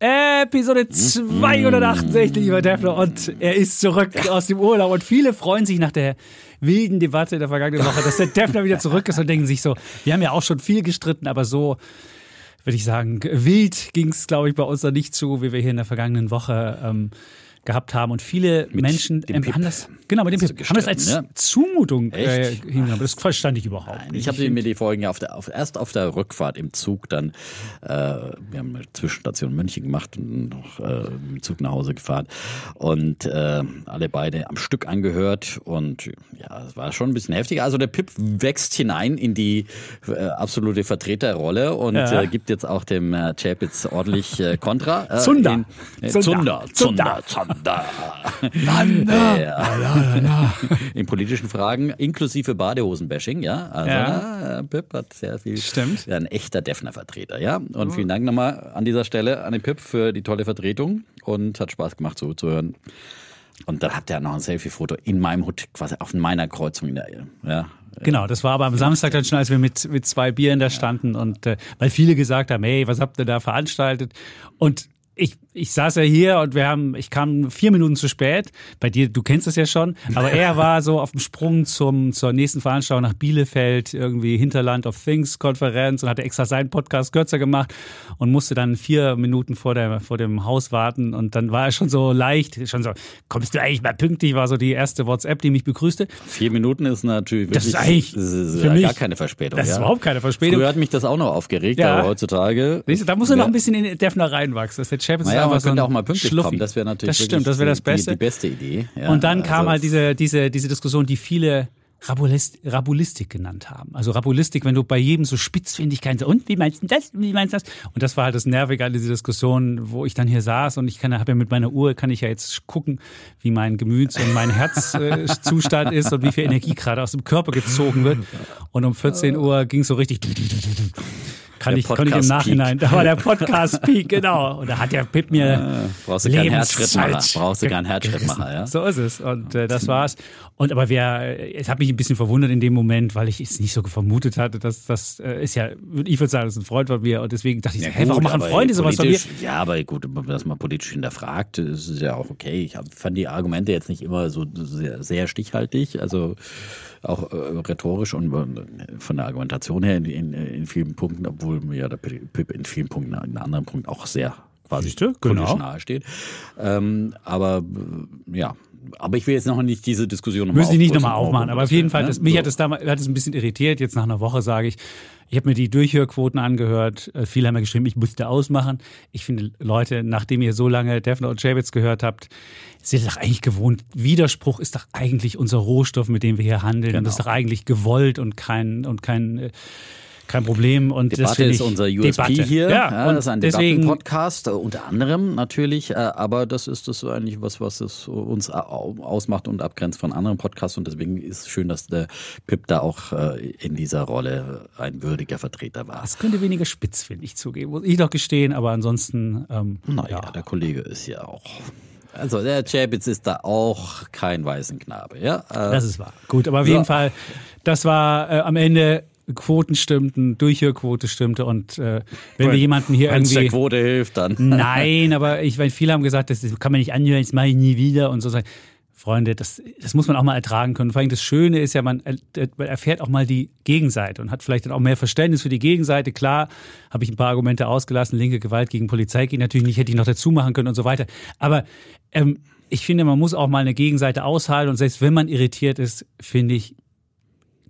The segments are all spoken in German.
Episode 268, lieber Defner, und er ist zurück aus dem Urlaub. Und viele freuen sich nach der wilden Debatte der vergangenen Woche, dass der Defner wieder zurück ist und denken sich so, wir haben ja auch schon viel gestritten, aber so würde ich sagen, wild ging es, glaube ich, bei uns noch nicht zu, wie wir hier in der vergangenen Woche ähm, gehabt haben. Und viele Mit Menschen ähm, Pip. haben das, genau, mit dem Pip, haben das als ja? Zumutung äh, hingenommen. Das verstand ich überhaupt Nein, nicht. ich habe mir die Folgen ja auf der, auf, erst auf der Rückfahrt im Zug dann, äh, wir haben eine Zwischenstation München gemacht und noch äh, im Zug nach Hause gefahren und äh, alle beide am Stück angehört und ja, es war schon ein bisschen heftig. Also der Pip wächst hinein in die äh, absolute Vertreterrolle und Ja. äh, gibt jetzt auch dem äh, Chapitz ordentlich Kontra. Zunder. In, Zunder. Zunder, Zunder, Zunder. Wander. Ja. In politischen Fragen, inklusive Badehosen-Bashing, ja. Also Ja. äh, Pip hat sehr viel. Stimmt. Ein echter Defner-Vertreter, ja. Und vielen Dank nochmal an dieser Stelle an den Pip für die tolle Vertretung und hat Spaß gemacht zuzuhören. Und dann habt ihr noch ein Selfie-Foto in meinem Hut, quasi auf meiner Kreuzung in der ja. Genau, das war aber am Samstag dann schon, als wir mit, mit zwei Bieren da standen und äh, weil viele gesagt haben, hey, was habt ihr da veranstaltet? Und ich, ich saß ja hier und wir haben, ich kam vier Minuten zu spät. Bei dir, du kennst das ja schon, aber er war so auf dem Sprung zum, zur nächsten Veranstaltung nach Bielefeld, irgendwie Hinterland of Things Konferenz und hatte extra seinen Podcast kürzer gemacht und musste dann vier Minuten vor, der, vor dem Haus warten und dann war er schon so leicht, schon so, kommst du eigentlich mal pünktlich, war so die erste WhatsApp, die mich begrüßte. Vier Minuten ist natürlich Das wirklich ist eigentlich das ist für ja mich- gar keine Verspätung. Das ja. ist überhaupt keine Verspätung. Früher hat mich das auch noch aufgeregt, Ja. aber heutzutage. Da muss er noch Ja. ein bisschen in den Defner reinwachsen. Das ist der Chapitz ist Naja, einfach man so könnte auch mal pünktlich Schluffi. kommen. Das wäre natürlich Das stimmt, das wäre das die- Beste. Die, die beste Idee. Ja, Und dann kam also- halt diese, diese, diese Diskussion, die viele Rabulist, Rabulistik genannt haben. Also Rabulistik, wenn du bei jedem so Spitzfindigkeiten so, und wie meinst du das? Wie meinst du das? Und das war halt das Nervige an dieser Diskussion, wo ich dann hier saß und ich kann, habe ja mit meiner Uhr, kann ich ja jetzt gucken, wie mein Gemüts- und mein Herzzustand ist und wie viel Energie gerade aus dem Körper gezogen wird. Und um 14 Uhr ging es so richtig kann Der ich, konnte ich im. Nachhinein, da war der Podcast-Peak, genau. Und da hat der Pip mir Ah, Brauchst du keinen Herzschrittmacher. Brauchst du keinen Herzschrittmacher, ja? so ist es. Und äh, das war's. Und aber wer, es hat mich ein bisschen verwundert in dem Moment, weil ich es nicht so vermutet hatte, dass das äh, ist ja, ich würde sagen, das ist ein Freund von mir. Und deswegen dachte ich, so, Ja, hey, warum machen aber Freunde sowas von mir? Ja, aber gut, dass man politisch hinterfragt, das ist ja auch okay. Ich hab, fand die Argumente jetzt nicht immer so sehr, sehr stichhaltig, also auch äh, rhetorisch und äh, von der Argumentation her in, in, in vielen Punkten, obwohl mir ja der Pip in vielen Punkten, in anderen Punkt auch sehr quasi Siehste? politisch Genau. nahe steht. Ähm, aber äh, ja, aber ich will jetzt noch nicht diese Diskussion nochmal Müssen die nicht nochmal aufmachen. Aber auf jeden Fall, ne? das, mich So. hat es damals, hat es ein bisschen irritiert. Jetzt nach einer Woche sage ich, ich habe mir die Durchhörquoten angehört. Äh, Viele haben mir geschrieben, ich musste ausmachen. Ich finde, Leute, nachdem ihr so lange Defner und Javits gehört habt, seid ihr doch eigentlich gewohnt. Widerspruch ist doch eigentlich unser Rohstoff, mit dem wir hier handeln. Und das ist Genau. doch eigentlich gewollt und kein, und kein, äh, kein Problem. Und Debatte finde ist ich, unser USP Debatte. hier. Ja, und das ist ein Debatten-Podcast, äh, unter anderem natürlich. äh, Aber das ist das eigentlich was, was es uns au- ausmacht und abgrenzt von anderen Podcasts. Und deswegen ist es schön, dass der Pip da auch äh, in dieser Rolle ein würdiger Vertreter war. das könnte weniger spitzfindig zugeben, muss ich doch gestehen. Aber ansonsten, ähm, Naja, der Kollege ist ja auch. Also der Chapitz ist da auch kein Waisenknabe, ja. Äh, Das ist wahr. Gut, aber auf jeden Fall, das war äh, am Ende Quoten stimmten, Durchhörquote stimmte und äh, wenn wir jemanden hier Wenn es der irgendwie Quote hilft, dann. Nein, aber ich meine, viele haben gesagt, das kann man nicht anhören, das mache ich nie wieder und so. Freunde, das, das muss man auch mal ertragen können. Vor allem das Schöne ist ja, man, man erfährt auch mal die Gegenseite und hat vielleicht dann auch mehr Verständnis für die Gegenseite. Klar, habe ich ein paar Argumente ausgelassen, linke Gewalt gegen Polizei geht natürlich nicht, hätte ich noch dazu machen können und so weiter. Aber ähm, ich finde, man muss auch mal eine Gegenseite aushalten und selbst wenn man irritiert ist, finde ich,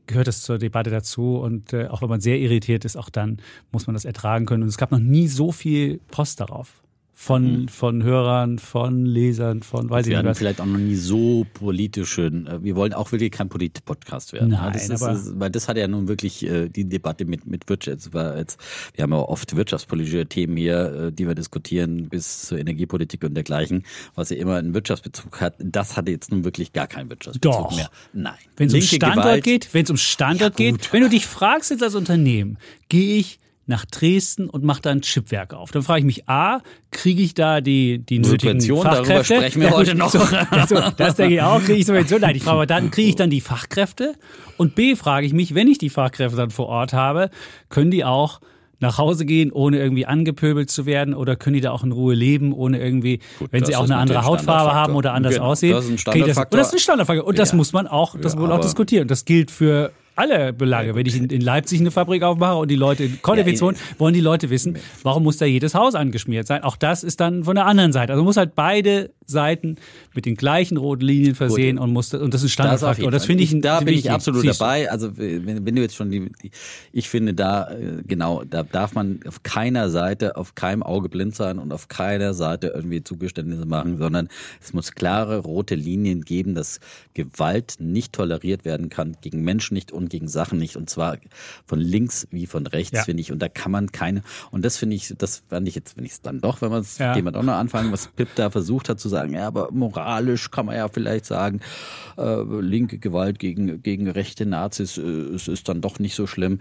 gehört das zur Debatte dazu und äh, auch wenn man sehr irritiert ist, auch dann muss man das ertragen können. Und es gab noch nie so viel Post darauf von, mhm. von Hörern, von Lesern, von weiß wir ich nicht was. vielleicht auch noch nie so politischen, äh, wir wollen auch wirklich kein Polit-Podcast werden. Nein, das ist, aber weil das hat ja nun wirklich äh, die Debatte mit, mit Wirtschaft. Jetzt, wir haben ja oft wirtschaftspolitische Themen hier, äh, die wir diskutieren, bis zur Energiepolitik und dergleichen, was ja immer einen Wirtschaftsbezug hat. Das hatte jetzt nun wirklich gar keinen Wirtschaftsbezug Doch. mehr. Nein. Wenn es um Standort Gewalt, geht, wenn es um Standort ja, geht, wenn du dich fragst jetzt als Unternehmen, gehe ich nach Dresden und mache da ein Chipwerk auf. Dann frage ich mich, A, kriege ich da die, die nötigen Fachkräfte? Darüber sprechen wir ja, heute noch. So, das denke ich auch, kriege ich Subvention. Nein, ich frage aber dann, kriege ich dann die Fachkräfte? Und B, frage ich mich, wenn ich die Fachkräfte dann vor Ort habe, können die auch nach Hause gehen, ohne irgendwie angepöbelt zu werden? Oder können die da auch in Ruhe leben, ohne irgendwie, Gut, wenn sie auch eine andere Hautfarbe haben oder anders genau, aussehen? Das ist ein Standardfaktor. Das, und das ist ein Standardfaktor. Und das muss man auch, das ja, muss man auch diskutieren. Das gilt für alle Belange. Wenn ich in, in, Leipzig eine Fabrik aufmache und die Leute in Konnewitz wohnen, wollen die Leute wissen, warum muss da jedes Haus angeschmiert sein? Auch das ist dann von der anderen Seite. Also muss halt beide Seiten mit den gleichen roten Linien versehen Gut. und muss und das ist Standardfaktor. Und das finde ich, da bin ich absolut dabei. Also wenn, wenn, du jetzt schon die, ich finde da äh, genau, da darf man auf keiner Seite, auf keinem Auge blind sein und auf keiner Seite irgendwie Zugeständnisse machen, sondern es muss klare rote Linien geben, dass Gewalt nicht toleriert werden kann gegen Menschen nicht und gegen Sachen nicht und zwar von links wie von rechts ja. finde ich und da kann man keine und das finde ich, das fand ich jetzt, wenn ich es dann doch, wenn man es ja. jemand auch noch anfangen, was Pip da versucht hat zu sagen sagen, ja, aber moralisch kann man ja vielleicht sagen, äh, linke Gewalt gegen, gegen rechte Nazis äh, es ist dann doch nicht so schlimm.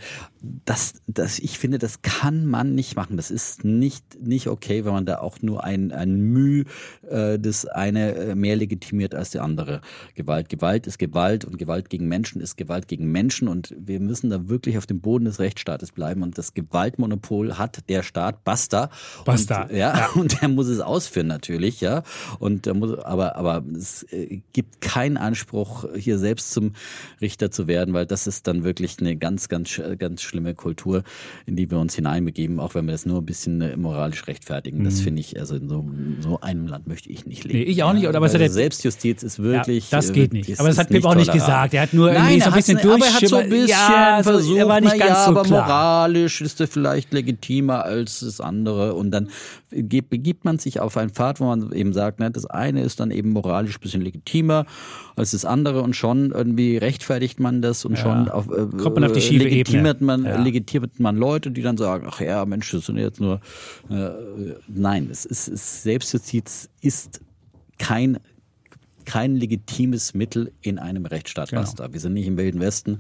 Das, das, ich finde, das kann man nicht machen. Das ist nicht, nicht okay, wenn man da auch nur ein, ein Mühe äh, das eine äh, mehr legitimiert als die andere Gewalt. Gewalt ist Gewalt und Gewalt gegen Menschen ist Gewalt gegen Menschen und wir müssen da wirklich auf dem Boden des Rechtsstaates bleiben und das Gewaltmonopol hat der Staat, basta. Basta. Und, ja, ja, und der muss es ausführen natürlich, ja. Und da muss, aber, aber es äh, gibt keinen Anspruch, hier selbst zum Richter zu werden, weil das ist dann wirklich eine ganz, ganz, ganz schlimme Kultur, in die wir uns hineinbegeben, auch wenn wir das nur ein bisschen äh, moralisch rechtfertigen. Das mhm. finde ich, also in so, so, einem Land möchte ich nicht leben. Nee, ich auch nicht. Aber also Selbstjustiz ist wirklich. Ja, das geht nicht. Aber das hat Pip auch nicht gesagt. Er hat nur Nein, irgendwie so ein bisschen durch. Er hat so ein bisschen ja, versucht, er war nicht ganz ja, so aber klar. moralisch ist er vielleicht legitimer als das andere. Und dann begibt man sich auf einen Pfad, wo man eben sagt, ne, das eine ist dann eben moralisch ein bisschen legitimer als das andere und schon irgendwie rechtfertigt man das und ja. schon auf, äh, kommt man auf die schiefe legitimiert Ebene. man ja. legitimiert man Leute, die dann sagen, ach ja, Mensch, das sind jetzt nur äh, nein, es ist, es Selbstjustiz ist kein kein legitimes Mittel in einem Rechtsstaat. Genau. Wir sind nicht im Wilden Westen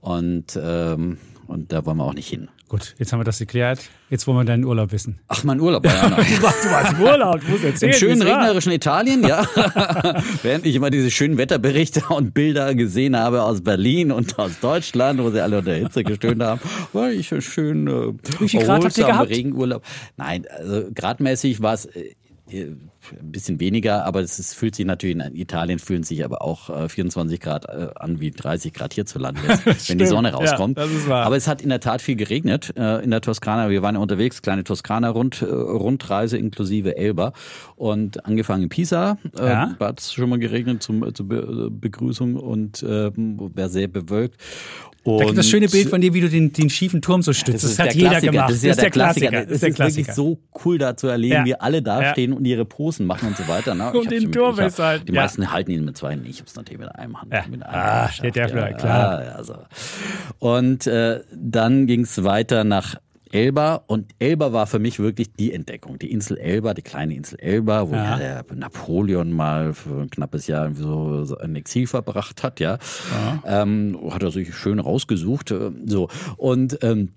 und ähm, und da wollen wir auch nicht hin. Gut, jetzt haben wir das geklärt. Jetzt wollen wir deinen Urlaub wissen. Ach, mein Urlaub, ja. du, warst, du warst im Urlaub, du musst erzählen. Im schönen regnerischen Italien, ja. Während ich immer diese schönen Wetterberichte und Bilder gesehen habe aus Berlin und aus Deutschland, wo sie alle unter Hitze gestöhnt haben, war ich schön äh, Wie viel Grad habt ihr gehabt? Regenurlaub. Nein, also gradmäßig war es äh, ein bisschen weniger, aber es ist, fühlt sich natürlich in Italien fühlen sich aber auch äh, 24 Grad äh, an wie 30 Grad hierzulande, wenn die Sonne rauskommt. Ja, das ist. Aber es hat in der Tat viel geregnet äh, in der Toskana. Wir waren ja unterwegs, kleine Toskana Rund, äh, inklusive Elba und angefangen in Pisa, äh, Ja. hat es schon mal geregnet zum, zur Be Begrüßung und äh, war sehr bewölkt. Da gibt das schöne Bild von dir, wie du den, den schiefen Turm so stützt. Das, ist hat der jeder Klassiker. gemacht. Das ist ja der Klassiker. Das Es ist der ist wirklich Klassiker. so cool da zu erleben, Ja. wie alle dastehen und ihre Posen machen und so weiter. Ne? Hab den sie mit- Turm ich hab- festhalten, Die ja. meisten halten ihn mit zwei, ich habe es natürlich mit einem Hand. Ja. Mit einem Ah, geschafft, der ja. klar. Ja, ja, so. Und äh, dann ging es weiter nach Elba und Elba war für mich wirklich die Entdeckung. Die Insel Elba, die kleine Insel Elba, wo Ja. ja. der Napoleon mal für ein knappes Jahr so, so ein Exil verbracht hat, ja. Ähm, hat er sich schön rausgesucht. äh, So. Und ähm,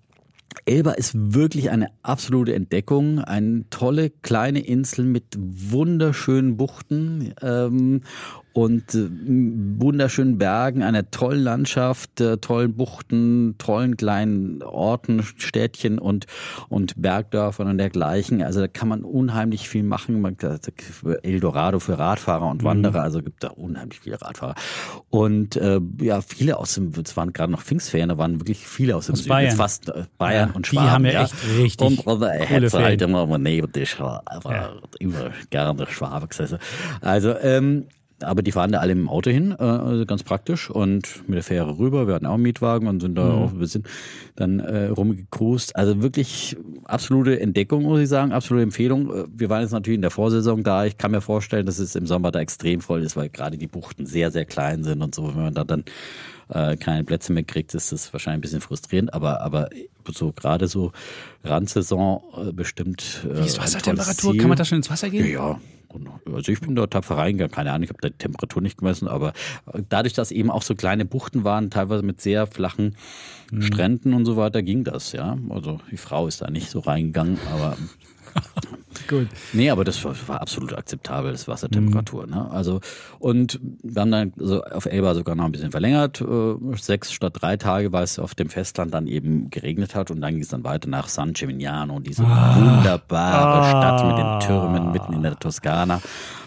Elba ist wirklich eine absolute Entdeckung. Eine tolle kleine Insel mit wunderschönen Buchten ähm, und äh, wunderschönen Bergen, einer tollen Landschaft, äh, tollen Buchten, tollen kleinen Orten, Städtchen und, und Bergdörfern und dergleichen. Also da kann man unheimlich viel machen. Man, Eldorado für Radfahrer und Wanderer, also gibt da unheimlich viele Radfahrer. Und äh, ja, viele aus dem, es waren gerade noch Pfingstferien, da waren wirklich viele aus dem Aus Süden, Bayern. fast äh, Bayern Ja, und die Schwaben. haben ja echt richtig Und äh, er coole hat halt Ferien. immer neben dich, aber Ja. immer gerne Schwabe gesessen. Also, ähm, aber die fahren da alle im Auto hin, äh, also ganz praktisch und mit der Fähre rüber. Wir hatten auch einen Mietwagen und sind da auch ein bisschen dann äh, rumgecruised. Also wirklich absolute Entdeckung, muss ich sagen, absolute Empfehlung. Äh, Wir waren jetzt natürlich in der Vorsaison da. Ich kann mir vorstellen, dass es im Sommer da extrem voll ist, weil gerade die Buchten sehr, sehr klein sind und so. Wenn man da dann äh, keine Plätze mehr kriegt, ist das wahrscheinlich ein bisschen frustrierend. Aber, aber so gerade so Randsaison äh, bestimmt. Äh, Wie ist Wassertemperatur? Kann man da schon ins Wasser gehen? Ja. Und, Also ich bin da tapfer reingegangen, keine Ahnung, ich habe die Temperatur nicht gemessen, aber dadurch, dass eben auch so kleine Buchten waren, teilweise mit sehr flachen Mhm. Stränden und so weiter, ging das, ja. Also die Frau ist da nicht so reingegangen, aber Gut. Nee, aber das war, war absolut akzeptabel, das Wassertemperatur. Ne? Also und wir haben dann so auf Elba sogar noch ein bisschen verlängert. Äh, sechs statt drei Tage, weil es auf dem Festland dann eben geregnet hat und dann ging es dann weiter nach San Gimignano, diese wunderbare Stadt mit den Türmen mitten in der Toskana.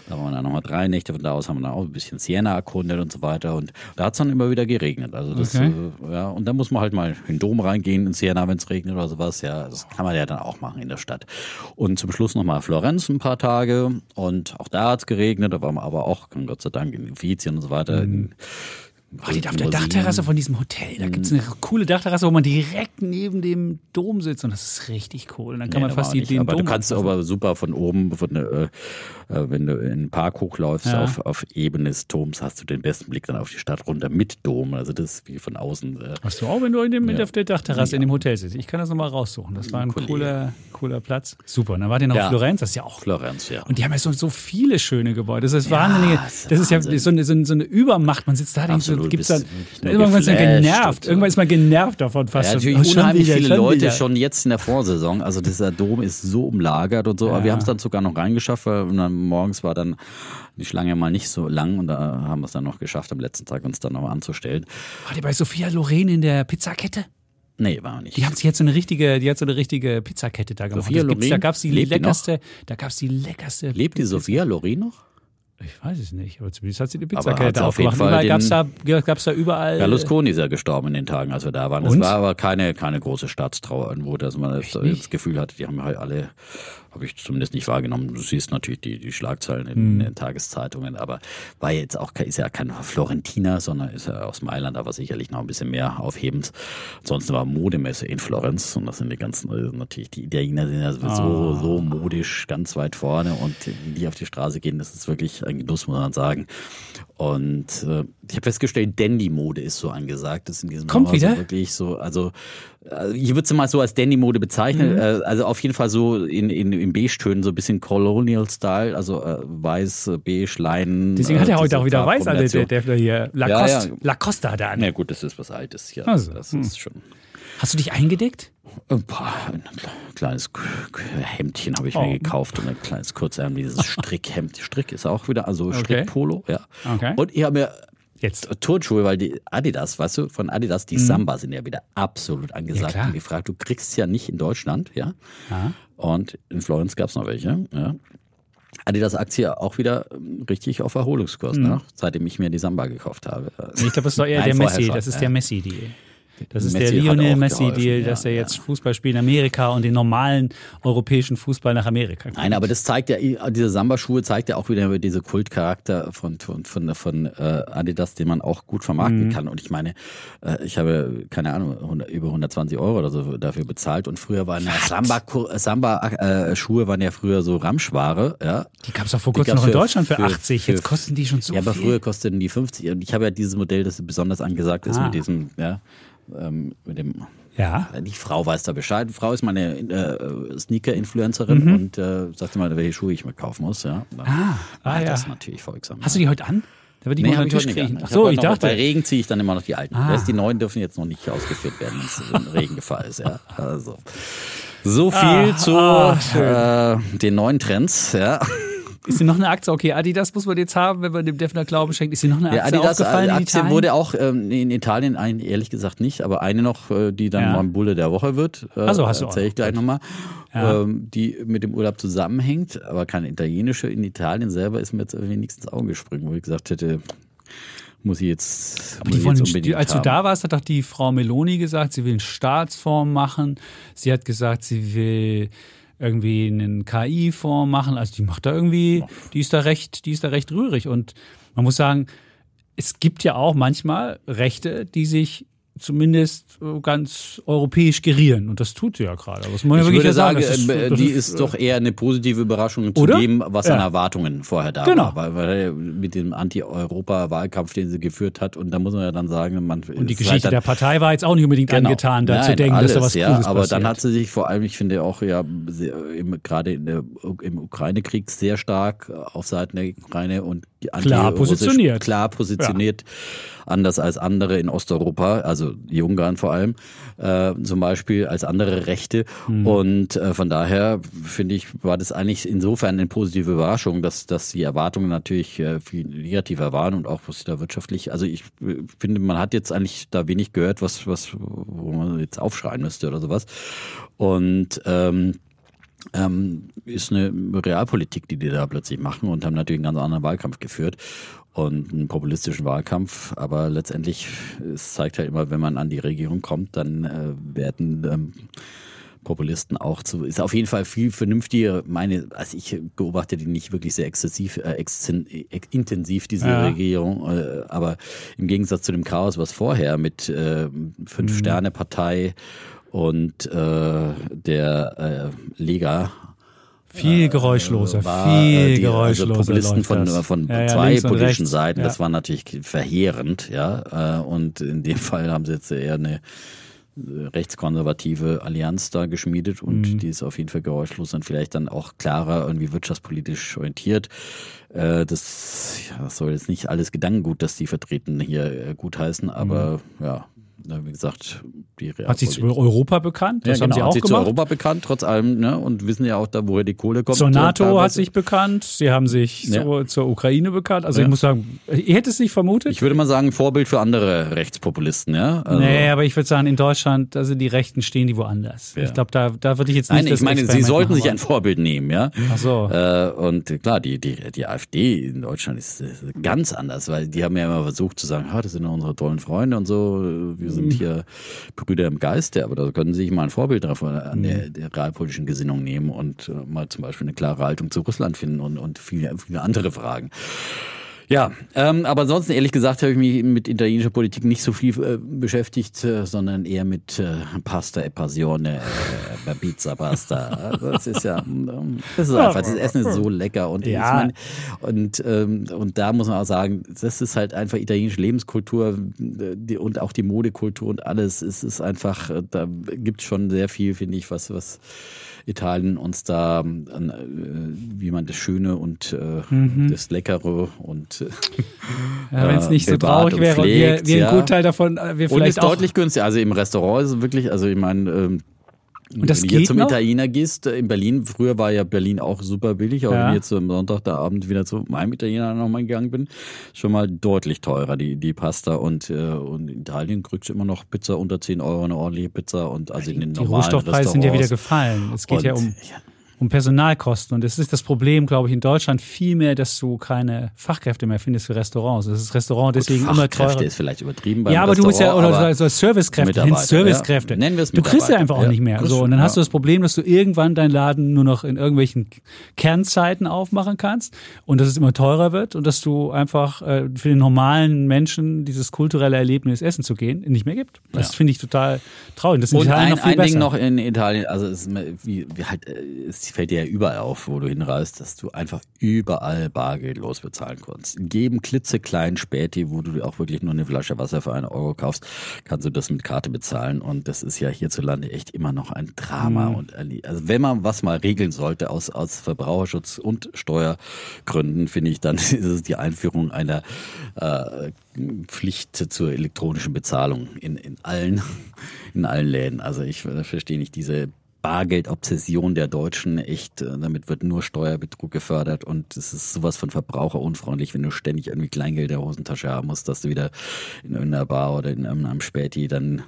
Da waren wir dann nochmal drei Nächte, von da aus haben wir dann auch ein bisschen Siena erkundet und so weiter. Und da hat es dann immer wieder geregnet. Also das, Okay. äh, ja, und dann muss man halt mal in den Dom reingehen in Siena, wenn es regnet oder sowas. Ja, das kann man ja dann auch machen in der Stadt. Und zum Schluss nochmal Florenz ein paar Tage. Und auch da hat es geregnet. Da waren wir aber auch, Gott sei Dank, in Uffizien und so weiter. In Wartet auf der. Dachterrasse von diesem Hotel. Da gibt es eine coole Dachterrasse, wo man direkt neben dem Dom sitzt. Und das ist richtig cool. Und dann kann Nee, man fast war die, den aber Dom du kannst anfassen. aber super von oben, von, äh, äh, wenn du in den Park hochläufst, Ja. auf, auf Ebene des Doms, hast du den besten Blick dann auf die Stadt runter mit Dom. Also das ist wie von außen. Äh, Hast du auch, wenn du in dem, Ja. auf der Dachterrasse in dem Hotel sitzt? Ich kann das nochmal raussuchen. Das war ein Kollege. cooler, cooler Platz. Super. Und dann war der noch Ja. Florenz. Das ist ja auch Florenz, ja. Und die haben ja so, so viele schöne Gebäude. Das ist wahnsinnig. das ist Das ist ja Wahnsinn. so eine, so eine, so eine Übermacht. Man sitzt da, denkt so, Gibt's dann, nur irgendwann ist man genervt. so. Irgendwann ist man genervt davon fast. Ja, natürlich schon unheimlich wieder, viele schon Leute wieder. schon jetzt in der Vorsaison. Also dieser Dom ist so umlagert und so. Aber wir haben es dann sogar noch reingeschafft, weil dann morgens war dann die Schlange mal nicht so lang und da haben wir es dann noch geschafft, am letzten Tag uns dann noch anzustellen. War die bei Sophia Loren in der Pizzakette? Nee, war nicht. Die haben sich jetzt so eine richtige, die hat so eine richtige Pizzakette da gemacht. Sophia Loren? Da die Lebt die leckerste, da gab's die leckerste. Lebt die Sophia Loren noch? Ich weiß es nicht, aber zumindest hat sie die Pizzakette sie auf jeden aufgemacht. Fall Überall gab's da, den- gab's da überall. Berlusconi ist ja gestorben in den Tagen, als wir da waren. Und? war aber keine, keine große Staatstrauer irgendwo, dass man das, das Gefühl hatte, die haben halt alle, habe ich zumindest nicht wahrgenommen. Du siehst natürlich die, die Schlagzeilen in, Hm. in den Tageszeitungen, aber war jetzt auch, ist ja kein Florentiner, sondern ist ja aus Mailand, aber sicherlich noch ein bisschen mehr aufhebend. Ansonsten war Modemesse in Florenz und das sind die ganzen, also natürlich, die Italiener sind ja sowieso Ah. so modisch ganz weit vorne und die, die auf die Straße gehen, das ist wirklich ein Genuss, muss man sagen. Und äh, ich habe festgestellt, Dandy-Mode ist so angesagt. Das ist in diesem Kommt Sommer wieder? So wirklich so, also äh, ich würde es mal so als Dandy-Mode bezeichnen. Mhm. Äh, also auf jeden Fall so in, in, in Beige-Tönen, so ein bisschen Colonial-Style, also äh, weiß, äh, beige, Leinen. Deswegen hat äh, er heute auch wieder weiß, alle, der Farbkombination. Defner hier. Lacoste, ja. Lacoste hat er an. Na gut, das ist was Altes hier. Also, das ist schon. Hast du dich eingedeckt? Ein, paar, ein kleines Hemdchen habe ich Oh. mir gekauft und ein kleines kurzärmeliges Strickhemd. Strick ist auch wieder, also Strickpolo, ja. Okay. Und ich habe mir Jetzt. Turnschuhe, weil die Adidas, weißt du, von Adidas, die Samba sind ja wieder absolut angesagt Mhm. klar. und gefragt. Du kriegst es ja nicht in Deutschland, ja. Und in Florenz gab es noch welche, ja. Adidas-Aktie auch wieder ähm, richtig auf Erholungskurs, Mhm. ne? seitdem ich mir die Samba gekauft habe. Ich glaube, das ist doch eher Nein, der Messi. schon, Das ist ja. der Messi-Deal. Das ist Messi der Lionel auch Messi-Deal, dass er ja, jetzt ja. Fußball spielt in Amerika und den normalen europäischen Fußball nach Amerika kriegt. Nein, aber das zeigt ja, diese Samba-Schuhe zeigt ja auch wieder diese Kultcharakter von, von, von, von äh, Adidas, den man auch gut vermarkten Mhm. kann. Und ich meine, äh, ich habe, keine Ahnung, 100, über 120 Euro oder so dafür bezahlt. Und früher waren ja Samba-Schuhe Samba, äh, waren ja früher so Ramschware. Ja, Die gab es doch vor kurzem noch in für- Deutschland für, für- 80. für- Jetzt kosten die schon so ja aber viel. früher kosteten die 50. Und ich habe ja dieses Modell, das besonders angesagt ist Ah. mit diesem, ja, ähm, mit dem ja. die Frau weiß da Bescheid. Die Frau ist meine äh, Sneaker-Influencerin und äh, sagte mal, welche Schuhe ich mir kaufen muss. Ja. Dann Mhm. Ah, ah, ja. Das natürlich folgsam. Hast du die heute an? Da wird die Nee, ich kriegen. Ach so, ich noch- dachte. Bei Regen ziehe ich dann immer noch die alten. Ah. Die neuen dürfen jetzt noch nicht ausgeführt werden, wenn es in Regengefahr ist. Ja. Also. So viel Ah, zu ah, äh, den neuen Trends. Ja. Ist dir noch eine Aktie? Okay, Adidas muss man jetzt haben, wenn man dem Defner Glauben schenkt. Ist dir noch eine Ja, Aktie Adidas aufgefallen in Aktie Italien? wurde auch ähm, in Italien ein, ehrlich gesagt nicht, aber eine noch, äh, die dann Ja. mal Bulle der Woche wird. Äh, Ach so, hast du auch Erzähle ich gleich nochmal. Ja. Ähm, die mit dem Urlaub zusammenhängt, aber keine italienische. In Italien selber ist mir jetzt wenigstens Augen gesprungen, wo ich gesagt hätte, muss ich jetzt, Aber die ich wollen, jetzt unbedingt als du haben. da warst, hat doch die Frau Meloni gesagt, sie will einen Staatsfonds machen. Sie hat gesagt, sie will irgendwie einen KI-Fonds machen. Also die macht da irgendwie, die ist da recht, die ist da recht rührig. Und man muss sagen, es gibt ja auch manchmal Rechte, die sich zumindest ganz europäisch gerieren. Und das tut sie ja gerade. Das muss man ich wirklich würde sagen, sagen das ist, das die ist, ist, doch eher eine positive Überraschung zu oder? dem, was ja. an Erwartungen vorher da genau. war. Weil, weil mit dem Anti-Europa-Wahlkampf, den sie geführt hat, und da muss man ja dann sagen, man. Und die Geschichte halt der Partei war jetzt auch nicht unbedingt genau. angetan, da zu denken, alles, dass da was ja, Cooles Aber passiert. dann hat sie sich vor allem, ich finde auch ja, gerade im Ukraine-Krieg sehr stark auf Seiten der Ukraine und klar positioniert. Klar positioniert. Ja anders als andere in Osteuropa, also die Ungarn vor allem, äh, zum Beispiel als andere Rechte. Mhm. Und äh, von daher finde ich, war das eigentlich insofern eine positive Überraschung, dass, dass die Erwartungen natürlich äh, viel negativer waren und auch was da wirtschaftlich, also ich äh, finde, man hat jetzt eigentlich da wenig gehört, was, was, wo man jetzt aufschreien müsste oder sowas. Und ähm, ähm, ist eine Realpolitik, die die da plötzlich machen und haben natürlich einen ganz anderen Wahlkampf geführt und einen populistischen Wahlkampf. Aber letztendlich, es zeigt halt immer, wenn man an die Regierung kommt, dann äh, werden ähm, Populisten auch zu, ist auf jeden Fall viel vernünftiger. Meine, also ich beobachte die nicht wirklich sehr exzessiv, äh, exzen, äh, intensiv, diese ja. Regierung. Äh, aber im Gegensatz zu dem Chaos, was vorher mit äh, Fünf-Sterne-Partei und äh, der äh, Lega viel geräuschloser, war, viel die, geräuschloser. Also Populisten von, von ja, zwei politischen Seiten, ja. das war natürlich verheerend, ja. Äh, und in dem Fall haben sie jetzt eher eine rechtskonservative Allianz da geschmiedet und mhm. die ist auf jeden Fall geräuschlos und vielleicht dann auch klarer irgendwie wirtschaftspolitisch orientiert. Äh, das, ja, das soll jetzt nicht alles Gedankengut, dass die vertreten hier äh, gutheißen, aber mhm. ja, wie gesagt, die Realpolitik. Hat sie zu Europa bekannt? Das ja, haben genau, sie auch hat sie gemacht? zu Europa bekannt, trotz allem, ne? und wissen ja auch da, woher die Kohle kommt. Zur NATO hat sich bekannt, sie haben sich ja. zur, zur Ukraine bekannt. Also ja. ich muss sagen, ihr hättet es nicht vermutet? Ich würde mal sagen, Vorbild für andere Rechtspopulisten, ja. Also nee, aber ich würde sagen, in Deutschland, also die Rechten stehen die woanders. Ich glaube, da, da würde ich jetzt nicht Nein, ich meine, sie sollten sich ein Vorbild nehmen, ja. Ach so. Äh, und klar, die, die, die AfD in Deutschland ist ganz anders, weil die haben ja immer versucht zu sagen, ah, das sind unsere tollen Freunde und so, wir sind mhm. hier Brüder im Geiste, aber da können Sie sich mal ein Vorbild davon an der, mhm. der realpolitischen Gesinnung nehmen und äh, mal zum Beispiel eine klare Haltung zu Russland finden und, und viele, viele andere Fragen. Ja, ähm, aber ansonsten ehrlich gesagt habe ich mich mit italienischer Politik nicht so viel äh, beschäftigt, äh, sondern eher mit äh, Pasta e Passione, äh, Pizza Pasta. Das ist ja, ähm, das ist einfach, das Essen ist so lecker und ja. ich meine, und ähm, und da muss man auch sagen, das ist halt einfach italienische Lebenskultur die, und auch die Modekultur und alles. Es ist einfach, äh, da gibt es schon sehr viel, finde ich, was was Italien uns da, äh, wie man das Schöne und äh, mhm. das Leckere und ja, wenn es nicht so traurig wäre, wir, wir ja. ein Gutteil davon, äh, wir vielleicht und ist deutlich günstiger. Also im Restaurant ist es wirklich, also ich meine, ähm, und das wenn du jetzt zum noch? Italiener gehst, äh, in Berlin, früher war ja Berlin auch super billig, aber ja. wenn ich jetzt am Sonntag da Abend wieder zu meinem Italiener nochmal gegangen bin, schon mal deutlich teurer, die, die Pasta. Und, äh, und in Italien kriegst du immer noch Pizza unter 10 Euro, eine ordentliche Pizza und also in den die Rohstoffpreise sind ja wieder gefallen. Es geht und, ja um. Ja, um Personalkosten. Und es ist das Problem, glaube ich, in Deutschland viel mehr, dass du keine Fachkräfte mehr findest für Restaurants. Das ist Restaurant deswegen Gut, immer teurer. Fachkräfte ist vielleicht übertrieben Ja, aber du musst ja, oder so Servicekräfte, hin Servicekräfte. Ja. Nennen wir es Du kriegst ja einfach auch ja. nicht mehr. So, und dann ja. hast du das Problem, dass du irgendwann deinen Laden nur noch in irgendwelchen Kernzeiten aufmachen kannst und dass es immer teurer wird und dass du einfach äh, für den normalen Menschen dieses kulturelle Erlebnis essen zu gehen nicht mehr gibt. Das finde ich total traurig. Das ist und Italien ein, noch viel ein besser. Ding noch in Italien, also ist wie, wie halt, es fällt dir ja überall auf, wo du hinreist, dass du einfach überall bargeldlos bezahlen kannst. In jedem klitzekleinen Späti, wo du auch wirklich nur eine Flasche Wasser für einen Euro kaufst, kannst du das mit Karte bezahlen. Und das ist ja hierzulande echt immer noch ein Drama. Mhm. Und also wenn man was mal regeln sollte aus, aus Verbraucherschutz und Steuergründen, finde ich, dann ist es die Einführung einer äh, Pflicht zur elektronischen Bezahlung in, in allen in allen Läden. Also ich verstehe nicht diese Bargeldobsession der Deutschen echt, äh, damit wird nur Steuerbetrug gefördert und es ist sowas von verbraucherunfreundlich, wenn du ständig irgendwie Kleingeld der Hosentasche haben musst, dass du wieder in irgendeiner Bar oder in einem Späti dann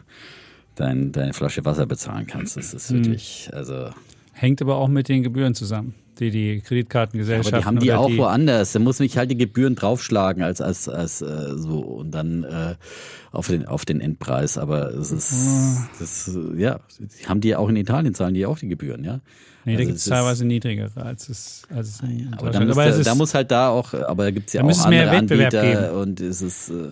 dein, deine Flasche Wasser bezahlen kannst. Das ist mhm. wirklich, also. Hängt aber auch mit den Gebühren zusammen. Die, die Kreditkartengesellschaften. Aber die haben die auch woanders. Da muss mich halt die Gebühren draufschlagen als, als, als äh, so und dann äh, auf, den, auf den Endpreis. Aber es ist, das, äh, ja, die haben die auch in Italien, zahlen die auch die Gebühren, ja. Nee, da Also gibt es es teilweise niedrigere als es, als es in Aber, Deutschland. dann Aber es da, da muss halt da auch, aber da gibt es ja Da auch muss es mehr andere Wettbewerb Anbieter geben. und es ist äh,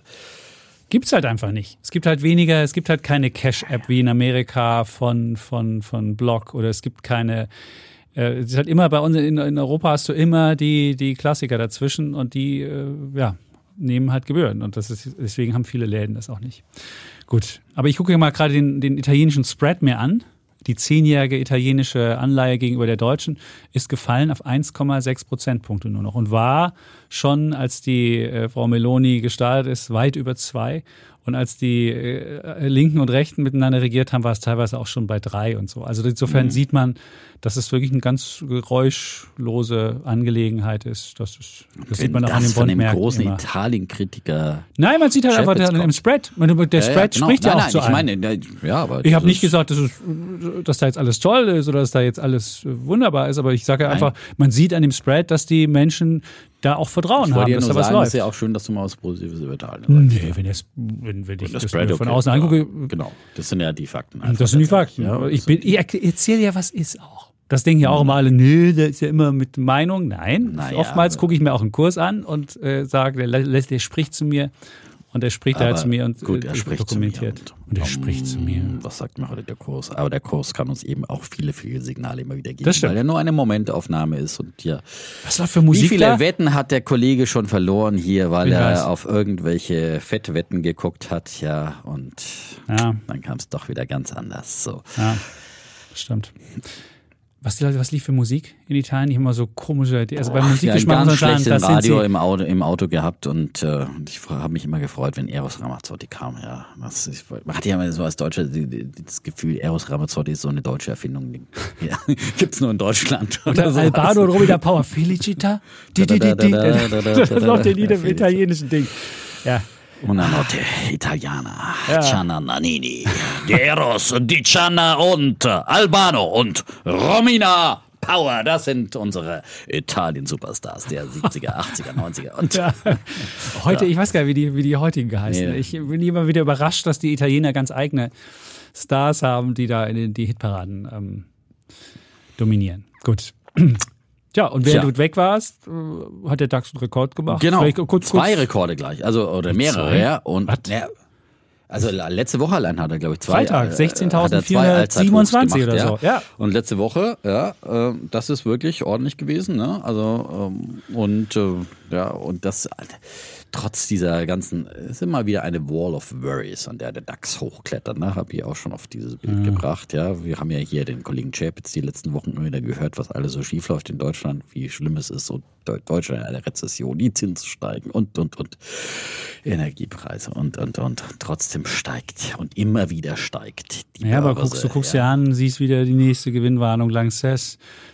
Gibt's halt einfach nicht. Es gibt halt weniger, es gibt halt keine Cash-App wie in Amerika von, von, von Block oder es gibt keine, äh, es ist halt immer bei uns in, in Europa hast du immer die, die Klassiker dazwischen und die, äh, ja, nehmen halt Gebühren und das ist, deswegen haben viele Läden das auch nicht. Gut. Aber ich gucke mal gerade den, den italienischen Spread mir an. Die zehnjährige italienische Anleihe gegenüber der deutschen ist gefallen auf 1,6 Prozentpunkte nur noch und war schon, als die äh, Frau Meloni gestartet ist, weit über zwei. Und als die äh, Linken und Rechten miteinander regiert haben, war es teilweise auch schon bei drei und so. Also insofern sieht man, dass es wirklich eine ganz geräuschlose Angelegenheit ist. Das, ist, das sieht man auch an den das von dem großen. Italien-Kritiker. Nein, man sieht halt einfach Chefitz dann im. Spread. Der Spread genau. spricht ja nein, auch nein, zu ich einem. meine, ne, ja, aber Ich habe das nicht gesagt, dass, es, dass da jetzt alles toll ist oder dass da jetzt alles wunderbar ist, aber ich sage Nein. einfach, man sieht an dem Spread, dass die Menschen da auch Vertrauen Ich haben, ja dass nur da was sagen, es läuft. ist ja auch schön, dass du mal was Positives über Italien sagst. Nee, wenn, es, wenn, wenn ich das, Spread mir von okay, außen ja, angucke, Genau, das sind ja die Fakten. einfach das sind die Fakten. Ja, ich das bin, ich erzähle ja, was ist auch. Das denken ja auch immer alle, nö, der ist ja immer mit Meinung. Nein, Naja, oftmals gucke ich mir auch einen Kurs an und äh, sage, der, lässt- der spricht zu mir und der spricht halt Aber zu mir und gut, äh, er spricht zu mir dokumentiert. und- und er spricht zu mir. Was sagt mir heute der Kurs? Aber der Kurs kann uns eben auch viele, viele Signale immer wieder geben, Das weil er nur eine Momentaufnahme ist. Und ja, Was läuft für Musik wie viele da? Wetten hat der Kollege schon verloren hier, weil Ich er weiß. auf irgendwelche Fettwetten geguckt hat? Ja, und Ja. dann kam es doch wieder ganz anders. So. Ja, stimmt. Was, was lief für Musik in Italien? Ich habe immer so komische, also beim ja, Musikgeschmack muss ganz das sind Radio im Auto, im Auto gehabt und äh, ich habe mich immer gefreut, wenn Eros Ramazzotti kam. Ja, das, ich, man hat ja immer so als Deutscher das Gefühl, Eros Ramazzotti ist so eine deutsche Erfindung. Ja, gibt's nur in Deutschland. Oder oder. Albano und Robida Power, Felicita, die, die, die, die. Das ist auch der Lied im italienischen Ding. Ja, Una notte italiana, Ja. Gianna Nannini, die Eros, die Gianna und Albano und Romina Power, das sind unsere Italien-Superstars der 70er, 80er, 90er. Und ja. Heute, ich weiß gar nicht, wie die, wie die heutigen geheißen. Nee. Ich bin immer wieder überrascht, dass die Italiener ganz eigene Stars haben, die da in den, die Hitparaden ähm, dominieren. Gut. Tja, und während Tja. du weg warst, äh, hat der DAX einen Rekord gemacht. Genau, Vielleicht kurz, zwei kurz, Rekorde gleich, also oder mehrere, ja. Und ja, also letzte Woche allein hat er, glaube ich, zwei. Freitag, äh, hat er zwei 16.427 Allzeithochs oder so, ja. Und letzte Woche, ja, äh, das ist wirklich ordentlich gewesen, ne? Also ähm, und äh, ja und das Alter, trotz dieser ganzen, es ist immer wieder eine Wall of Worries, an der der DAX hochklettert, ne? Habe ich auch schon auf dieses Bild gebracht, ja. Wir haben ja hier den Kollegen Chapitz die letzten Wochen immer wieder gehört, was alles so schief läuft in Deutschland, wie schlimm es ist, so Deu- Deutschland in einer Rezession, die Zinsen steigen und und und Energiepreise und und und trotzdem steigt und immer wieder steigt die Ja, aber guckst, du guckst dir an, siehst wieder die nächste Gewinnwarnung,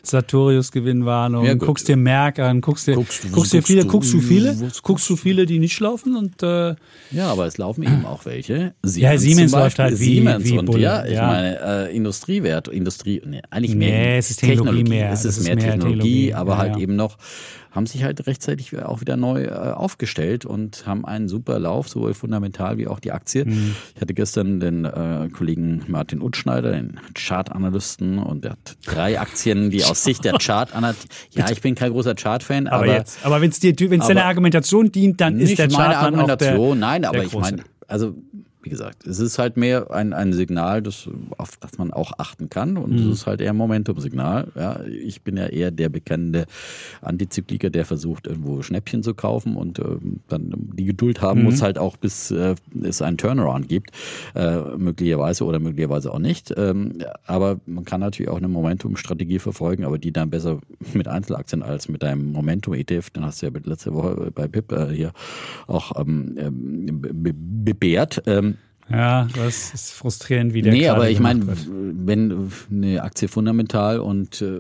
Lanxess, Sartorius Gewinnwarnung, Ja, guckst dir Merck an, guckst dir, Guckst du- guckst dir guckst viele, du- guckst du viele, guckst du viele, die nicht laufen und äh, Ja, aber es laufen eben auch welche. Ja, Siemens läuft halt wie- Siemens wie und ja, ich ja. meine äh, Industriewert, Industrie, nee, eigentlich mehr Nee, es ist Technologie mehr. Es ist mehr Technologie, aber ja, halt eben noch haben sich halt rechtzeitig auch wieder neu äh, aufgestellt und haben einen super Lauf, sowohl fundamental wie auch die Aktie. Mhm. Ich hatte gestern den äh, Kollegen Martin Utschneider, den Chartanalysten, und der hat drei Aktien, die aus Sicht der Chartanalysten, ja, ich bin kein großer Chartfan, aber, aber, jetzt, aber wenn es dir, wenn es aber- deine Argumentation dient, dann ist der meine Chart dann auch der, Argumentation, nein, aber ich meine, also wie gesagt, es ist halt mehr ein, ein Signal, das, auf das man auch achten kann und Mhm. es ist halt eher ein Momentum-Signal. Ja, ich bin ja eher der bekannte Antizykliker, der versucht, irgendwo Schnäppchen zu kaufen und ähm, dann die Geduld haben Mhm. muss halt auch, bis äh, es einen Turnaround gibt, äh, möglicherweise oder möglicherweise auch nicht. Ähm, aber man kann natürlich auch eine Momentum-Strategie verfolgen, aber die dann besser mit Einzelaktien als mit einem Momentum-ETF, den hast du ja letzte Woche bei äh, hier auch ähm, ähm, be- be- bewährt. Ähm, Ja, das ist frustrierend, wie der Nee, aber ich meine, wenn eine Aktie fundamental und äh,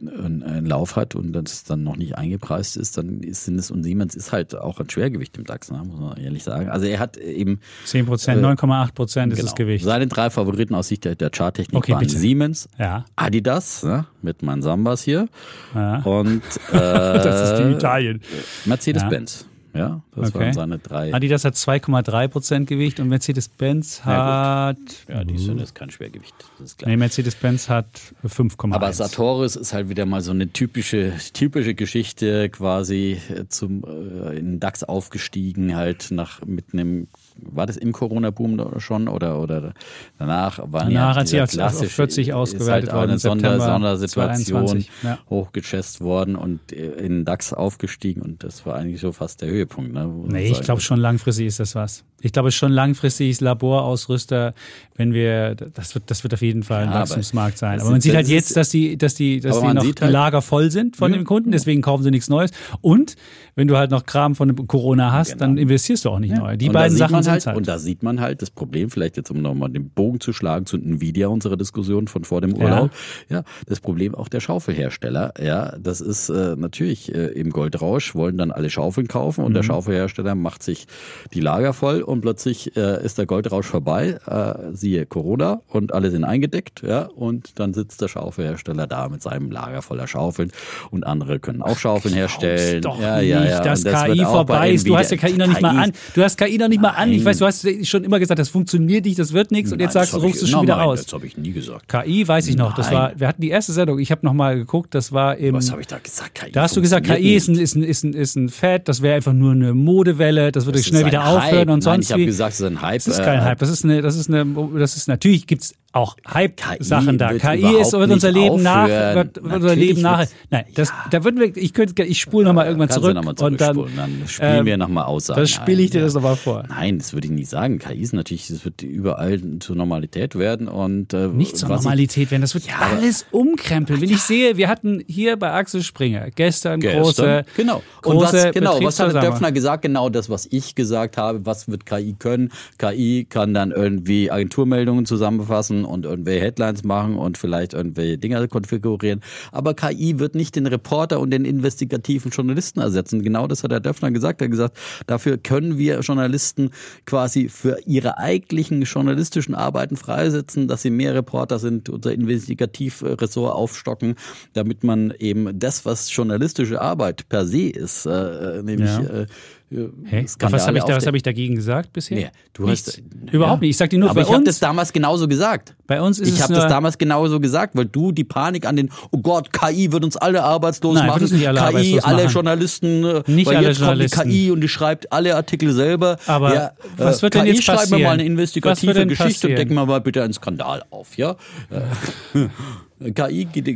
einen, einen Lauf hat und das dann noch nicht eingepreist ist, dann ist, es und Siemens ist halt auch ein Schwergewicht im DAX, ne, muss man ehrlich sagen. Also er hat eben 10 Prozent, 9,8 Prozent ist das genau, Gewicht. seine drei Favoriten aus Sicht der, der Charttechnik Okay, waren bitte. Siemens, Ja. Adidas ne, mit meinen Sambas hier Ja. und Das ist die äh, Italien. Mercedes-Benz. Ja, das Okay. waren seine drei. Adidas hat 2,3 Prozent Gewicht und Mercedes-Benz Ja, hat. ja, die sind ist kein Schwergewicht. Das ist klar. Nee, Mercedes-Benz hat 5,1. Aber Sartoris ist halt wieder mal so eine typische, typische Geschichte, quasi zum äh, in DAX aufgestiegen, halt nach mit einem, war das im Corona-Boom schon oder oder danach war Danach, als sie dieser auf- auf klassische- 40 ist ausgewertet halt worden eine Sonder, Sondersituation 2021, ja. hochgechest worden und äh, in DAX aufgestiegen und das war eigentlich so fast der Höhepunkt. Ne, Nee, ich glaube schon langfristig ist das was. Ich glaube schon langfristig ist Laborausrüster, wenn wir, das wird, das wird auf jeden Fall ein Ja, Wachstumsmarkt sein. Aber man sieht halt jetzt, dass die, dass die, dass die noch die halt- Lager voll sind von Ja, den Kunden, deswegen kaufen sie nichts Neues. Und wenn du halt noch Kram von dem Corona hast, Genau. dann investierst du auch nicht neu. Die Und beiden Sachen sind halt, halt. Und da sieht man halt das Problem, vielleicht jetzt um nochmal den Bogen zu schlagen zu Nvidia, unserer Diskussion von vor dem Urlaub. Ja, das Problem auch der Schaufelhersteller. Ja, das ist äh, natürlich äh, im Goldrausch, wollen dann alle Schaufeln kaufen und der Mhm. Schaufelhersteller macht sich die Lager voll und plötzlich äh, ist der Goldrausch vorbei, äh, siehe Corona und alle sind eingedeckt, ja, und dann sitzt der Schaufelhersteller da mit seinem Lager voller Schaufeln und andere können auch Schaufeln herstellen. doch ja, nicht, ja, ja. dass das KI vorbei ist. Du hast ja KI noch nicht mal an. Du hast KI noch nicht mal an. Ich Nein. weiß, du hast schon immer gesagt, das funktioniert nicht, das wird nichts und jetzt Nein, sagst du, das rufst du ich- schon wieder Nein, aus. Das habe ich nie gesagt. KI weiß ich noch, das Nein. war, wir hatten die erste Sendung, ich habe nochmal geguckt, das war im, Was habe ich da gesagt? KI da hast du gesagt, KI ist ein, ist ein, ist ein, ist ein Fad, das wäre einfach nur eine Modewelle, das würde Das schnell wieder aufhören Hype. und Nein, sonst ich habe gesagt, es ist ein Hype. Das ist kein äh, Hype, das ist eine, das ist eine, das ist natürlich gibt's auch Hype-Sachen da. KI ist wird unser Leben nach, wird, unser Leben nach. Nein, das, da würden wir, ich könnte, ich spule nochmal irgendwann zurück, noch mal und dann, dann spielen ähm, wir nochmal Aussagen. dann spiele ich dir das ja. nochmal vor. Nein, das würde ich nicht sagen. KI ist natürlich, das wird überall zur Normalität werden und äh, Nicht zur was ich- Normalität werden. Das wird aber- alles umkrempeln. Wenn ich sehe, wir hatten hier bei Axel Springer gestern, Gestern, große, genau. Und große was, genau, was hat. Döpfner gesagt? Genau das, was ich gesagt habe. Was wird KI können? KI kann dann irgendwie Agenturmeldungen zusammenfassen und irgendwelche Headlines machen und vielleicht irgendwelche Dinger konfigurieren. Aber KI wird nicht den Reporter und den investigativen Journalisten ersetzen. Genau das hat der Döpfner gesagt. Er hat gesagt, dafür können wir Journalisten quasi für ihre eigentlichen journalistischen Arbeiten freisetzen, dass sie mehr Reporter sind, unser Investigativressort aufstocken, damit man eben das, was journalistische Arbeit per se ist, äh, nämlich Ja. äh, Hä? Skandale Was habe ich, da, was hab ich dagegen gesagt bisher? Nee, du Nichts. hast Überhaupt nicht. Ich sag dir nur, aber bei ich habe das damals genauso gesagt. bei uns ist Ich habe das damals genauso gesagt, weil du die Panik an den, oh Gott, KI wird uns alle arbeitslos Nein, machen. nicht alle KI, arbeitslos alle machen. Journalisten, äh, Nicht weil alle jetzt Journalisten. kommt die KI und die schreibt alle Artikel selber. Aber ja, was äh, wird denn KI jetzt schreibt mir passieren? mal eine investigative Geschichte passieren? und decken wir mal bitte einen Skandal auf, ja? Äh, KI geht,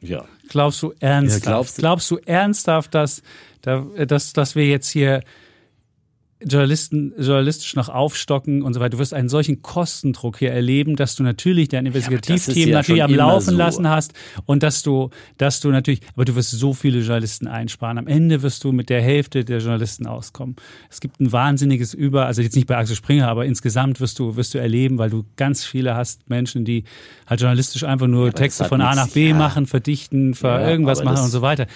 ja. glaubst du ernsthaft, Ja, glaubst glaubst, du- du ernsthaft, dass, dass, dass wir jetzt hier Journalisten, journalistisch noch aufstocken und so weiter. Du wirst einen solchen Kostendruck hier erleben, dass du natürlich deine das ist Investigativthemen ja natürlich am Laufen so. lassen hast und dass du, dass du natürlich, aber du wirst so viele Journalisten einsparen. Am Ende wirst du mit der Hälfte der Journalisten auskommen. Es gibt ein wahnsinniges Über, also jetzt nicht bei Axel Springer, aber insgesamt wirst du, wirst du erleben, weil du ganz viele hast Menschen, die halt journalistisch einfach nur das Texte von A nach B ja. machen, verdichten, für Ja, irgendwas machen und so weiter.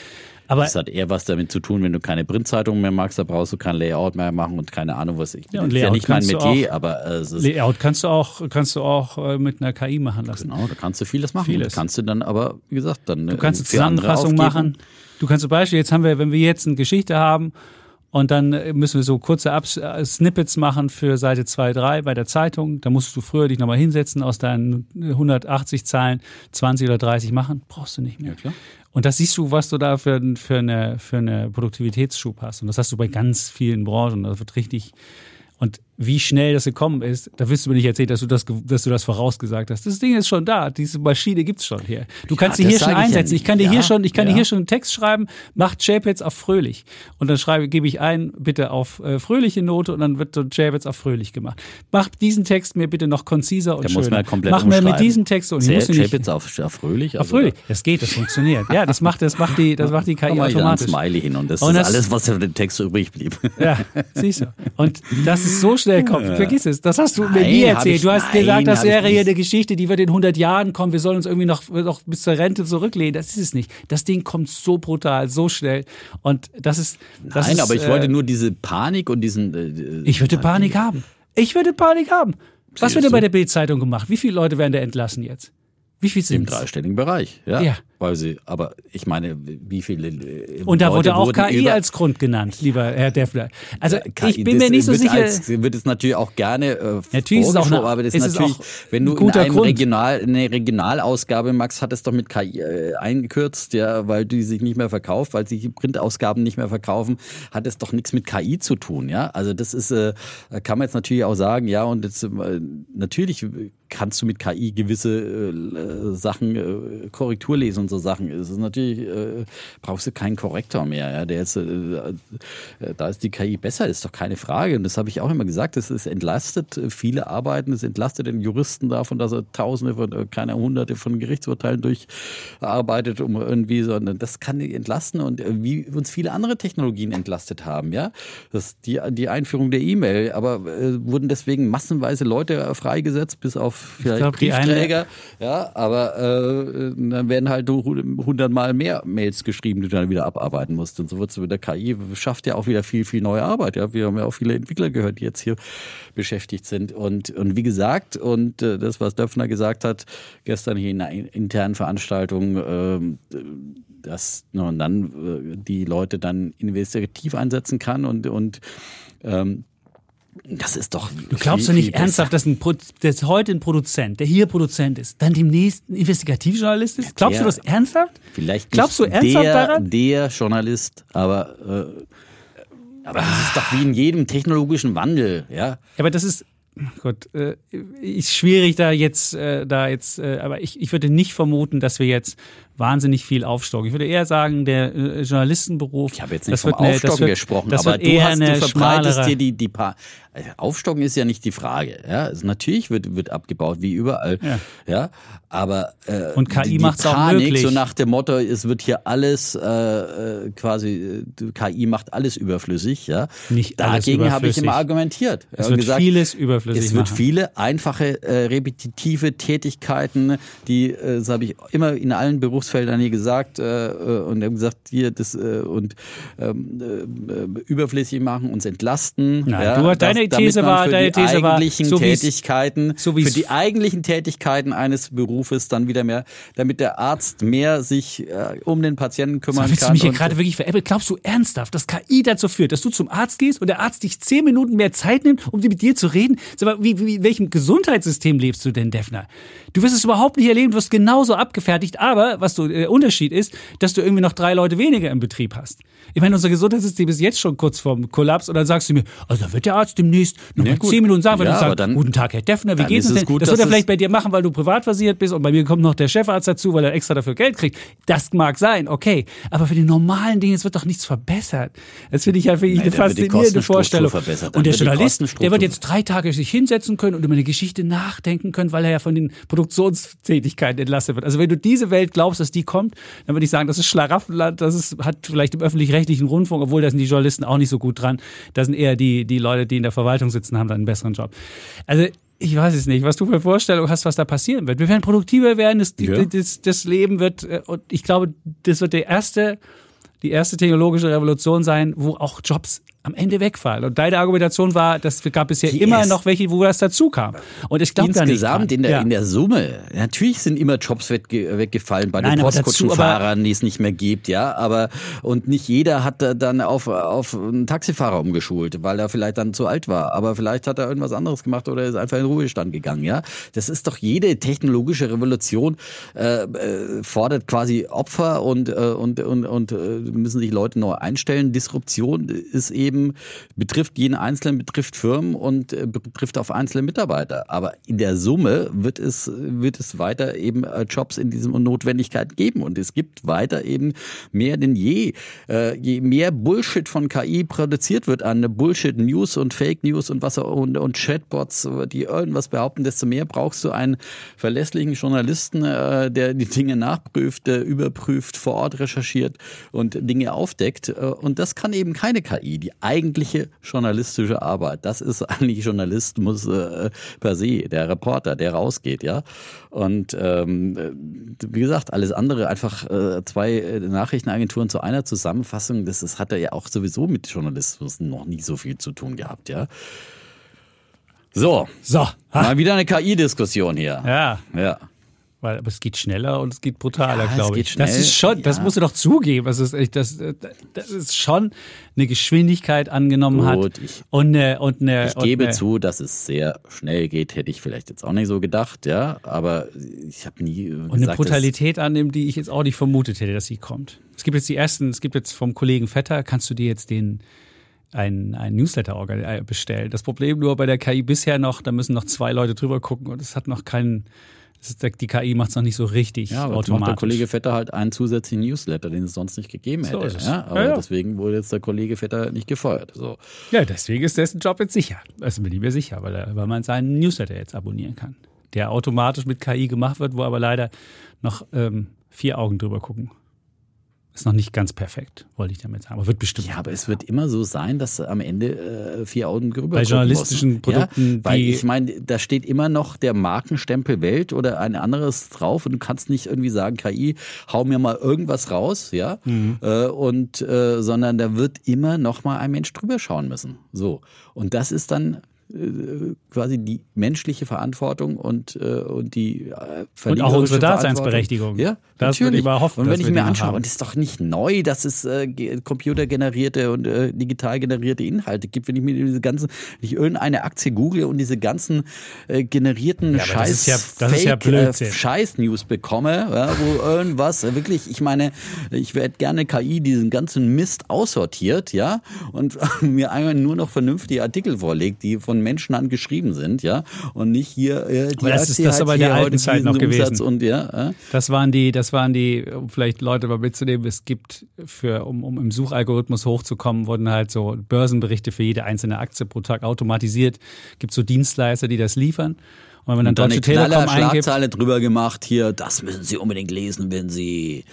Aber Das hat eher was damit zu tun, wenn du keine Printzeitung mehr magst, da brauchst du kein Layout mehr machen und keine Ahnung, was ich. Ja, und ist ja Layout nicht mein Metier, aber äh, es ist Layout kannst du auch, kannst du auch äh, mit einer KI machen lassen. Genau, da kannst du vieles machen. Vieles. Kannst du dann aber, wie gesagt, dann. Du kannst eine Zusammenfassung machen. Du kannst zum Beispiel, jetzt haben wir, wenn wir jetzt eine Geschichte haben und dann äh, müssen wir so kurze Abs äh, Snippets machen für Seite 2, 3 bei der Zeitung. Da musst du früher dich nochmal hinsetzen, aus deinen 180 Zeilen 20 oder 30 machen. Brauchst du nicht mehr. Ja, klar. Und das siehst du, was du da für, für, eine, für eine Produktivitätsschub hast. Und das hast du bei ganz vielen Branchen. Das wird richtig. Und wie schnell das gekommen ist, da wirst du mir nicht erzählen, dass du das, dass du das vorausgesagt hast. Das Ding ist schon da. Diese Maschine gibt's schon hier. Du kannst Ja, das hier schon sag ich ja einsetzen. Ich kann dir Ja, hier schon, ich kann dir hier schon einen Text schreiben. Mach JPEGs auf fröhlich. Und dann schreibe, gebe ich ein, bitte auf äh, fröhliche Note und dann wird so JPEGs auf fröhlich gemacht. Mach diesen Text mir bitte noch konziser und Da schöner. muss man ja komplett Mach mir mit diesem Text und ich muss nicht, auf, auf fröhlich? auf fröhlich. Das geht, das funktioniert. Ja, das macht, das macht die, das macht die KI Komm ein automatisch. Smiley hin und das Und ist das- alles, was für den Text übrig blieb. Ja, siehst du. Und das ist so schnell kommt. Ja. Vergiss es. Das hast du nein, mir nie erzählt. Du hast nein, gesagt, das wäre hier eine Geschichte, die wird in 100 Jahren kommen. Wir sollen uns irgendwie noch, noch bis zur Rente zurücklehnen. Das ist es nicht. Das Ding kommt so brutal, so schnell. Und das ist. Das nein, ist, aber ich äh, wollte nur diese Panik und diesen. Äh, ich würde Panik haben. Ich würde Panik haben. Was wird denn bei der Bild-Zeitung gemacht? Wie viele Leute werden da entlassen jetzt? Wie viel sind Im dreistelligen Bereich, ja. ja. Weil sie, aber ich meine, wie viele. Äh, Und da Leute wurde auch KI als Grund genannt, lieber Herr Deffler. Also KI, ich bin mir nicht so sicher. Als, wird es natürlich auch gerne äh, natürlich ist auch eine, aber das ist natürlich, wenn du in einem Regional, eine Regionalausgabe, Max, hat es doch mit KI äh, eingekürzt, ja, weil die sich nicht mehr verkauft, weil sich die Printausgaben nicht mehr verkaufen, hat es doch nichts mit KI zu tun, ja. Also das ist, äh, kann man jetzt natürlich auch sagen, ja, und jetzt, äh, natürlich kannst du mit KI gewisse äh, Sachen, äh, Korrektur lesen und so Sachen. Es ist natürlich, äh, brauchst du keinen Korrektor mehr. Ja? Der ist, äh, äh, da ist die KI besser, ist doch keine Frage. Und das habe ich auch immer gesagt, es ist entlastet viele Arbeiten, es entlastet den Juristen davon, dass er Tausende von, äh, keine Hunderte von Gerichtsurteilen durcharbeitet, um irgendwie, sondern das kann entlasten und äh, wie uns viele andere Technologien entlastet haben. Ja, das die, die Einführung der E-Mail, aber äh, wurden deswegen massenweise Leute freigesetzt, bis auf vielleicht glaub, Briefträger. Ja, aber äh, dann werden halt hundertmal mehr Mails geschrieben, die du dann wieder abarbeiten musst. Und so wird es mit der KI schafft ja auch wieder viel, viel neue Arbeit. Ja, wir haben ja auch viele Entwickler gehört, die jetzt hier beschäftigt sind. Und, und wie gesagt, und äh, das, was Döpfner gesagt hat, gestern hier in einer internen Veranstaltung, äh, dass man dann äh, die Leute dann investigativ einsetzen kann und, und ähm, das ist doch. Du glaubst doch nicht ernsthaft, dass, ein Pro dass heute ein Produzent, der hier Produzent ist, dann demnächst ein Investigativjournalist ist? Glaubst der, du das ernsthaft? Vielleicht Glaubst du ernsthaft der, daran? Der Journalist, aber, äh, aber das ist doch wie in jedem technologischen Wandel, ja. Ja, aber das ist, Gott, äh, ist schwierig da jetzt, äh, da jetzt, äh, aber ich, ich würde nicht vermuten, dass wir jetzt wahnsinnig viel aufstocken. Ich würde eher sagen, der äh, Journalistenberuf. Ich habe jetzt nicht vom Aufstocken wird, gesprochen, aber du, hast, du verbreitest dir die, die paar. Äh, aufstocken ist ja nicht die Frage. Ja, also natürlich wird, wird abgebaut, wie überall. Ja, ja aber äh, und KI macht es auch möglich. So nach dem Motto, es wird hier alles äh, äh quasi, KI macht alles überflüssig. Ja, nicht dagegen habe ich immer argumentiert. Es wird gesagt, vieles überflüssig. Es wird machen. viele einfache äh, repetitive Tätigkeiten, die, äh, das habe ich immer in allen Berufs Berufsfeldern hier gesagt äh, äh, und haben gesagt, hier das äh, und ähm, äh, überflüssig machen, uns entlasten. Nein, ja, du, deine das, These war, deine These war, so Tätigkeiten, so für die eigentlichen Tätigkeiten eines Berufes dann wieder mehr, damit der Arzt mehr sich äh, um den Patienten kümmern so, willst kann. Du mich hier gerade wirklich veräppeln? Glaubst du ernsthaft, dass KI dazu führt, dass du zum Arzt gehst und der Arzt dich zehn Minuten mehr Zeit nimmt, um mit dir zu reden? Sag mal, wie, wie, welchem Gesundheitssystem lebst du denn, Defner? Du wirst es überhaupt nicht erleben, du wirst genauso abgefertigt, aber was du, der Unterschied ist, dass du irgendwie noch drei Leute weniger im Betrieb hast. Ich meine, unser Gesundheitssystem ist jetzt schon kurz vorm Kollaps und dann sagst du mir, also da wird der Arzt demnächst noch ja, mal zehn Minuten sagen, wenn ja, du sagst, dann, guten Tag, Herr Defner, wie geht's es denn? Gut, das wird er vielleicht bei dir machen, weil du privat versiert bist und bei mir kommt noch der Chefarzt dazu, weil er extra dafür Geld kriegt. Das mag sein, okay. Aber für die normalen Dinge, es wird doch nichts verbessert. Das finde ich ja wirklich eine faszinierende Vorstellung. Und der Journalist, der wird jetzt drei Tage sich hinsetzen können und über eine Geschichte nachdenken können, weil er ja von den Produktionstätigkeiten entlastet wird. Also wenn du diese Welt glaubst, dass die kommt, dann würde ich sagen, das ist Schlaraffenland, das ist, hat vielleicht im öffentlich-rechtlichen Rundfunk, obwohl da sind die Journalisten auch nicht so gut dran. Da sind eher die, die Leute, die in der Verwaltung sitzen, haben dann einen besseren Job. Also ich weiß es nicht, was du für Vorstellungen hast, was da passieren wird. Wir werden produktiver werden, das, ja. das, das Leben wird, äh, und ich glaube, das wird der erste, die erste technologische Revolution sein, wo auch Jobs am Ende wegfallen. Und deine Argumentation war, das gab bisher ja immer noch welche, wo das dazu kam. Und ich glaube gar nicht. Insgesamt in der, ja. in der Summe, natürlich sind immer Jobs wegge weggefallen bei Nein, den Postkutschenfahrern, die es nicht mehr gibt, ja. Aber und nicht jeder hat dann auf, auf einen Taxifahrer umgeschult, weil er vielleicht dann zu alt war. Aber vielleicht hat er irgendwas anderes gemacht oder ist einfach in den Ruhestand gegangen, ja. Das ist doch jede technologische Revolution äh, äh, fordert quasi Opfer und, äh, und, und, und äh, müssen sich Leute neu einstellen. Disruption ist eben eben betrifft jeden Einzelnen, betrifft Firmen und äh, betrifft auf einzelne Mitarbeiter. Aber in der Summe wird es, wird es weiter eben äh, Jobs in diesem Notwendigkeit geben. Und es gibt weiter eben mehr denn je. Äh, je mehr Bullshit von KI produziert wird an Bullshit News und Fake News und was und, und Chatbots, die irgendwas behaupten, desto mehr brauchst du einen verlässlichen Journalisten, der die Dinge nachprüft, überprüft, vor Ort recherchiert und Dinge aufdeckt. Und das kann eben keine KI. Die eigentliche journalistische Arbeit. Das ist eigentlich Journalismus äh, per se, der Reporter, der rausgeht, ja. Und ähm, wie gesagt, alles andere, einfach äh, zwei Nachrichtenagenturen zu einer Zusammenfassung, das, das hat er ja auch sowieso mit Journalismus noch nie so viel zu tun gehabt, ja. So. So. Mal wieder eine KI-Diskussion hier. Ja. Ja. Weil, aber es geht schneller und es geht brutaler, Ja, glaube ich. Das schnell, ist schon, das ja. musst du doch zugeben. Das ist, echt, das, das ist schon eine Geschwindigkeit angenommen hat. Gut, ich- und eine, und eine, Ich und gebe eine, zu, dass es sehr schnell geht, hätte ich vielleicht jetzt auch nicht so gedacht, ja. Aber ich habe nie Und eine gesagt, Brutalität annimmt, die ich jetzt auch nicht vermutet hätte, dass sie kommt. Es gibt jetzt die ersten, es gibt jetzt vom Kollegen Vetter, kannst du dir jetzt den ein, ein Newsletter äh, bestellen. Das Problem nur bei der KI bisher noch, da müssen noch zwei Leute drüber gucken und es hat noch keinen, ist, die KI macht es noch nicht so richtig Ja, aber jetzt macht automatisch. der Kollege Vetter halt einen zusätzlichen Newsletter, den es sonst nicht gegeben So hätte. es. ja, aber Ja, ja. deswegen wurde jetzt der Kollege Vetter nicht gefeuert. So. Ja, deswegen ist dessen Job jetzt sicher. Also bin ich mir sicher, weil, er, weil man seinen Newsletter jetzt abonnieren kann. Der automatisch mit KI gemacht wird, wo aber leider noch ähm, vier Augen drüber gucken. Ist noch nicht ganz perfekt, wollte ich damit sagen. Aber wird bestimmt. Ja, aber es wird immer so sein, dass am Ende äh, vier Augen drüber Bei journalistischen müssen. Produkten, ja, weil ich meine, da steht immer noch der Markenstempel Welt oder ein anderes drauf und du kannst nicht irgendwie sagen, KI, hau mir mal irgendwas raus, ja, Mhm. äh, und äh, sondern da wird immer noch mal ein Mensch drüber schauen müssen. So und das ist dann quasi die menschliche Verantwortung und äh, und die äh, Und auch unsere. Daseinsberechtigung. Ja, Das würde ich hoffen, Und wenn ich mir anschaue, haben. und es ist doch nicht neu, dass es äh, ge- computergenerierte und äh, digital generierte Inhalte gibt, wenn ich mir diese ganzen, wenn ich irgendeine Aktie google und diese ganzen äh, generierten Ja, Scheiß ja- ja Fake, Blödsinn. Äh, Scheiß News bekomme, ja, wo irgendwas äh, wirklich, ich meine, ich werde gerne KI diesen ganzen Mist aussortiert, ja, und mir einmal nur noch vernünftige Artikel vorlegt, die von Menschen angeschrieben sind, ja, und nicht hier äh, die Aber das ist das aber in der alten Zeit noch gewesen. Umsatz und ja, äh, Das waren die, das waren die, um vielleicht Leute mal mitzunehmen, es gibt für, um, um im Suchalgorithmus hochzukommen, wurden halt so Börsenberichte für jede einzelne Aktie pro Tag automatisiert. Gibt so Dienstleister, die das liefern. Und wenn man dann Und dann Deutsche eine Telekom eingibt, Schlagzeile drüber gemacht hier, das müssen Sie unbedingt lesen, wenn Sie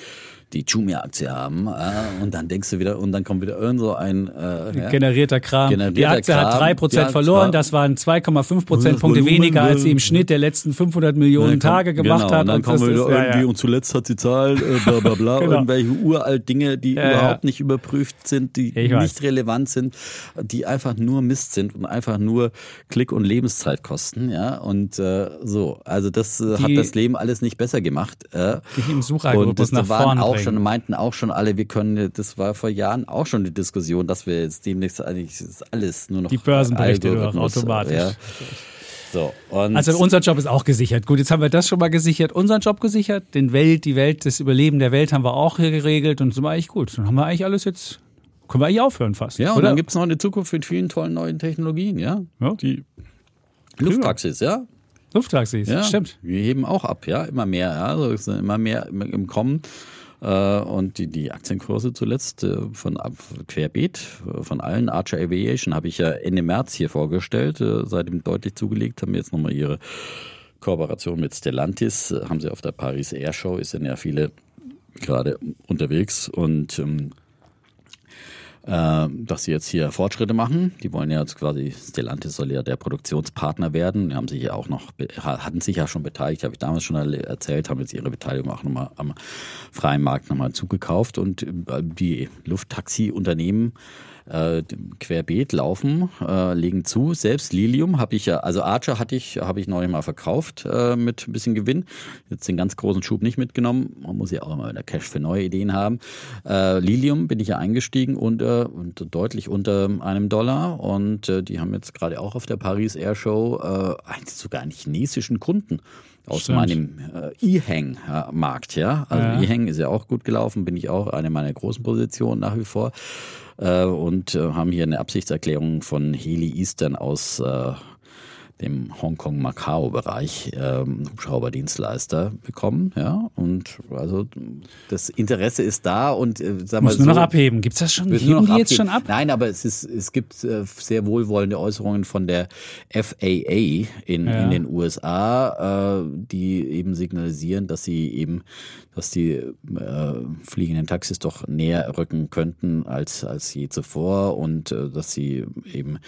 die Jumia-Aktie haben. äh, Und dann denkst du wieder, und dann kommt wieder irgend so ein äh, ja. generierter Kram. die Generierter Aktie hat Kram. 3% Ja, verloren. klar. Das waren 2,5 Das Prozentpunkte weniger, als sie im Schnitt der letzten 500 Millionen dann Tage gemacht genau, hat. Und dann Und kommen das wieder ist- ja, irgendwie ja. und zuletzt hat sie Zahl, äh, bla bla bla, Genau. irgendwelche uralt Dinge, die Ja, ja. überhaupt nicht überprüft sind, die ich weiß. nicht relevant sind, die einfach nur Mist sind und einfach nur Klick- und Lebenszeit kosten. Ja, und äh, so, also das äh, hat Die- das Leben alles nicht besser gemacht. Äh, Die im Suchalgorithmus das nach vorne auch bringen. schon, meinten auch schon alle, wir können, das war vor Jahren auch schon die Diskussion, dass wir jetzt demnächst eigentlich alles nur noch Die Börsenberichte nur noch automatisch. Ja. So, Also unser Job ist auch gesichert. Gut, jetzt haben wir das schon mal gesichert, unseren Job gesichert, den Welt, die Welt, das Überleben der Welt haben wir auch hier geregelt und sind wir eigentlich gut. Dann haben wir eigentlich alles jetzt, können wir eigentlich aufhören fast. ja, und oder? dann gibt es noch eine Zukunft mit vielen tollen neuen Technologien, ja. Ja. Die Lufttaxis, ja. Lufttaxis, ja. stimmt. Wir heben auch ab, ja, immer mehr, ja. Also immer mehr im Kommen. Äh, Und die, die Aktienkurse zuletzt äh, von querbeet von allen. Archer Aviation habe ich ja Ende März hier vorgestellt, äh, seitdem deutlich zugelegt, haben jetzt nochmal ihre Kooperation mit Stellantis, haben sie auf der Paris Air Show, ist sind ja viele gerade unterwegs und ähm, äh, dass sie jetzt hier Fortschritte machen. Die wollen ja jetzt quasi, Stellantis soll ja der Produktionspartner werden. Die haben sich ja auch noch, hatten sich ja schon beteiligt, habe ich damals schon erzählt, haben jetzt ihre Beteiligung auch nochmal am freien Markt nochmal zugekauft und äh, die Lufttaxi-Unternehmen äh, querbeet laufen, äh, legen zu. Selbst Lilium habe ich ja, also Archer hatte ich, habe ich neulich mal verkauft äh, mit ein bisschen Gewinn. Jetzt den ganz großen Schub nicht mitgenommen. Man muss ja auch immer wieder Cash für neue Ideen haben. Äh, Lilium bin ich ja eingestiegen unter und deutlich unter einem Dollar und äh, die haben jetzt gerade auch auf der Paris Air Show äh, eigentlich sogar einen chinesischen Kunden aus Stimmt. meinem äh, E-Hang-Markt, ja. Also Ja. E-Hang ist ja auch gut gelaufen, bin ich auch eine meiner großen Positionen nach wie vor. Äh, und äh, haben hier eine Absichtserklärung von Heli Eastern aus äh, dem Hongkong-Macau-Bereich ähm, Hubschrauberdienstleister bekommen. Ja, und also das Interesse ist da und äh, sag mal Muss nur so, noch abheben. Gibt's das schon? Heben die jetzt abgeben. schon ab? Nein, aber es, ist, es gibt äh, sehr wohlwollende Äußerungen von der FAA in, Ja. in den USA, äh, die eben signalisieren, dass sie eben, dass die äh, fliegenden Taxis doch näher rücken könnten als, als je zuvor und äh, dass sie eben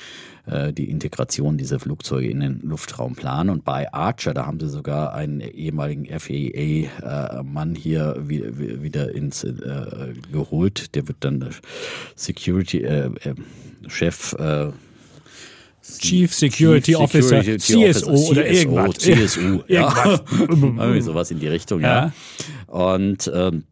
äh, die Integration dieser Flugzeuge in den Luftraum planen. Und bei Archer, da haben sie sogar einen ehemaligen FAA-Mann hier wie, wie, wieder ins äh, geholt. Der wird dann der Security äh, äh, Chef äh, Chief Security Officer, CSO oder irgendwas. CSU, ja. Irgendwas. Irgendwie sowas in die Richtung, ja. Ja. Und ähm,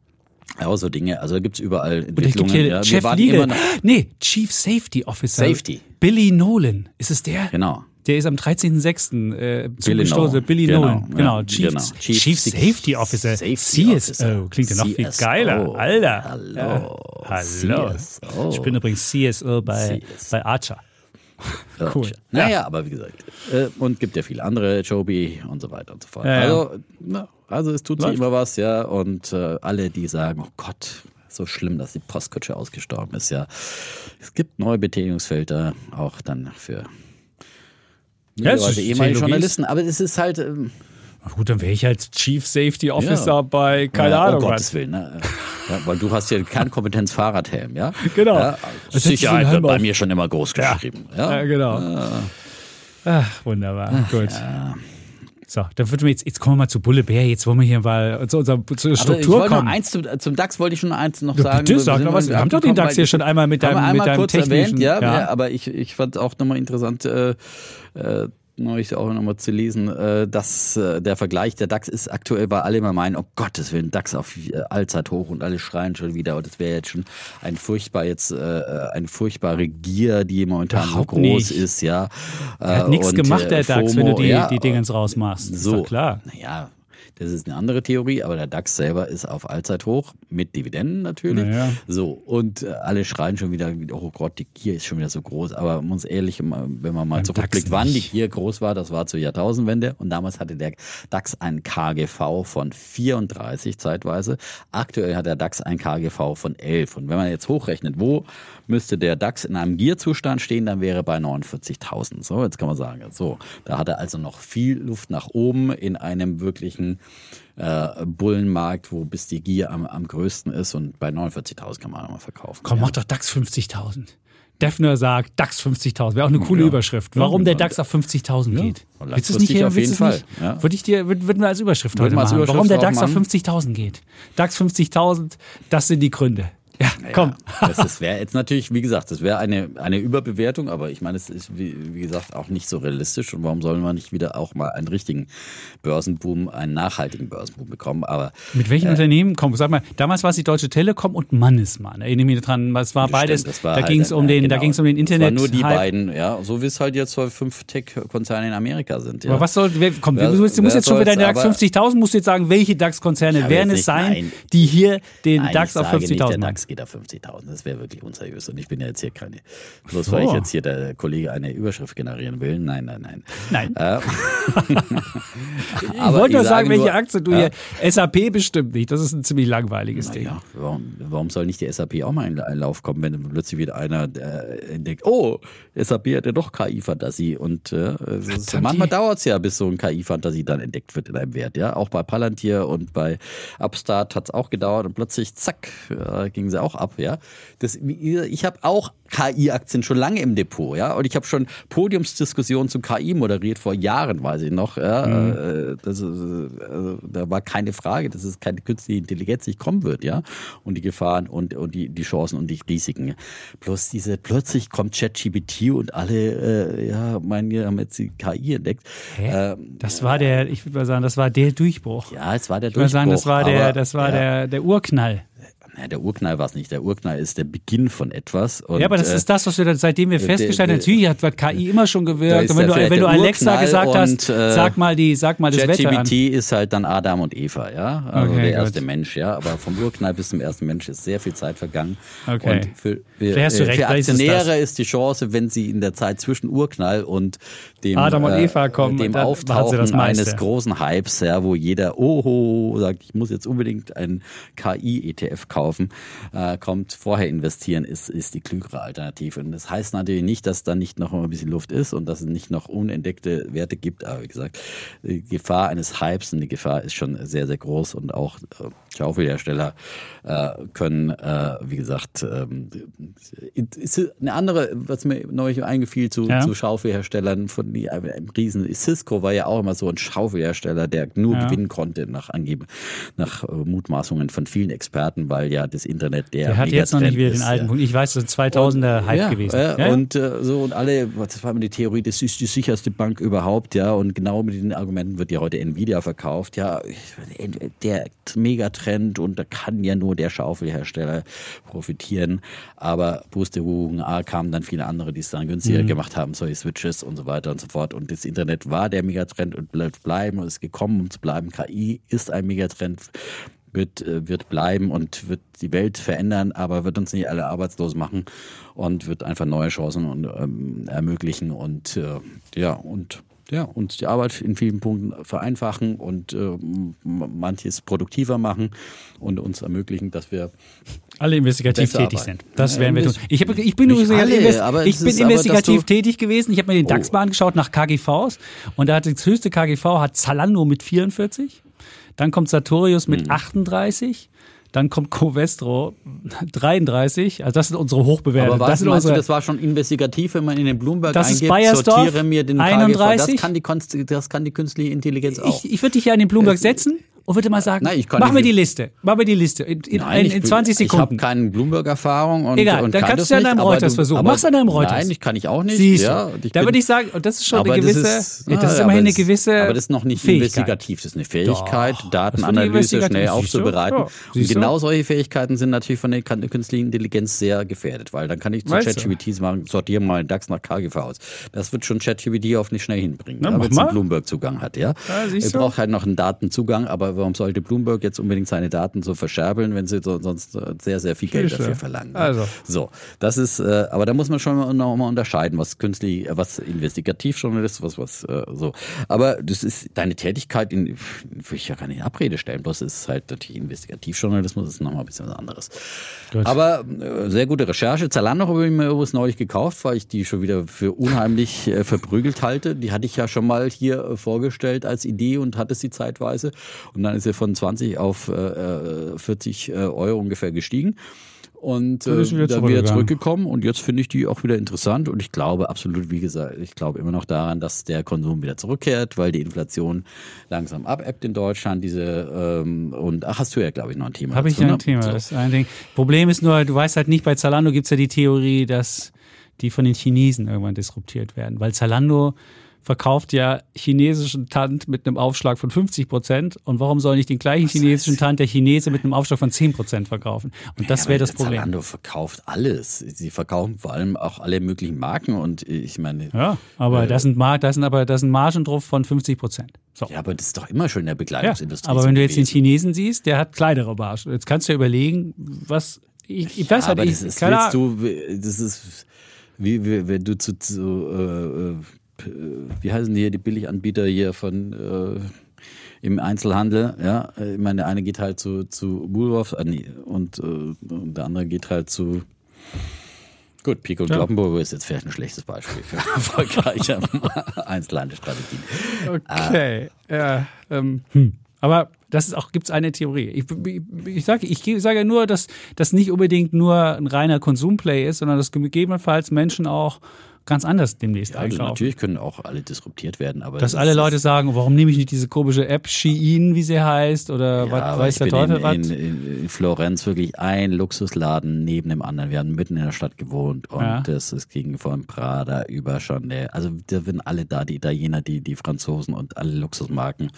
ja, so Dinge. Also überall Und es gibt Entwicklungen. hier ja. Chef Legal. immer noch, Nee, Chief Safety Officer. Safety. Billy Nolan. Ist es der? genau. Der ist am 13.06. Äh, Billy zugestoßen. Nolan. Billy Genau, Nolan. ja, Genau. Chief, genau. Chief, Chief Safety Officer. Safety CSO. Officer. Klingt ja noch viel CSO. geiler. Alter. Hallo. Hallo. CSO. Ich bin übrigens CSO bei, CSO. bei Archer. Ja, Cool. Naja, aber wie gesagt, äh, und gibt ja viele andere, Joby und so weiter und so fort. Ja. Also, na, also es tut sich immer was, ja. Und äh, alle, die sagen, oh Gott, so schlimm, dass die Postkutsche ausgestorben ist, ja. Es gibt neue Betätigungsfelder, auch dann für Ja, Leute, ehemalige Technologie. Journalisten. Aber es ist halt, ähm, Na Gut, dann wäre ich halt Chief Safety Officer Ja. bei, keine ja, Ahnung oh was. Gottes Willen, ne? Ja, weil du hast ja Kernkompetenz Fahrradhelm, ja? Genau. Ja, Sicherheit wird bei auf? mir schon immer groß geschrieben. Ja, Ja, genau. Ach, wunderbar. Gut. So, dann würden wir jetzt, jetzt kommen wir mal zu Bulle Bär. Jetzt wollen wir hier mal zu unserer zur Struktur wollte noch kommen. eins zum, zum DAX wollte ich schon eins noch sagen. bitte, sag sind doch was. Wir haben doch den DAX hier schon einmal mit deinem- mit deinem kurz technischen- erwähnt, ja, ja. ja. aber ich, ich fand auch nochmal interessant, äh, äh, neulich auch nochmal zu lesen, äh, dass äh, der Vergleich der DAX ist aktuell, weil alle immer meinen, oh Gottes Willen, DAX auf äh, Allzeit hoch und alle schreien schon wieder, und das wäre jetzt schon ein furchtbar jetzt, eine furchtbare Gier, die momentan Überhaupt so groß nicht. ist, ja. Er hat nichts gemacht, der DAX, wenn du die, ja, die Dingens rausmachst. Ist so, klar. Naja, das ist eine andere Theorie, aber der DAX selber ist auf Allzeithoch mit Dividenden natürlich. Naja. So, und äh, alle schreien schon wieder, oh Gott, die Gier ist schon wieder so groß. Aber muss ehrlich, wenn man mal Beim zurückblickt, wann die. Gier groß war, das war zur Jahrtausendwende. Und damals hatte der DAX einen KGV von 34 zeitweise. Aktuell hat der DAX einen KGV von 11. Und wenn man jetzt hochrechnet, wo müsste der DAX in einem Gierzustand stehen, dann wäre er bei 49.000. So, jetzt kann man sagen, so, da hat er also noch viel Luft nach oben in einem wirklichen äh, Bullenmarkt, wo bis die Gier am, am größten ist und bei 49.000 kann man auch mal verkaufen. Komm, ja. mach doch DAX 50.000. Defner sagt DAX 50.000. Wäre auch eine coole Ja. Überschrift. Ja, Warum der genau. DAX auf 50.000 Ja. geht. Willst du es nicht hier? auf jeden? Fall, ja. Würde ich dir, würden wir als Überschrift Würden heute machen. Überschrift Warum der DAX auf machen? 50.000 geht. DAX 50.000, das sind die Gründe. Ja, komm. Ja, das wäre jetzt natürlich, wie gesagt, das wäre eine, eine Überbewertung, aber ich meine, es ist, wie, wie gesagt, auch nicht so realistisch. Und warum sollen wir nicht wieder auch mal einen richtigen Börsenboom, einen nachhaltigen Börsenboom bekommen? Aber Mit welchen Unternehmen? Komm, sag mal, damals war es die Deutsche Telekom und Mannesmann. Erinnere mich dran, es war beides. Stimmt, das war da halt ging es ein- um den, genau, es um den Internet. Das waren nur die Hype. beiden, ja. So wie es halt jetzt bei fünf Tech-Konzerne in Amerika sind. Ja. Aber was soll, wer, komm, Wer- du musst, jetzt schon wieder soll's, DAX aber- 50.000, musst du jetzt sagen, welche DAX-Konzerne werden es sein, nein. die hier den Nein, DAX auf sage nicht, der 50.000 machen. Geht auf 50.000. Das wäre wirklich unseriös. Und ich bin ja jetzt hier keine, bloß so. weil ich jetzt hier der Kollege eine Überschrift generieren will. Nein, nein, nein. Nein. Äh, Ich wollte nur sagen, sage welche Aktie du Ja. hier. SAP bestimmt nicht. Das ist ein ziemlich langweiliges Ding. Ja, warum, warum soll nicht die SAP auch mal in einen Lauf kommen, wenn plötzlich wieder einer äh, entdeckt, oh, SAP hat ja doch KI-Fantasie. Und äh, ist, manchmal dauert es ja, bis so ein KI-Fantasie dann entdeckt wird in einem Wert. Ja, Auch bei Palantir und bei Upstart hat es auch gedauert und plötzlich, zack, äh, gingen sie auch ab. Ja, das, Ich habe auch KI-Aktien schon lange im Depot, ja, und ich habe schon Podiumsdiskussionen zu KI moderiert vor Jahren, weiß ich noch. Ja, äh, das also, da war keine Frage, dass es keine künstliche Intelligenz nicht kommen wird, ja, und die Gefahren und, und die, die Chancen und die Risiken. Plus diese, plötzlich kommt ChatGPT und alle, äh, ja, meinen, wir haben jetzt die KI entdeckt. Ähm, Das war der, ich würde mal sagen, das war der Durchbruch. ja, es war der ich würde Durchbruch. sagen, das war der, das war der, der Urknall. Ja, der Urknall war es nicht. Der Urknall ist der Beginn von etwas. Und, ja, aber das äh, ist das, was wir seitdem wir festgestellt haben. Natürlich hat, KI immer schon gewirkt. ist Und wenn du, wenn du Alexa Urknall gesagt hast, und, äh, sag mal die, sag mal das Wetter an. Ist halt dann Adam und Eva, ja. Also Okay, der erste gut. Mensch, ja. Aber vom Urknall bis zum ersten Mensch ist sehr viel Zeit vergangen. Okay. Und für, für, Vielleicht hast du äh, recht, für vielleicht ist es Aktionäre das. ist die Chance, wenn sie in der Zeit zwischen Urknall und dem, Adam und äh, Eva kommen, dem dann Auftauchen eines großen Hypes, ja, wo jeder, oho, sagt, ich muss jetzt unbedingt einen KI-ETF kaufen, äh, kommt, vorher investieren, ist, ist die klügere Alternative. Und das heißt natürlich nicht, dass da nicht noch ein bisschen Luft ist und dass es nicht noch unentdeckte Werte gibt. Aber wie gesagt, die Gefahr eines Hypes und die Gefahr ist schon sehr, sehr groß und auch äh, Schaufelhersteller äh, können, äh, wie gesagt, ähm, ist eine andere, was mir neulich eingefiel zu, Ja. zu Schaufelherstellern von die äh, im Riesen. Cisco war ja auch immer so ein Schaufelhersteller, der nur Ja. gewinnen konnte nach Angeben, nach äh, Mutmaßungen von vielen Experten, weil ja das Internet der Der hat jetzt noch nicht wieder den alten Punkt. Ich weiß, das ist 2000er Hype ja, gewesen. Ja, Ja. Und äh, so und alle, das war immer die Theorie, das ist die sicherste Bank überhaupt, ja. Und genau mit den Argumenten wird ja heute Nvidia verkauft. Ja, der Megatrend und da kann ja nur der Schaufelhersteller profitieren. Aber Pustekuchen, A kamen dann viele andere, die es dann Mhm. günstiger gemacht haben, solche Switches und so weiter und so fort. Und das Internet war der Megatrend und bleibt bleiben und ist gekommen, um zu bleiben. KI ist ein Megatrend wird, äh, wird bleiben und wird die Welt verändern, aber wird uns nicht alle arbeitslos machen und wird einfach neue Chancen und, ähm, ermöglichen und äh, ja und ja, und die Arbeit in vielen Punkten vereinfachen und äh, manches produktiver machen und uns ermöglichen, dass wir alle investigativ tätig arbeiten. sind. Das Ja, werden wir tun. Ich, hab, ich bin, übrigens- alle, invest- aber ich bin aber, investigativ du- tätig gewesen. Ich habe mir den DAX Oh. mal angeschaut nach KGVs und da hat das höchste KGV hat Zalando mit 44, dann kommt Sartorius mit Hm. 38. Dann kommt Covestro 33, also das sind unsere Hochbewerteten. aber das was sind meinst du, unsere, das war schon investigativ, wenn man in den Bloomberg Das ist eingibt, Bayersdorf, sortiere mir den KGV. 31. Das kann die, das kann die künstliche Intelligenz auch. ich, ich würde dich ja in den Bloomberg setzen und würde mal sagen, Nein, mach mir die Liste, mach mir die Liste in, in, Nein, in, in 20 Ich habe Sekunden. keine Bloomberg-Erfahrung und, Egal, und dann kann kannst du ja an deinem Reuters versuchen. Mach's an deinem Reuters. Nein, ich kann ich auch nicht. Siehst ja, du. ich da würde ich sagen, und das ist schon eine gewisse, das ist, das ist immerhin aber eine das- gewisse Aber das ist noch nicht Fähigkeit. investigativ, das ist eine Fähigkeit, Doch, Datenanalyse schnell aufzubereiten. Ja, und genau solche Fähigkeiten sind natürlich von der künstlichen Intelligenz sehr gefährdet, weil dann kann ich zu. ChatGPT sagen, sortiere mal DAX nach KGV aus. Das wird schon ChatGPT auf nicht schnell hinbringen, ja, wenn es einen. Bloomberg-Zugang hat. Ja? Ja, er braucht halt noch einen Datenzugang, aber warum sollte Bloomberg jetzt unbedingt seine Daten so verscherbeln, wenn sie so, sonst äh, sehr, sehr viel Geld dafür verlangen? Also. So, das ist, äh, aber da muss man schon mal, noch mal unterscheiden, was künstlich, äh, was Investigativjournalist, was, was äh, so. Aber das ist deine Tätigkeit, in, will ich ja gar nicht in Abrede stellen, bloß ist halt natürlich Investigativjournalismus, ist nochmal ein bisschen was anderes. Gut. Aber äh, sehr gute Recherche. Zalando habe ich mir übrigens neulich gekauft, weil ich die schon wieder für unheimlich äh, verprügelt halte. Die hatte ich ja schon mal hier äh, vorgestellt als Idee und hatte sie zeitweise. Und dann ist sie von 20 auf äh, äh, 40 äh, Euro ungefähr gestiegen. Und Dann äh, wieder dann wieder zurückgegangen. zurückgekommen und jetzt finde ich die auch wieder interessant und ich glaube absolut, wie gesagt, ich glaube immer noch daran, dass der Konsum wieder zurückkehrt, weil die Inflation langsam abebbt in Deutschland. Diese ähm, und ach, hast du ja glaube ich noch ein Thema. Habe ich ja ne? ein Thema. So. Das ist ein Ding. Problem ist nur, du weißt halt nicht, bei Zalando gibt's ja die Theorie, dass die von den Chinesen irgendwann disruptiert werden. Weil Zalando verkauft ja chinesischen Tand mit einem Aufschlag von 50 Prozent. Und warum soll nicht den gleichen chinesischen Tand der Chinese mit einem Aufschlag von 10 Prozent verkaufen? Und das Ja, wäre aber das Problem. Zalando verkauft alles. Sie verkaufen vor allem auch alle möglichen Marken und ich meine, Ja, aber Äh, das sind, Mar das sind aber das sind Margen drauf von 50 Prozent. So. ja, aber das ist doch immer schon in der Ja, Bekleidungsindustrie. aber so wenn du jetzt den. Chinesen siehst, der hat kleinere Margen. Jetzt kannst du ja überlegen, was ich, ich weiß ja, halt aber ich, das ist, willst du, das ist wie, wie wenn du zu, zu äh, äh, wie heißen die hier, die Billiganbieter hier von äh, im Einzelhandel, ja, ich meine, der eine geht halt zu, zu Woolworths äh, nee, und, äh, und der andere geht halt zu Gut, Pico und Ja. Kloppenburg ist jetzt vielleicht ein schlechtes Beispiel für erfolgreiche Einzelhandelsstrategien. Okay. Ja, ähm, hm. Aber das ist auch, gibt's eine Theorie. Ich, ich, ich sage ich sage ja nur, dass das nicht unbedingt nur ein reiner Konsumplay ist, sondern dass gegebenenfalls Menschen auch ganz anders demnächst Ja, also einkaufen. natürlich können auch alle disruptiert werden, aber Dass das alle Leute sagen, warum nehme ich nicht diese komische App Shein, wie sie heißt, oder Ja, was weiß der Teufel in, was? in, in, in Florenz wirklich ein Luxusladen neben dem anderen. Wir haben mitten in der Stadt gewohnt und Ja. das ist gegen von Prada über Chanel. Also da sind alle da, die Italiener, die, die Franzosen und alle Luxusmarken.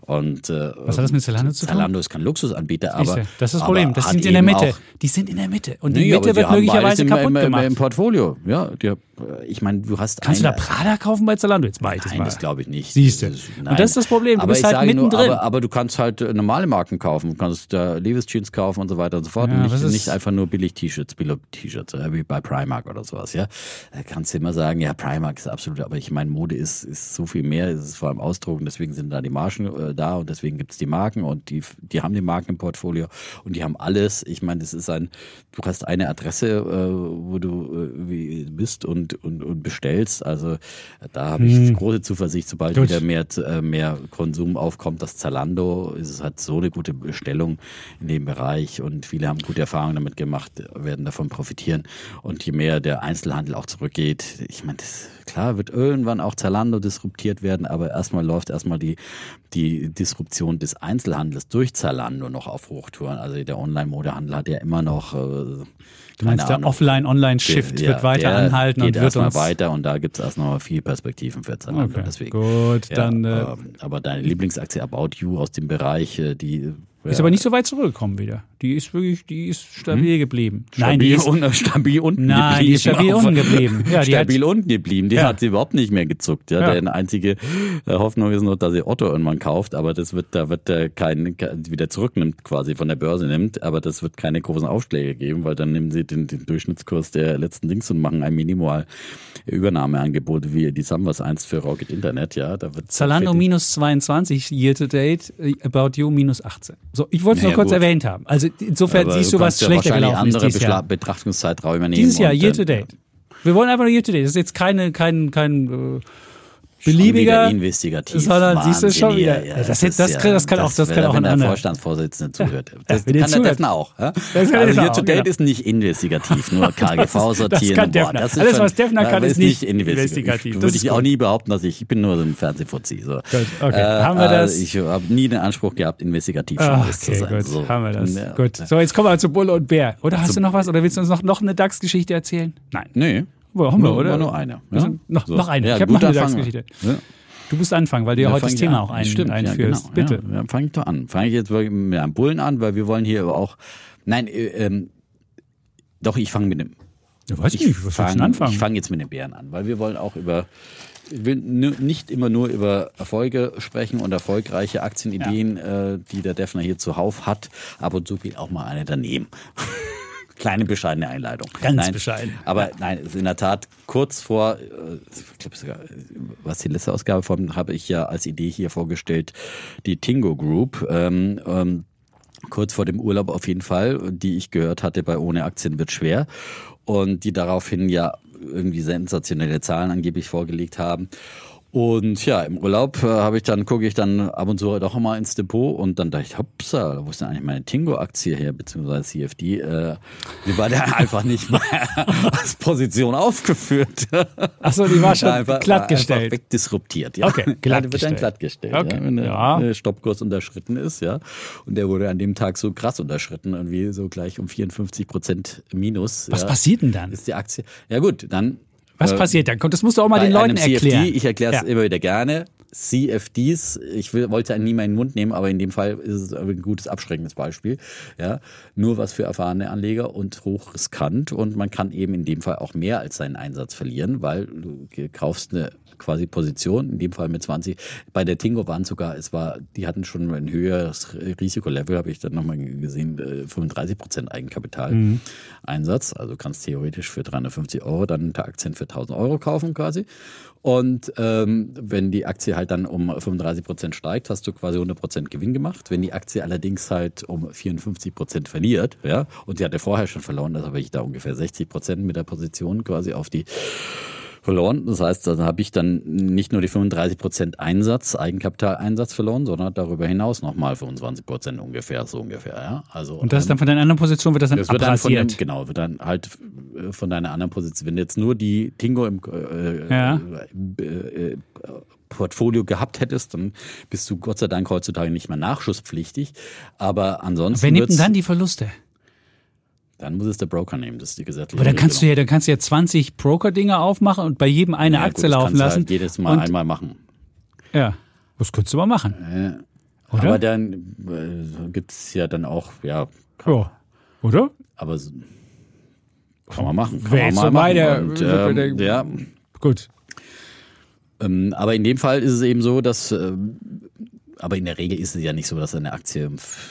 Und, äh, Was hat das mit Zalando zu tun? Zalando ist kein Luxusanbieter, aber das ist das Problem. Das sind in der Mitte. Die sind in der Mitte. Und die Nee, Mitte wird möglicherweise im, kaputt im, gemacht. Im Portfolio, ja. Die, ich meine, du hast Kannst du eine, da Prada kaufen bei Zalando? Jetzt ich das Nein, mal. das glaube ich nicht. Siehst du. Das ist- Und das ist das Problem. Du aber bist ich halt sage nur, mittendrin. Aber, aber du kannst halt äh, normale Marken kaufen. Du kannst da Levi's Jeans kaufen und so weiter und so fort. Ja, und nicht, nicht einfach nur billig T-Shirts, billig T-Shirts, äh, wie bei Primark oder sowas, ja. Da kannst du immer sagen, ja, Primark ist absolut, aber ich meine, Mode ist, ist so viel mehr, es ist vor allem Ausdrucken, deswegen sind da die Margen äh, da und deswegen gibt es die Marken und die, die haben die Marken im Portfolio und die haben alles. Ich meine, das ist ein, du hast eine Adresse, äh, wo du äh, bist und, und, und bestellst. Also da habe ich große Zuversicht, sobald Gut. wieder mehr, äh, mehr Konsum aufkommt, das Zalando ist, es hat so eine gute Bestellung in dem Bereich und viele haben gute Erfahrungen damit gemacht, werden davon profitieren. Und je mehr der Einzelhandel auch zurückgeht, ich meine, das, klar wird irgendwann auch Zalando disruptiert werden, aber erstmal läuft erstmal die, die Disruption des Einzelhandels durch Zalando noch auf Hochtouren. Also der Online-Modehandel hat ja immer noch äh, Du meinst, der Offline-Online-Shift ja, wird weiter der anhalten geht und wird erstmal uns. weiter und da gibt es erst noch viel Perspektiven für Zalando. Okay, Deswegen. gut, Ja, dann äh, aber, aber deine Lieblingsaktie About You aus dem Bereich, äh, die ist aber nicht so weit zurückgekommen wieder. Die ist wirklich, die ist stabil geblieben. Nein, stabil, die ist, un, stabil unten Nein, geblieben. die ist stabil unten geblieben. Ja, die stabil hat- unten geblieben. Die Ja. hat sie überhaupt nicht mehr gezuckt. Ja, Ja. Deine einzige äh, Hoffnung ist nur, dass sie Otto irgendwann kauft, aber das wird, da wird er keinen kein, wieder zurücknimmt, quasi von der Börse nimmt, aber das wird keine großen Aufschläge geben, weil dann nehmen sie den, den Durchschnittskurs der letzten Dings und machen ein Minimal Übernahmeangebot, wie die Summers 1 für Rocket Internet, ja. Da wird Zalando minus 22 year to date, äh, About You minus 18. So, ich wollte es nur Naja, kurz gut. erwähnt haben. Also insofern Aber siehst du, was kannst ja schlechter gelaufen ist andere dieses Jahr. Beschla- Betrachtungszeiträume nehmen. Dieses Jahr, year dann- to date. Wir wollen einfach nur year to date. Das ist jetzt keine, kein, kein äh, beliebiger. investigativ. Sondern siehst du schon wieder. ja, Ja, das jetzt- das kann- das kann auch- das kann auch wenn ein der anderer. Vorstandsvorsitzende zuhört. Ja, Das kann der. Defner auch. Ja? Das kann Also Defner Year to Date genau. ist nicht investigativ, nur KGV sortieren. kann und boah, Defner. das ist Alles, schon- was Defner ja, kann, ist nicht investigativ. Das Würde ich auch nie behaupten, dass ich, ich bin nur so ein Fernsehfuzzi. So. Gut, okay. Haben wir das? äh, Ich habe nie den Anspruch gehabt, investigativ Ah, Journalist zu okay, sein. gut. So. Haben wir das. Ja. Gut. So, jetzt kommen wir zu Bulle und Bär. Oder hast du noch was? Oder willst du uns noch, noch eine DAX-Geschichte erzählen? Nein. Nee. Wo haben wir, oder? Nur eine. Also noch- noch eine. Ja, Ich hab noch eine Fang. DAX-Geschichte. Ja. Du musst anfangen, weil du ja, heute das fang Thema an. auch ein, Stimmt, einführst. Ja, genau. Bitte. Ja, dann fange ich doch an. Fange ich jetzt wirklich mit einem Bullen an, weil wir wollen hier auch. Nein, äh, ähm, doch, ich fange mit dem. Ja, weiß ich nicht, was willst du fang- anfangen? Ich fange jetzt mit den Bären an, weil wir wollen auch über. Ich will nicht immer nur über Erfolge sprechen und erfolgreiche Aktienideen, äh, die der Defner hier zuhauf hat. Ab und zu geht auch mal eine daneben. Kleine bescheidene Einleitung. Ganz nein, bescheiden. Aber nein, ist in der Tat kurz vor, äh, ich glaube sogar, was die letzte Ausgabe von, habe ich ja als Idee hier vorgestellt, die Tingo Group. Ähm, ähm, kurz vor dem Urlaub auf jeden Fall, die ich gehört hatte bei Ohne Aktien wird schwer und die daraufhin ja irgendwie sensationelle Zahlen angeblich vorgelegt haben. Und ja, im Urlaub äh, habe ich dann, gucke ich dann ab und zu doch mal ins Depot und dann dachte ich, hopsa, wo ist denn eigentlich meine Tingo-Aktie her, beziehungsweise CFD? Äh, die war da einfach nicht mehr als Position aufgeführt. Achso, die war schon Einfach- glattgestellt. Einfach wegdisruptiert, ja. Okay, Ja, die wird glattgestellt. dann glattgestellt. Okay, Ja, wenn der ja. Stoppkurs unterschritten ist, ja. Und der wurde an dem Tag so krass unterschritten, irgendwie so gleich um 54 Prozent Minus. Was ja, passiert denn dann? Ist die Aktie. Ja gut, dann. Was äh, passiert dann? Das musst du auch mal den Leuten CFD, erklären. ich erkläre es Ja. immer wieder gerne. CFDs, ich will, wollte einen nie mal in den Mund nehmen, aber in dem Fall ist es ein gutes abschreckendes Beispiel. Ja, nur was für erfahrene Anleger und hochriskant und man kann eben in dem Fall auch mehr als seinen Einsatz verlieren, weil du kaufst eine quasi Position, in dem Fall mit 20. Bei der Tingo waren sogar, es war, die hatten schon ein höheres Risikolevel, habe ich dann nochmal gesehen, äh, 35 Prozent Eigenkapital Einsatz. Also kannst theoretisch für 350 Euro dann Aktien für 1000 Euro kaufen quasi. Und ähm, wenn die Aktie halt dann um 35 Prozent steigt, hast du quasi 100 Prozent Gewinn gemacht. Wenn die Aktie allerdings halt um 54 Prozent verliert, ja, und sie hatte vorher schon verloren, also habe ich da ungefähr 60 Prozent mit der Position quasi auf die verloren. Das heißt, da habe ich dann nicht nur die 35 Prozent Einsatz, Eigenkapitaleinsatz verloren, sondern darüber hinaus nochmal 25 Prozent ungefähr, so ungefähr. Ja? Also, und das ist dann von deiner anderen Position, wird das dann das wird dann von dem, Genau, wird dann halt äh, von deiner anderen Position. Wenn du jetzt nur die Tingo im äh, ja. äh, äh, Portfolio gehabt hättest, dann bist du Gott sei Dank heutzutage nicht mehr nachschusspflichtig. Aber ansonsten. Wer nimmt denn dann die Verluste? Dann muss es der Broker nehmen, das ist die gesetzliche Aber dann kannst Regelung. du ja, dann kannst du ja 20 Broker-Dinge aufmachen und bei jedem eine ja, Aktie gut, laufen lassen. Halt jedes Mal einmal machen. Ja, das könntest du mal machen. Äh, oder? Aber dann äh, gibt es ja dann auch, ja. Kann, ja. Oder? Aber kann man machen. Kann Wer man mal machen. Und, ähm, ja. Gut. Ähm, aber in dem Fall ist es eben so, dass ähm, aber in der Regel ist es ja nicht so, dass eine Aktie,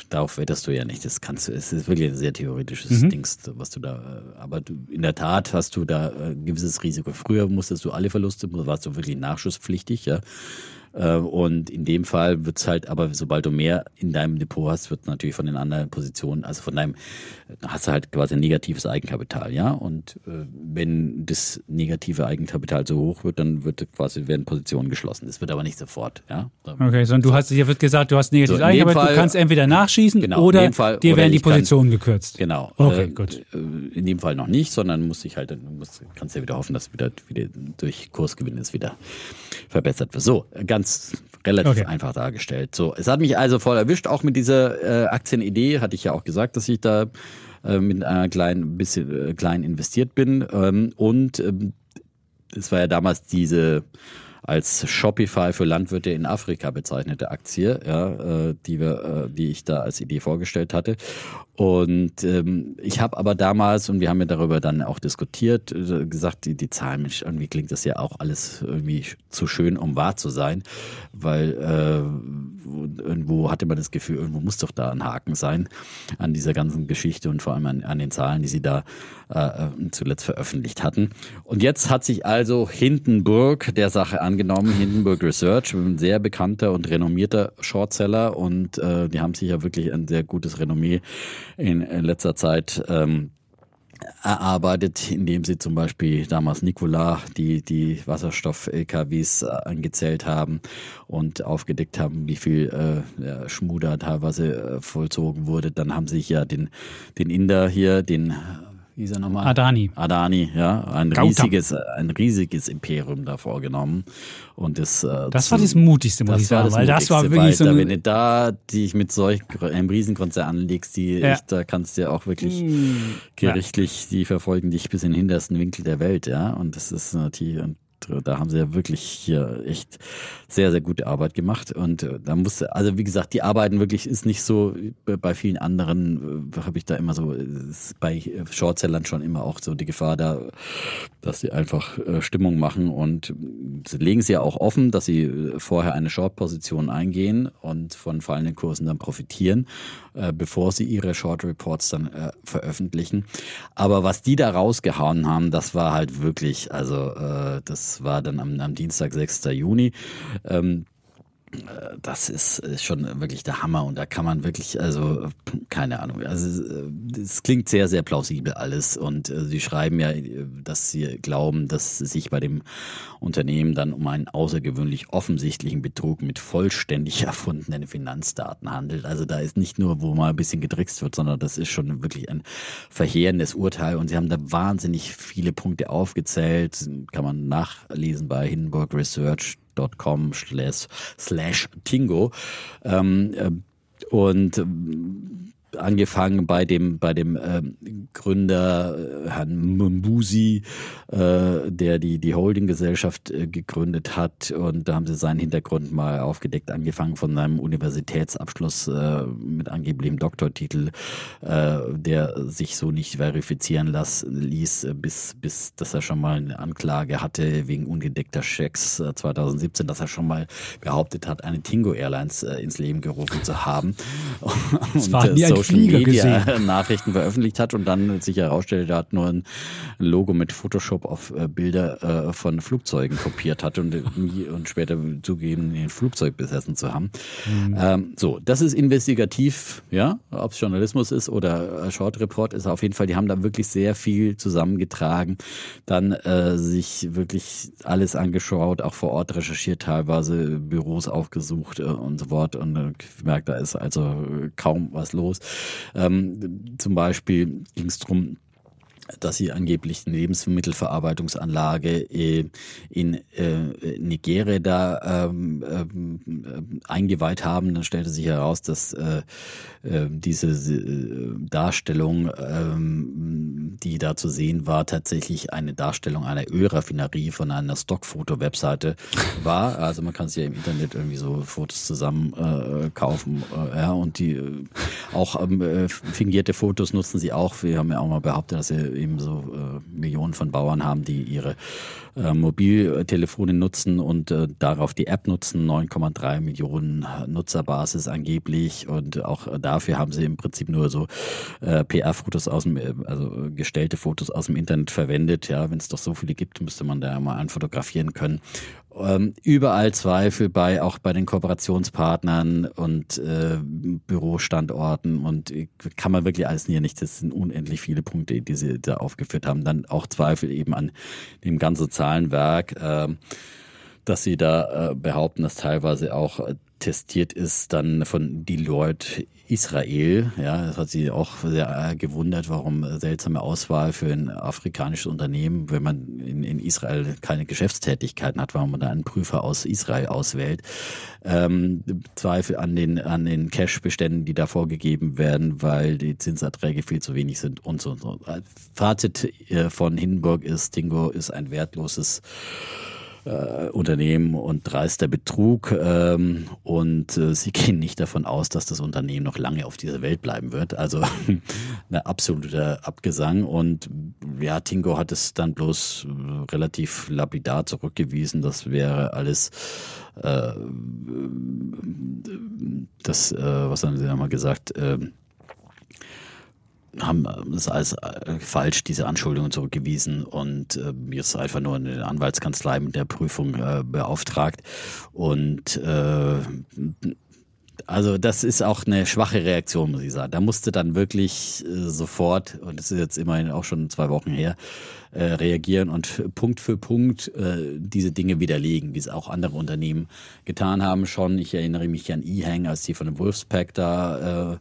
darauf wettest du ja nicht. Das kannst du, es ist wirklich ein sehr theoretisches mhm. Ding, was du da, äh, aber du, in der Tat hast du da ein äh, gewisses Risiko. Früher musstest du alle Verluste, warst du wirklich nachschusspflichtig, ja. Äh, und in dem Fall wird es halt, aber sobald du mehr in deinem Depot hast, wird natürlich von den anderen Positionen, also von deinem, hast du halt quasi ein negatives Eigenkapital, ja. Und äh, wenn das negative Eigenkapital so hoch wird, dann wird quasi werden Positionen geschlossen. Das wird aber nicht sofort, ja. Okay, sondern du hast, hier wird gesagt, du hast negatives so, Eigenkapital, Fall, du kannst entweder nachschießen genau, oder Fall, dir oder werden die Positionen kann, gekürzt. Genau. Okay, äh, gut. In dem Fall noch nicht, sondern musst dich halt, du musst, kannst ja wieder hoffen, dass wieder, wieder durch Kursgewinn ist wieder verbessert wird. So, ganz relativ okay. einfach dargestellt. So, es hat mich also voll erwischt, auch mit dieser äh, Aktienidee, hatte ich ja auch gesagt, dass ich da äh, mit einer kleinen bisschen äh, klein investiert bin. Ähm, und ähm, es war ja damals diese als Shopify für Landwirte in Afrika bezeichnete Aktie, ja, äh, die wir, äh, die ich da als Idee vorgestellt hatte. Und ähm, ich habe aber damals, und wir haben ja darüber dann auch diskutiert, äh, gesagt, die, die Zahlen, Mensch, irgendwie klingt das ja auch alles irgendwie zu schön, um wahr zu sein, weil äh, irgendwo hatte man das Gefühl, irgendwo muss doch da ein Haken sein an dieser ganzen Geschichte und vor allem an, an den Zahlen, die sie da äh, zuletzt veröffentlicht hatten. Und jetzt hat sich also Hindenburg der Sache angenommen, Hindenburg Research, ein sehr bekannter und renommierter Shortseller und äh, die haben sich ja wirklich ein sehr gutes Renommee in letzter Zeit ähm, erarbeitet, indem sie zum Beispiel damals Nikola die, die Wasserstoff-LKWs äh, angezählt haben und aufgedeckt haben, wie viel äh, Schmuder teilweise äh, vollzogen wurde. Dann haben sie sich ja den, den Inder hier, den wie ist er nochmal? Adani. Adani, ja. Ein riesiges, ein riesiges Imperium da vorgenommen. Und das, äh, das war das Mutigste, muss ich sagen, weil das war wirklich so. Da, wenn du da dich mit solch einem Riesenkonzern anlegst, die ja. echt, da kannst du ja auch wirklich mm. gerichtlich, die verfolgen dich bis in den hintersten Winkel der Welt, ja. Und das ist natürlich, und da haben sie ja wirklich hier echt sehr, sehr gute Arbeit gemacht. Und äh, da musste, also wie gesagt, die Arbeiten wirklich ist nicht so, bei vielen anderen äh, habe ich da immer so, bei Shortsellern schon immer auch so die Gefahr da, dass sie einfach äh, Stimmung machen und sie legen sie ja auch offen, dass sie vorher eine Short-Position eingehen und von fallenden Kursen dann profitieren, bevor sie ihre Short Reports dann veröffentlichen. Aber was die da rausgehauen haben, das war halt wirklich, also das war dann am, am Dienstag, 6. Juni. Ähm, äh, das ist, ist schon wirklich der Hammer und da kann man wirklich, also keine Ahnung, also es klingt sehr, sehr plausibel alles und äh, sie schreiben ja, dass sie glauben, dass es sich bei dem Unternehmen dann um einen außergewöhnlich offensichtlichen Betrug mit vollständig erfundenen Finanzdaten handelt. Also da ist nicht nur, wo mal ein bisschen gedrickst wird, sondern das ist schon wirklich ein verheerendes Urteil und sie haben da wahnsinnig viele Punkte aufgezählt, kann man nachlesen bei Hindenburg Research facebook.com slash Tingo. Ähm, äh, und angefangen bei dem bei dem äh, Gründer äh, Herrn Mbusi, äh, der die die Holdinggesellschaft äh, gegründet hat und da haben sie seinen Hintergrund mal aufgedeckt, angefangen von seinem Universitätsabschluss äh, mit angeblichem Doktortitel, äh, der sich so nicht verifizieren las, ließ, bis bis dass er schon mal eine Anklage hatte wegen ungedeckter Schecks 2017, dass er schon mal behauptet hat, eine Tingo Airlines ins Leben gerufen zu haben. Das war nie eine Social Media Nachrichten veröffentlicht hat und dann sich herausstellte, er hat nur ein Logo mit Photoshop auf äh, Bilder äh, von Flugzeugen kopiert hat und, und später zugeben, ein Flugzeug besessen zu haben. Mhm. Ähm, so, das ist investigativ, ja, ob es Journalismus ist oder Short Report ist auf jeden Fall, die haben da wirklich sehr viel zusammengetragen, dann äh, sich wirklich alles angeschaut, auch vor Ort recherchiert, teilweise Büros aufgesucht äh, und so fort und äh, gemerkt, da ist also kaum was los. Ähm, zum Beispiel ging es darum, dass sie angeblich eine Lebensmittelverarbeitungsanlage äh, in äh, Nigeria da ähm, äh, eingeweiht haben. Dann stellte sich heraus, dass äh, diese Darstellung, ähm, die da zu sehen war, tatsächlich eine Darstellung einer Ölraffinerie von einer Stockfoto-Webseite war. Also man kann sich ja im Internet irgendwie so Fotos zusammen kaufen. Ja, und die auch ähm, fingierte Fotos nutzen sie auch. Wir haben ja auch mal behauptet, dass sie eben so äh, Millionen von Bauern haben, die ihre äh, Mobiltelefone nutzen und äh, darauf die App nutzen. 9,3 Millionen Nutzerbasis angeblich und auch dafür haben sie im Prinzip nur so äh, PR-Fotos aus dem, äh, also gestellte Fotos aus dem Internet verwendet. Ja, wenn es doch so viele gibt, müsste man da mal anfotografieren können ähm, überall Zweifel bei, auch bei den Kooperationspartnern und äh, Bürostandorten und äh, kann man wirklich alles hier nicht. Das sind unendlich viele Punkte, die sie da aufgeführt haben. Dann auch Zweifel eben an dem ganzen Zahlenwerk, äh, dass sie da äh, behaupten, dass teilweise auch äh, testiert ist dann von Deloitte Israel. Ja, das hat sie auch sehr gewundert, warum seltsame Auswahl für ein afrikanisches Unternehmen, wenn man in, in Israel keine Geschäftstätigkeiten hat, warum man da einen Prüfer aus Israel auswählt. Ähm, Zweifel an den, an den Cash-Beständen, die da vorgegeben werden, weil die Zinserträge viel zu wenig sind und so und so. Fazit äh, von Hindenburg ist, Tingo ist ein wertloses äh, Unternehmen und dreister Betrug. Ähm, und äh, sie gehen nicht davon aus, dass das Unternehmen noch lange auf dieser Welt bleiben wird. Also ein absoluter Abgesang. Und ja, Tingo hat es dann bloß äh, relativ lapidar zurückgewiesen. Das wäre alles äh, das, äh, was haben Sie da mal gesagt? Äh, haben es als äh, falsch, diese Anschuldigungen zurückgewiesen und äh, jetzt einfach nur eine Anwaltskanzlei mit der Prüfung äh, beauftragt. Und äh, also das ist auch eine schwache Reaktion, muss ich sagen. Da musste dann wirklich äh, sofort, und das ist jetzt immerhin auch schon zwei Wochen her, äh, reagieren und Punkt für Punkt äh, diese Dinge widerlegen, wie es auch andere Unternehmen getan haben schon. Ich erinnere mich an E-Hang, als die von dem Wolfspack da äh,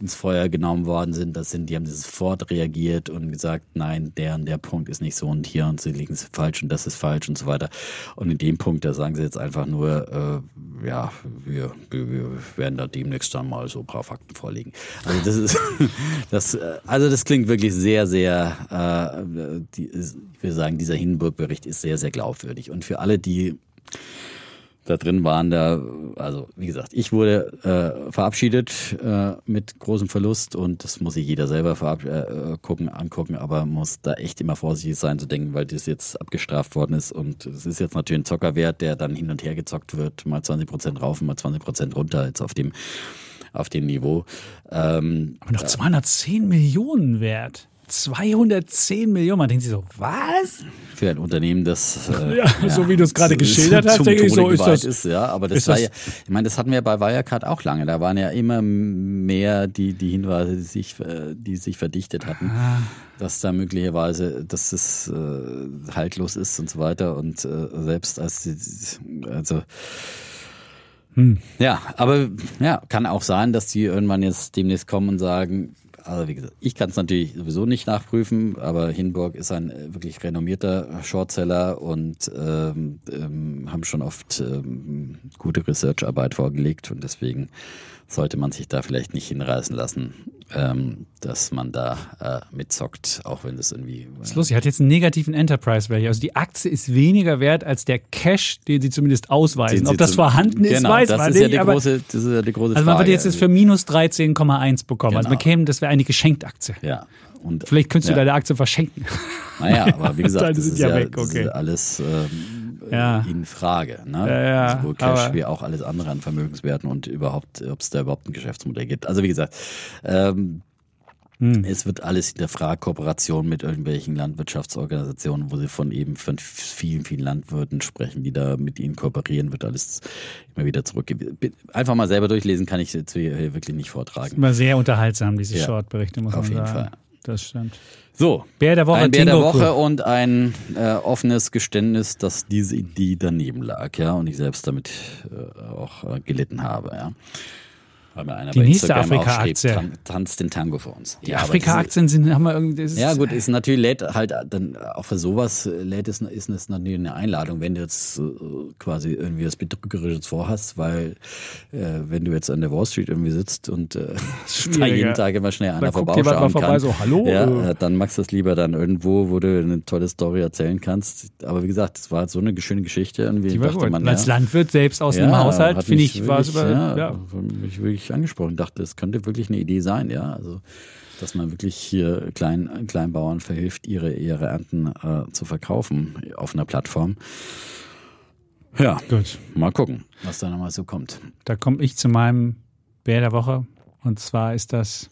ins Feuer genommen worden sind. Das sind, die haben sofort reagiert und gesagt, nein, der und der Punkt ist nicht so und hier und sie liegen falsch und das ist falsch und so weiter. Und in dem Punkt, da sagen sie jetzt einfach nur, äh, ja, wir, wir werden da demnächst dann mal so ein paar Fakten vorlegen. Also das ist, das, äh, also das klingt wirklich sehr, sehr, äh, die, ich will sagen, dieser Hindenburg-Bericht ist sehr, sehr glaubwürdig. Und für alle, die da drin waren, da, also wie gesagt, ich wurde äh, verabschiedet äh, mit großem Verlust und das muss sich jeder selber äh, gucken, angucken, aber muss da echt immer vorsichtig sein zu denken, weil das jetzt abgestraft worden ist und es ist jetzt natürlich ein Zockerwert, der dann hin und her gezockt wird, mal 20 Prozent rauf, mal 20 Prozent runter, jetzt auf dem auf dem Niveau. Ähm, aber noch 210 Millionen wert. 210 Millionen. Man denkt sich so, was? Für ein Unternehmen, das äh, ja, ja, so wie du es gerade geschildert hast, denke ich so, ist das, ist, ja, aber das war das, ja, ich meine, das hatten wir bei Wirecard auch lange. Da waren ja immer mehr die, die Hinweise, die sich, äh, die sich verdichtet hatten, ah. dass da möglicherweise, dass es äh, haltlos ist und so weiter. Und äh, selbst als die, also hm. Ja, aber ja, kann auch sein, dass die irgendwann jetzt demnächst kommen und sagen, also wie gesagt, ich kann es natürlich sowieso nicht nachprüfen, aber Hinburg ist ein äh, wirklich renommierter Shortseller und ähm, ähm, haben schon oft ähm, gute Researcharbeit vorgelegt und deswegen sollte man sich da vielleicht nicht hinreißen lassen, ähm, dass man da äh, mitzockt, auch wenn das irgendwie. Äh, das ist lustig, hat jetzt einen negativen Enterprise Value. Also die Aktie ist weniger wert als der Cash, den sie zumindest ausweisen. Ob das vorhanden ist, genau, weiß das man ist nicht. Ja die große, das ist ja die große also man würde jetzt, jetzt für minus 13,1 bekommen. Genau. Also man genau. käme, das wäre eine Geschenktaktie. Ja. Und, Vielleicht könntest ja. du deine Aktie verschenken. Naja, aber wie gesagt, das ist ja, weg, okay. das ist alles. Ähm, Ja. in Frage. Ne? Ja, ja, Sowohl Cash aber- wie auch alles andere an Vermögenswerten und überhaupt, ob es da überhaupt ein Geschäftsmodell gibt. Also wie gesagt, ähm, Hm. es wird alles hinterfragt, Kooperation mit irgendwelchen Landwirtschaftsorganisationen, wo sie von eben von vielen, vielen Landwirten sprechen, die da mit ihnen kooperieren, wird alles immer wieder zurückgegeben. Einfach mal selber durchlesen kann ich jetzt wirklich nicht vortragen. Immer sehr unterhaltsam, diese Ja, Short-Berichte, muss auf man jeden sagen. Fall. Das stimmt. So, Bär der Woche, ein Bär der Tingo Woche und ein äh, offenes Geständnis, dass diese Idee daneben lag, ja, und ich selbst damit äh, auch äh, gelitten habe, ja. Weil mir einer Die bei nächste Afrika-Aktie. tan tanzt den Tango für uns. Die Ja, Afrika-Aktien sind, haben wir irgendwie. das ist- Ja gut, ist natürlich lädt halt dann auch für sowas äh, lädt es ist es natürlich eine Einladung, wenn du jetzt äh, quasi irgendwie was Betrügerisches vorhast, weil äh, wenn du jetzt an der Wall Street irgendwie sitzt und äh, da jeden Tag immer schnell einer vorbeischauen vorbei, kann, so, hallo? ja, äh, dann magst du es lieber dann irgendwo, wo du eine tolle Story erzählen kannst. Aber wie gesagt, es war so eine schöne Geschichte. Irgendwie Die war gut. man, Und als ja, Landwirt selbst aus ja, einem Haushalt, finde ich, war es über. ja, Ja. mich wirklich angesprochen. Dachte, das könnte wirklich eine Idee sein, ja. Also dass man wirklich hier Klein, Kleinbauern verhilft, ihre, ihre Ernten äh, zu verkaufen auf einer Plattform. Ja, Gut. mal gucken, was da nochmal so kommt. Da komme ich zu meinem Bär der Woche. Und zwar ist das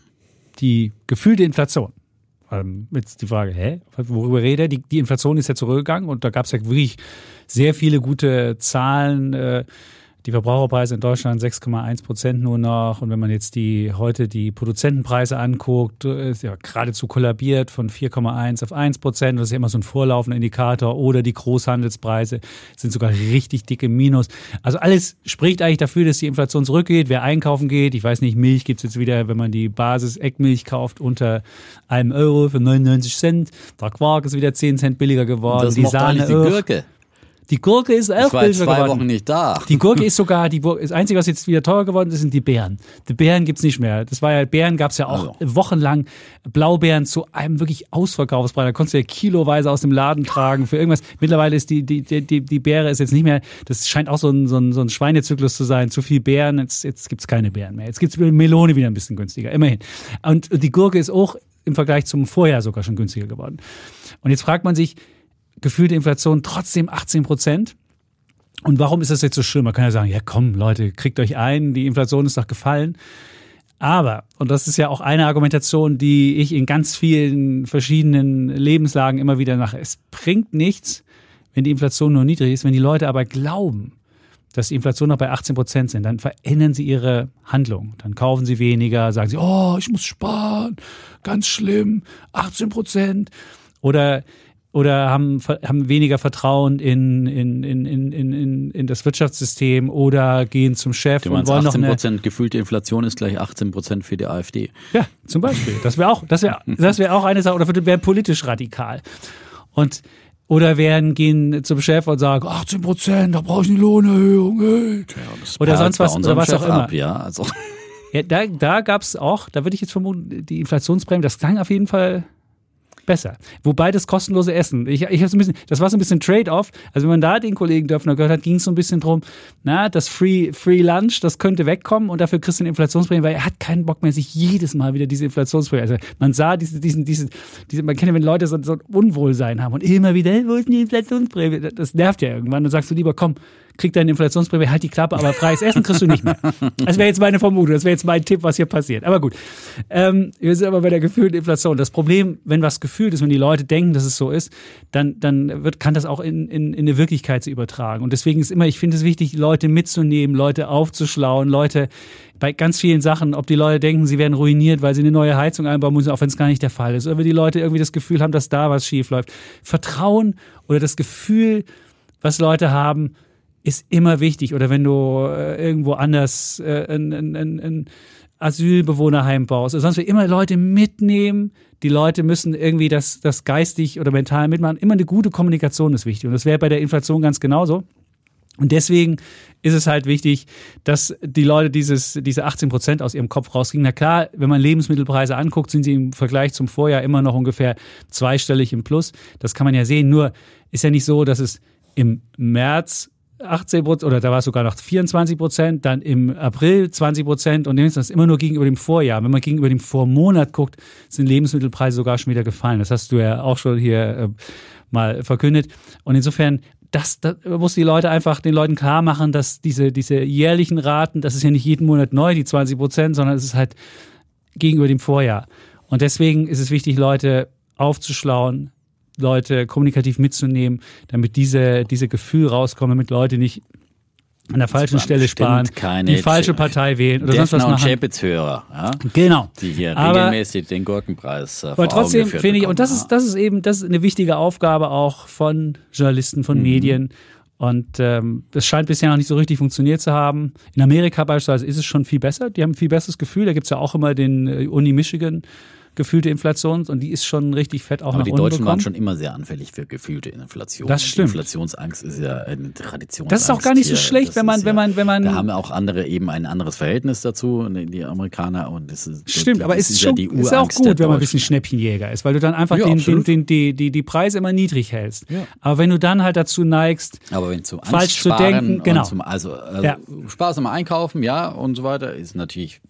die gefühlte Inflation. Ähm, jetzt die Frage, hä? Worüber rede er? Die, die Inflation ist ja zurückgegangen und da gab es ja wirklich sehr viele gute Zahlen. Äh, die Verbraucherpreise in Deutschland 6,1 Prozent nur noch. Und wenn man jetzt die heute die Produzentenpreise anguckt, äh, ist ja geradezu kollabiert von 4,1 auf 1 Prozent. Das ist ja immer so ein vorlaufender Indikator. Oder die Großhandelspreise sind sogar richtig dicke Minus. Also alles spricht eigentlich dafür, dass die Inflation zurückgeht. Wer einkaufen geht, ich weiß nicht, Milch gibt's jetzt wieder, wenn man die Basis-Eckmilch kauft, unter einem Euro für 99 Cent. Der Quark ist wieder 10 Cent billiger geworden. das die macht eigentlich die auch. Die Gurke ist auch Ich war billiger zwei geworden. Wochen nicht da. Die Gurke ist sogar, die, Gur- das Einzige, was jetzt wieder teurer geworden ist, sind die Beeren. Die Beeren gibt's nicht mehr. Das war ja, Beeren gab's ja auch Also. wochenlang. Blaubeeren zu einem wirklich Ausverkaufspreis. Da konntest du ja kiloweise aus dem Laden tragen für irgendwas. Mittlerweile ist die, die, die, die, die Beere ist jetzt nicht mehr, das scheint auch so ein, so ein, so ein Schweinezyklus zu sein. Zu viel Beeren, jetzt, jetzt gibt's keine Beeren mehr. Jetzt gibt's Melone wieder ein bisschen günstiger, immerhin. Und die Gurke ist auch im Vergleich zum Vorjahr sogar schon günstiger geworden. Und jetzt fragt man sich, gefühlte Inflation trotzdem 18 Prozent. Und warum ist das jetzt so schlimm? Man kann ja sagen, ja komm, Leute, kriegt euch ein, die Inflation ist doch gefallen. Aber, und das ist ja auch eine Argumentation, die ich in ganz vielen verschiedenen Lebenslagen immer wieder mache, es bringt nichts, wenn die Inflation nur niedrig ist, wenn die Leute aber glauben, dass die Inflation noch bei 18 Prozent sind, dann verändern sie ihre Handlung. Dann kaufen sie weniger, sagen sie, oh, ich muss sparen, ganz schlimm, 18 Prozent. Oder oder haben, haben weniger Vertrauen in, in, in, in, in, in das Wirtschaftssystem oder gehen zum Chef Du und meinst wollen noch 18 eine. Prozent gefühlte Inflation ist gleich 18 Prozent für die AfD. Ja, zum Beispiel. Das wäre auch, das wäre, das wäre auch eine Sache, oder wäre politisch radikal. Und, oder werden, gehen zum Chef und sagen, 18 Prozent, da brauche ich eine Lohnerhöhung, ey. Das Oder sonst was, oder was auch Chef immer. Ab, ja, also. Ja, da, da gab's auch, da würde ich jetzt vermuten, die Inflationsprämie, das klang auf jeden Fall besser. Wobei das kostenlose Essen, ich, ich hab so ein bisschen, das war so ein bisschen Trade-off. Also wenn man da den Kollegen Dörfner gehört hat, ging es so ein bisschen drum, na, das Free, Free Lunch, das könnte wegkommen und dafür kriegst du eine Inflationsprämie, weil er hat keinen Bock mehr, sich jedes Mal wieder diese Inflationsprämie. Also man sah diese, diesen, diese, diese, man kennt ja, wenn Leute so, so ein Unwohlsein haben und immer wieder, wo ist denn die Inflationsprämie? Das nervt ja irgendwann. Dann sagst du lieber, komm, krieg deine Inflationsprämie, halt die Klappe, aber freies Essen kriegst du nicht mehr. Das wäre jetzt meine Vermutung, das wäre jetzt mein Tipp, was hier passiert. Aber gut, ähm, wir sind aber bei der gefühlten Inflation. Das Problem, wenn was gefühlt ist, wenn die Leute denken, dass es so ist, dann, dann wird, kann das auch in, in, in eine Wirklichkeit zu übertragen. Und deswegen ist immer, ich finde es wichtig, Leute mitzunehmen, Leute aufzuschlauen, Leute bei ganz vielen Sachen, ob die Leute denken, sie werden ruiniert, weil sie eine neue Heizung einbauen müssen, auch wenn es gar nicht der Fall ist. Oder wenn die Leute irgendwie das Gefühl haben, dass da was schief läuft. Vertrauen oder das Gefühl, was Leute haben, ist immer wichtig. Oder wenn du äh, irgendwo anders äh, ein, ein, ein, Asylbewohnerheim baust. Oder sonst wie immer Leute mitnehmen. Die Leute müssen irgendwie das, das geistig oder mental mitmachen. Immer eine gute Kommunikation ist wichtig. Und das wäre bei der Inflation ganz genauso. Und deswegen ist es halt wichtig, dass die Leute dieses, diese 18 Prozent aus ihrem Kopf rauskriegen. Na klar, wenn man Lebensmittelpreise anguckt, sind sie im Vergleich zum Vorjahr immer noch ungefähr zweistellig im Plus. Das kann man ja sehen. Nur ist ja nicht so, dass es im März 18 Prozent oder da war es sogar noch 24 Prozent, dann im April 20 Prozent und das ist immer nur gegenüber dem Vorjahr. Wenn man gegenüber dem Vormonat guckt, sind Lebensmittelpreise sogar schon wieder gefallen. Das hast du ja auch schon hier äh, mal verkündet. Und insofern, das, das muss die Leute einfach den Leuten klar machen, dass diese, diese jährlichen Raten, das ist ja nicht jeden Monat neu, die 20 Prozent, sondern es ist halt gegenüber dem Vorjahr. Und deswegen ist es wichtig, Leute aufzuschlauen, Leute kommunikativ mitzunehmen, damit diese, diese Gefühl rauskommen, damit Leute nicht an der falschen Stelle sparen, die falsche Partei wählen oder sonst was machen. Chapitz-Hörer, ja? Genau. Die hier aber, regelmäßig den Gurkenpreis äh, Aber trotzdem finde ich, und das ist, das ist eben, das ist eine wichtige Aufgabe auch von Journalisten, von mhm. Medien. Und ähm, das scheint bisher noch nicht so richtig funktioniert zu haben. In Amerika beispielsweise ist es schon viel besser. Die haben ein viel besseres Gefühl. Da gibt's ja auch immer den äh, Uni Michigan gefühlte Inflation und die ist schon richtig fett auch Aber nach die Deutschen gekommen. waren schon immer sehr anfällig für gefühlte Inflation. Das stimmt. Die Inflationsangst ist ja eine Tradition. Das ist auch gar nicht so schlecht, wenn man, wenn man, wenn man. Da haben auch andere eben ein anderes Verhältnis dazu, ne, die Amerikaner und das ist. Stimmt, das aber ist ja schon, die ist auch gut, wenn man ein bisschen. Schnäppchenjäger ist, weil du dann einfach Ja, den, den, den, die, die, die Preise immer niedrig hältst. Ja. Aber wenn du dann halt dazu neigst, Aber wenn zu Angst Falsch zu denken, genau. zum, also, also Ja. Spaß am Einkaufen, ja und so weiter, ist natürlich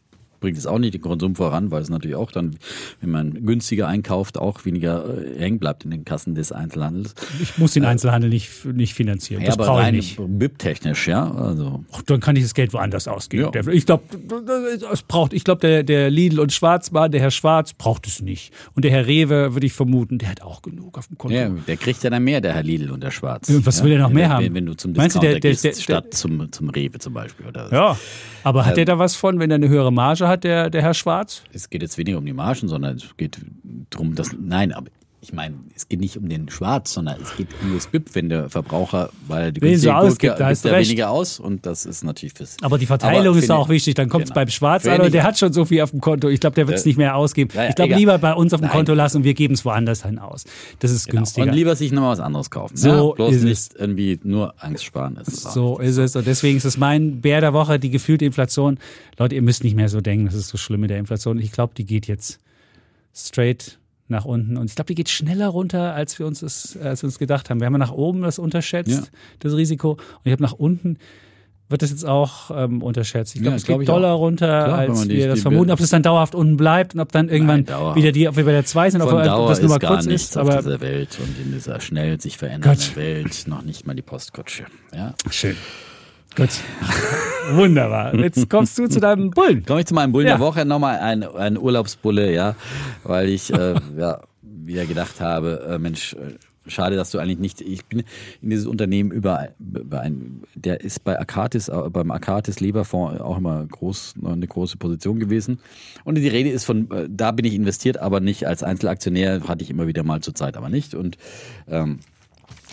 bringt es auch nicht den Konsum voran, weil es natürlich auch dann, wenn man günstiger einkauft, auch weniger äh, hängen bleibt in den Kassen des Einzelhandels. ich muss den Einzelhandel nicht, nicht finanzieren. Ja, das aber brauche ich nicht. BIP-technisch, ja, also Ach, dann kann ich das Geld woanders ausgeben. Ja. Ich glaube, es braucht, ich glaube, der, der Lidl und Schwarzmann, der Herr Schwarz braucht es nicht. Und der Herr Rewe, würde ich vermuten, der hat auch genug auf dem Konto. Ja, der kriegt ja dann mehr, der Herr Lidl und der Schwarz. Und was ja? will er noch mehr wenn, haben? Wenn, wenn du zum Meinst du, Discounter der- der- gehst, der- der- statt zum, zum Rewe zum Beispiel. Oder Ja, aber Ähm, hat der da was von, wenn er eine höhere Marge hat, der, der Herr Schwarz? Es geht jetzt weniger um die Margen, sondern es geht darum, dass, nein, aber ich meine, es geht nicht um den Schwarz, sondern es geht um das BIP, wenn der Verbraucher, weil die günstige Gurke da gibt er recht. weniger aus und das ist natürlich fürs. Aber die Verteilung ist finde- auch wichtig. Dann kommt es genau. beim Schwarz an und der hat schon so viel auf dem Konto. Ich glaube, der wird es Ja. nicht mehr ausgeben. Ja, ja, ich glaube, lieber bei uns auf dem Nein. Konto lassen und wir geben es woanders hin aus. Das ist Genau. günstiger. Und lieber sich nochmal was anderes kaufen. So ja? Bloß ist nicht irgendwie nur Angst sparen. Ist So ist es. Und deswegen ist es mein Bär der Woche, die gefühlte Inflation. Leute, ihr müsst nicht mehr so denken, das ist so schlimm mit der Inflation. Ich glaube, die geht jetzt straight nach unten. Und ich glaube, die geht schneller runter, als wir uns das, als wir uns gedacht haben. Wir haben ja nach oben das unterschätzt, Ja. das Risiko. Und ich habe nach unten wird das jetzt auch ähm, unterschätzt. Ich Ja, glaube, es glaub geht Dollar auch. runter, Klar, als die- wir das die- vermuten. Ob das dann dauerhaft unten bleibt und ob dann irgendwann Nein, wieder die, ob wir bei der 2 sind, ob, Von ob Dauer das nur mal kurz nichts ist. auf Aber dieser Welt und in dieser schnell sich verändernden Gott. Welt noch nicht mal die Postkutsche. Ja. schön. Gut. Wunderbar. Jetzt kommst du zu deinem Bullen. Komme ich zu meinem Bullen Ja. der Woche nochmal ein, ein Urlaubsbulle, ja, weil ich äh, ja, wieder gedacht habe, äh, Mensch, äh, schade, dass du eigentlich nicht, ich bin in dieses Unternehmen über, über ein, der ist bei Akatis, äh, beim Akatis Leberfonds auch immer groß, eine große Position gewesen. Und die Rede ist von, äh, da bin ich investiert, aber nicht als Einzelaktionär, hatte ich immer wieder mal zur Zeit, aber nicht. Und ähm,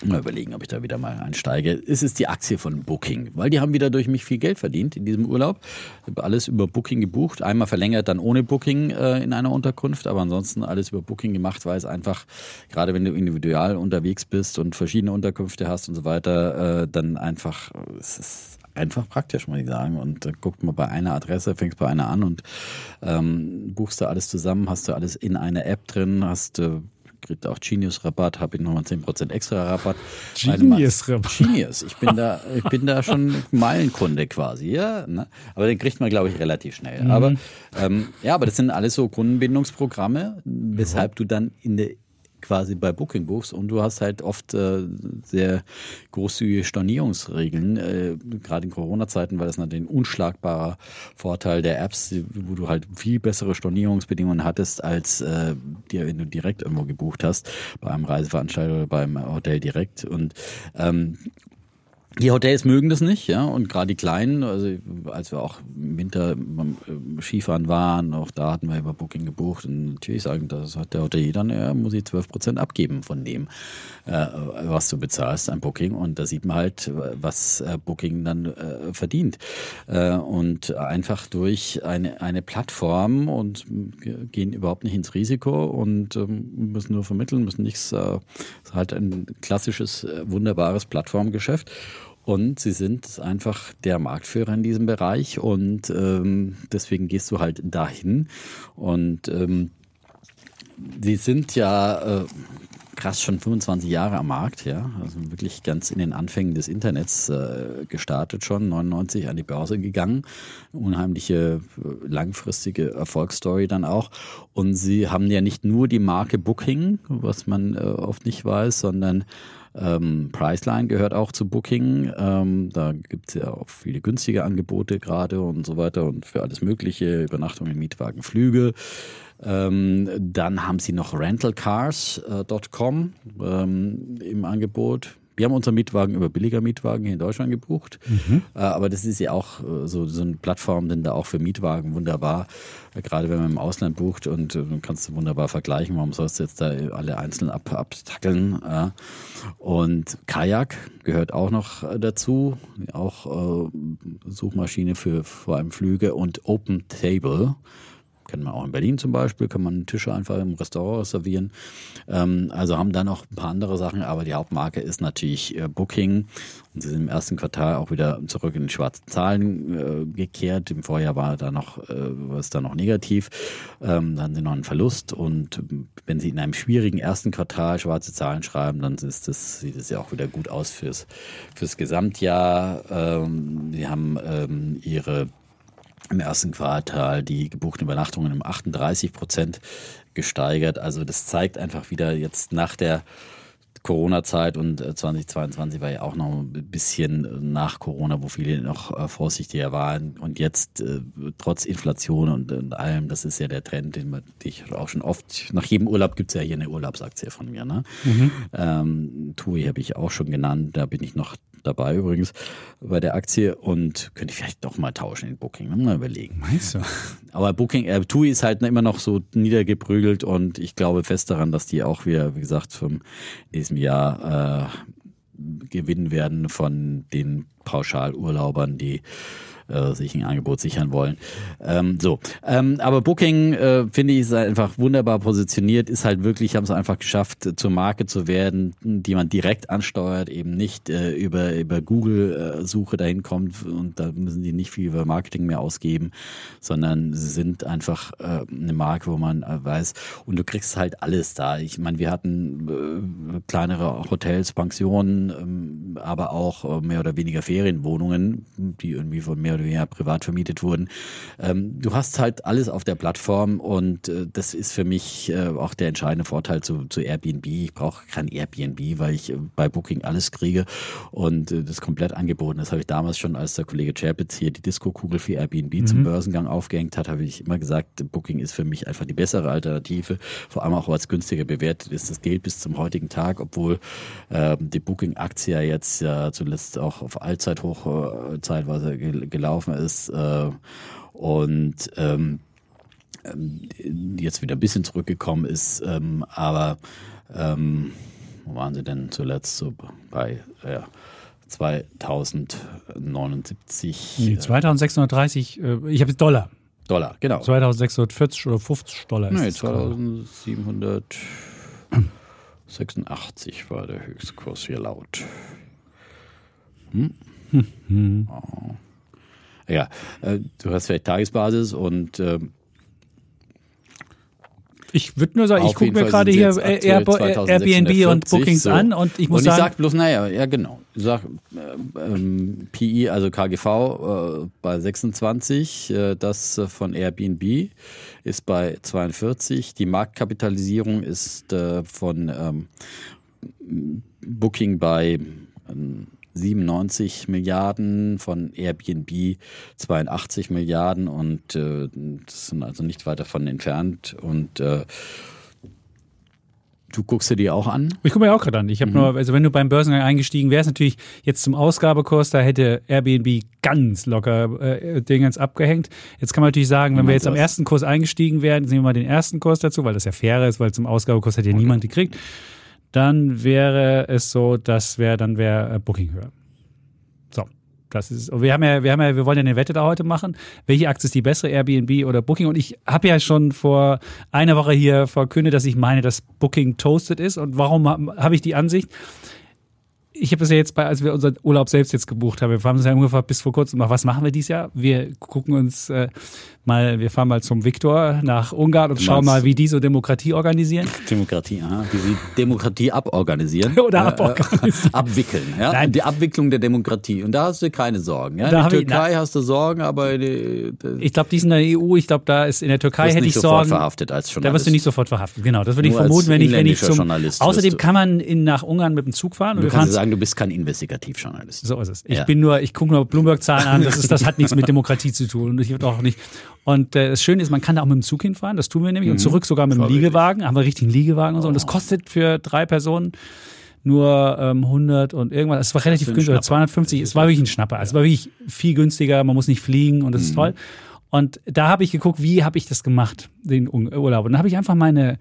Mal überlegen, ob ich da wieder mal einsteige. Es ist die Aktie von Booking, weil die haben wieder durch mich viel Geld verdient in diesem Urlaub. Ich habe alles über Booking gebucht, einmal verlängert, dann ohne Booking äh, in einer Unterkunft, aber ansonsten alles über Booking gemacht, weil es einfach, gerade wenn du individual unterwegs bist und verschiedene Unterkünfte hast und so weiter, äh, dann einfach, es ist einfach praktisch, muss ich sagen. Und äh, guckt mal bei einer Adresse, fängst bei einer an und ähm, buchst da alles zusammen, hast du alles in einer App drin, hast äh, kriegt auch Genius-Rabatt, habe ich nochmal 10% extra Rabatt. Genius-Rabatt. Genius. Ich bin da, ich bin da schon Meilenkunde quasi, ja. Ne? Aber den kriegt man, glaube ich, relativ schnell. Mhm. Aber ähm, ja, aber das sind alles so Kundenbindungsprogramme, weshalb du dann in der quasi bei Booking buchst und du hast halt oft äh, sehr großzügige Stornierungsregeln, äh, gerade in Corona-Zeiten, weil das natürlich ein unschlagbarer Vorteil der Apps, wo du halt viel bessere Stornierungsbedingungen hattest, als äh, dir, wenn du direkt irgendwo gebucht hast, bei einem Reiseveranstalter oder beim Hotel direkt. Und ähm, die Hotels mögen das nicht, ja, und gerade die Kleinen, also als wir auch im Winter beim äh, Skifahren waren, auch da hatten wir über Booking gebucht und natürlich sagen, das hat der Hotelier dann, er muss ich 12 Prozent abgeben von dem, äh, was du bezahlst an Booking und da sieht man halt, was äh, Booking dann äh, verdient äh, und einfach durch eine, eine Plattform und gehen überhaupt nicht ins Risiko und ähm, müssen nur vermitteln, müssen nichts, äh, ist halt ein klassisches, wunderbares Plattformgeschäft. Und sie sind einfach der Marktführer in diesem Bereich und ähm, deswegen gehst du halt dahin. Und ähm, sie sind ja äh, krass schon 25 Jahre am Markt, ja, also wirklich ganz in den Anfängen des Internets äh, gestartet schon, 99 an die Börse gegangen, unheimliche äh, langfristige Erfolgsstory dann auch. Und sie haben ja nicht nur die Marke Booking, was man äh, oft nicht weiß, sondern Ähm, Priceline gehört auch zu Booking. Ähm, da gibt es ja auch viele günstige Angebote gerade und so weiter und für alles Mögliche, Übernachtungen, Mietwagen, Flüge. Ähm, dann haben sie noch rentalcars.com ähm, im Angebot. Wir haben unseren Mietwagen über billiger Mietwagen hier in Deutschland gebucht. Mhm. Äh, aber das ist ja auch äh, so, so eine Plattform, denn da auch für Mietwagen wunderbar. Äh, gerade wenn man im Ausland bucht und kannst du wunderbar vergleichen. Warum sollst du jetzt da alle einzeln ab, abtackeln? Und Kajak gehört auch noch dazu. Auch Suchmaschine für vor allem Flüge und Open Table kennt man auch in Berlin zum Beispiel, kann man Tische einfach im Restaurant servieren. Ähm, also haben da noch ein paar andere Sachen, aber die Hauptmarke ist natürlich äh, Booking. Und sie sind im ersten Quartal auch wieder zurück in die schwarzen Zahlen äh, gekehrt. Im Vorjahr war da noch, äh, war es da noch negativ. Ähm, dann sind noch ein Verlust. Und wenn sie in einem schwierigen ersten Quartal schwarze Zahlen schreiben, dann ist das, sieht es ja auch wieder gut aus fürs, fürs Gesamtjahr. Ähm, sie haben ähm, ihre im ersten Quartal die gebuchten Übernachtungen um 38 Prozent gesteigert. Also das zeigt einfach wieder jetzt nach der Corona-Zeit und 2022 äh, war ja auch noch ein bisschen nach Corona, wo viele noch äh, vorsichtiger waren. Und jetzt äh, trotz Inflation und, allem, das ist ja der Trend, den, man, den ich auch schon oft, nach jedem Urlaub gibt es ja hier eine Urlaubsaktie von mir. Ne? Mhm. Ähm, TUI habe ich auch schon genannt, da bin ich noch dabei übrigens bei der Aktie und könnte ich vielleicht doch mal tauschen in Booking, ne? mal überlegen. Meinst du? Aber Booking, äh, TUI ist halt immer noch so niedergeprügelt und ich glaube fest daran, dass die auch wieder, wie gesagt, vom diesem Jahr äh, gewinnen werden von den Pauschalurlaubern, die äh, sich ein Angebot sichern wollen. Ähm, so, ähm, aber Booking äh, finde ich ist einfach wunderbar positioniert, ist halt wirklich, haben es einfach geschafft, zur Marke zu werden, die man direkt ansteuert, eben nicht äh, über über Google-Suche dahin kommt und da müssen die nicht viel über Marketing mehr ausgeben, sondern sie sind einfach äh, eine Marke, wo man äh, weiß und du kriegst halt alles da. Ich meine, wir hatten äh, kleinere Hotels, Pensionen, ähm, aber auch äh, mehr oder weniger Ferienwohnungen, die irgendwie von mehr oder weniger privat vermietet wurden. Ähm, du hast halt alles auf der Plattform und äh, das ist für mich äh, auch der entscheidende Vorteil zu, zu Airbnb. Ich brauche kein Airbnb, weil ich äh, bei Booking alles kriege und äh, das komplett angeboten. Das habe ich damals schon, als der Kollege Chapitz hier die Disco-Kugel für Airbnb mhm. zum Börsengang aufgehängt hat, habe ich immer gesagt, Booking ist für mich einfach die bessere Alternative, vor allem auch als günstiger bewertet ist. Das gilt bis zum heutigen Tag, obwohl äh, die Booking-Aktie ja jetzt ja zuletzt auch auf Allzeithoch äh, zeitweise gelaufen gelaufen ist. Äh, und ähm, jetzt wieder ein bisschen zurückgekommen ist, ähm, aber ähm, wo waren sie denn zuletzt so bei ja, 2079? Nee, 2630, äh, ich habe jetzt Dollar. Dollar, genau. 2640 oder 50 Dollar ist Nee, 2786 war der Höchstkurs hier laut. Hm? Hm. hm. Oh ja, äh, du hast vielleicht Tagesbasis und äh, ich würde nur sagen, ich gucke mir gerade hier Airbnb und Bookings so. an und ich muss und ich sagen. sag bloß, naja, ja genau. Ich sag äh, ähm, PI, also KGV äh, bei 26, äh, das von Airbnb ist bei 42. Die Marktkapitalisierung ist äh, von ähm, Booking bei ähm, 97 Milliarden, von Airbnb 82 Milliarden und äh, das sind also nicht weit davon entfernt und äh, Du guckst dir die auch an? Ich gucke mir auch gerade an. Ich habe mhm. nur, also wenn du beim Börsengang eingestiegen wärst, natürlich jetzt zum Ausgabekurs, da hätte Airbnb ganz locker äh, Dingens abgehängt. Jetzt kann man natürlich sagen, wenn wir jetzt am ersten Kurs eingestiegen wären, sehen wir mal den ersten Kurs dazu, weil das ja fair ist, weil zum Ausgabekurs hätte ja okay. niemand gekriegt dann wäre es so, dass wäre dann wäre äh, Booking höher. So, das ist. Wir haben ja, wir haben ja, wir wollen ja eine Wette da heute machen. Welche Aktie ist die bessere, Airbnb oder Booking? Und ich habe ja schon vor einer Woche hier verkündet, dass ich meine, dass Booking toasted ist. Und warum habe ich die Ansicht? Ich habe das ja jetzt bei, als wir unseren Urlaub selbst jetzt gebucht haben, wir haben es ja ungefähr bis vor kurzem gemacht. Was machen wir dieses Jahr? Wir gucken uns äh, mal, wir fahren mal zum Viktor nach Ungarn und schauen mal, wie die so Demokratie organisieren. Demokratie, aha, wie sie Demokratie aborganisieren. Oder Äh, aborganisieren. äh, abwickeln, ja. Nein. Die Abwicklung der Demokratie. Und da hast du keine Sorgen. Ja? Da In der ich- Türkei hast du Sorgen, aber die, Ich glaube, die sind in der EU, ich glaube, da ist in der Türkei wirst hätte nicht ich sofort Sorgen. verhaftet als Da Journalist. wirst du nicht sofort verhaftet. Genau, das würde ich vermuten, wenn ich, wenn ich zum. Außerdem du- kann man in, nach Ungarn mit dem Zug fahren. Und Du wir kannst fahren sagen, du bist kein Investigativjournalist. So ist es. Ich Ja. bin nur, ich gucke nur Bloomberg-Zahlen an, das, ist, das hat nichts mit Demokratie zu tun. Und ich würde auch nicht. Und äh, das Schöne ist, man kann da auch mit dem Zug hinfahren, das tun wir nämlich. Und zurück sogar mit dem. Liegewagen, haben wir richtigen Liegewagen und so. Und das kostet für drei Personen nur ähm, 100 und irgendwas. Es war relativ günstig, oder Schnapper. 250. Es war wirklich ein Schnapper. Also es war wirklich viel günstiger, man muss nicht fliegen und das ist toll. Und da habe ich geguckt, wie habe ich das gemacht, den Ur- Urlaub. Und dann habe ich einfach meine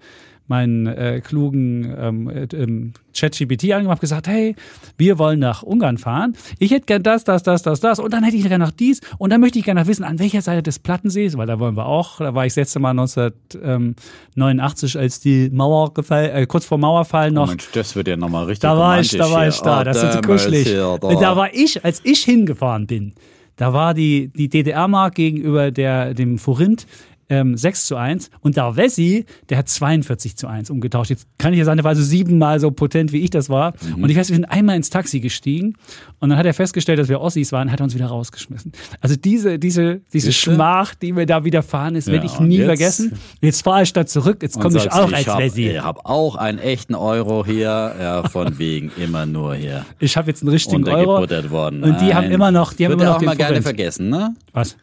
meinen äh, klugen ähm, äh, ähm, ChatGPT angemacht, gesagt, hey, wir wollen nach Ungarn fahren. Ich hätte gern das, das, das, das, das und dann hätte ich gerne noch dies und dann möchte ich gerne noch wissen, an welcher Seite des Plattensees, weil da wollen wir auch, da war ich das letzte Mal 1989, als die Mauer gefallen, äh, kurz vor Mauerfall noch. Oh Mensch, das wird ja nochmal richtig Da war ich, da war ich da. Oh, Das ist so kuschelig. hier, Da. da war ich, als ich hingefahren bin, da war die, die DDR-Mark gegenüber der, dem Forint ähm, 6 zu 1 und der Wessi, der hat 42 zu 1 umgetauscht. Jetzt kann ich ja sagen, der war so siebenmal so potent, wie ich das war. Mhm. Und ich weiß, wir sind einmal ins Taxi gestiegen und dann hat er festgestellt, dass wir Ossis waren, hat er uns wieder rausgeschmissen. Also diese, diese, diese? Schmach, die mir da widerfahren ist, Ja, werde ich nie jetzt- vergessen. Jetzt fahre ich da zurück, jetzt komme ich auch als hab, Wessi. Ich habe auch einen echten Euro hier, ja, von wegen immer nur hier Ich habe jetzt einen richtigen Euro. worden. Und die haben Nein. immer noch, die haben immer noch auch den mal gerne vergessen, ne? Was?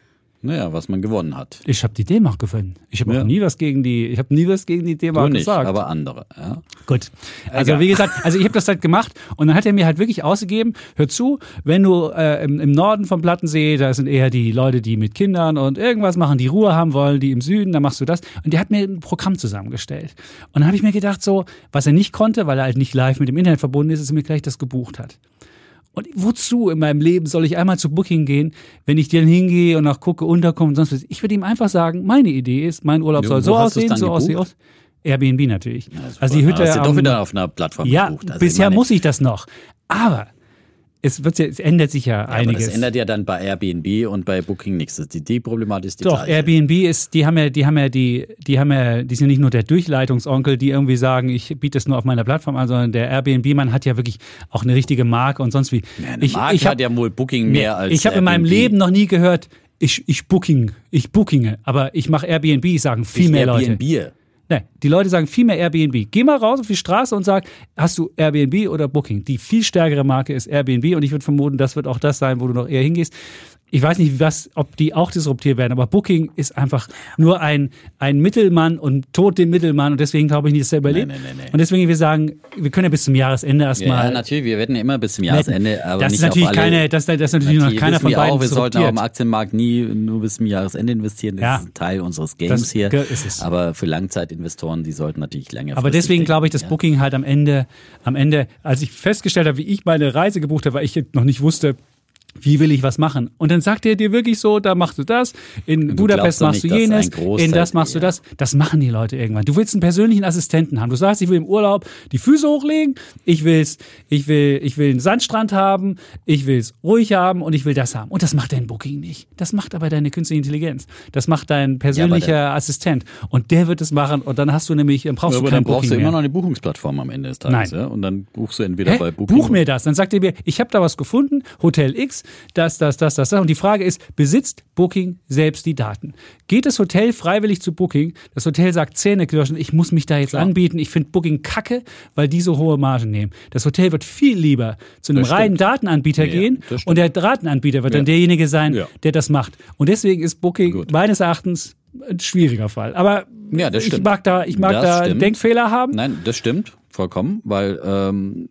Naja, was man gewonnen hat. Ich habe die D-Mark gewonnen. Ich habe Ja. auch nie was gegen die, ich habe nie was gegen die D-Mark gesagt. aber andere. Ja. Gut. Also Egal. wie gesagt, also ich habe das halt gemacht und dann hat er mir halt wirklich ausgegeben, hör zu, wenn du äh, im, im Norden vom Plattensee, da sind eher die Leute, die mit Kindern und irgendwas machen, die Ruhe haben wollen, die im Süden, dann machst du das. Und der hat mir ein Programm zusammengestellt. Und dann habe ich mir gedacht, so, was er nicht konnte, weil er halt nicht live mit dem Internet verbunden ist, ist er mir gleich das gebucht hat. Und wozu in meinem Leben soll ich einmal zu Booking gehen, wenn ich dann hingehe und nach gucke, unterkomme und sonst was? Ich würde ihm einfach sagen, meine Idee ist, mein Urlaub soll so aussehen, so aussehen. gebucht? Airbnb natürlich. Ja, also die Hütte Hast du doch wieder auf einer Plattform ja, gebucht. Also bisher meine, muss ich das noch. Aber es, wird, ja- es ändert sich ja, Aber einiges. das ändert ja dann bei Airbnb und bei Booking nichts. Die, die Problematik ist die Doch, gleiche. Airbnb ist, die haben ja, die haben ja die, die haben ja, die sind nicht nur der Durchleitungsonkel, die irgendwie sagen, ich biete es nur auf meiner Plattform an, sondern der Airbnb-Mann hat ja wirklich auch eine richtige Marke und sonst wie. Ja, eine ich Marke ich hab, hat ja wohl Booking mehr als ich habe in meinem Airbnb. Leben noch nie gehört, ich, ich booking, ich bookinge, aber ich mache Airbnb, sagen viel Ich mehr Leute. Nee, die Leute sagen viel mehr Airbnb. Geh mal raus auf die Straße und sag, hast du Airbnb oder Booking? Die viel stärkere Marke ist Airbnb und ich würde vermuten, das wird auch das sein, wo du noch eher hingehst. Ich weiß nicht, was, ob die auch disruptiert werden, aber Booking ist einfach nur ein, ein Mittelmann und tot den Mittelmann und deswegen glaube ich nicht, dass er überlebt. Nee, nee, nee. Und deswegen, wir sagen, wir können ja bis zum Jahresende Ja, erstmal. natürlich, wir wetten immer bis zum Jahresende, aber das nicht ist natürlich auf alle. keine, das, das ist natürlich noch keiner von wir beiden auch, wir sollten auch im. Aktienmarkt nie nur bis zum Jahresende investieren. Das Ja. ist ein Teil unseres Games Das hier. ist es. Aber für Langzeitinvestoren, die sollten natürlich länger. Aber deswegen glaube ich, dass Booking halt am Ende, am Ende, als ich festgestellt habe, wie ich meine Reise gebucht habe, weil ich noch nicht wusste, wie will ich was machen? Und dann sagt er dir wirklich so, da machst du das, in du Budapest machst du nicht, dass jenes, in das machst du ja. das. Das machen die Leute irgendwann. Du willst einen persönlichen Assistenten haben. Du sagst, ich will im Urlaub die Füße hochlegen, ich will's, ich will, ich will einen Sandstrand haben, ich will's ruhig haben und ich will das haben. Und das macht dein Booking nicht. Das macht aber deine künstliche Intelligenz. Das macht dein persönlicher Assistent. Und der wird es machen und dann hast du nämlich, dann brauchst Ja, du aber kein dann brauchst Booking du immer noch eine Buchungsplattform am Ende des Tages. Nein. Ja? Und dann buchst du entweder Hä? bei Booking. Buch mir das. Dann sagt ihr mir, ich habe da was gefunden, Hotel X, das, das, das, das, das. Und die Frage ist, besitzt Booking selbst die Daten? Geht das Hotel freiwillig zu Booking? Das Hotel sagt Zähneknirschen, ich muss mich da jetzt anbieten. Ich finde Booking kacke, weil die so hohe Margen nehmen. Das Hotel wird viel lieber zu einem reinen Datenanbieter Ja, gehen und der Datenanbieter wird dann Ja. derjenige sein, Ja. der das macht. Und deswegen ist Booking Gut. meines Erachtens ein schwieriger Fall. Aber Ja, ich mag da, ich mag Das da stimmt. Denkfehler haben. Nein, das stimmt vollkommen, weil ähm,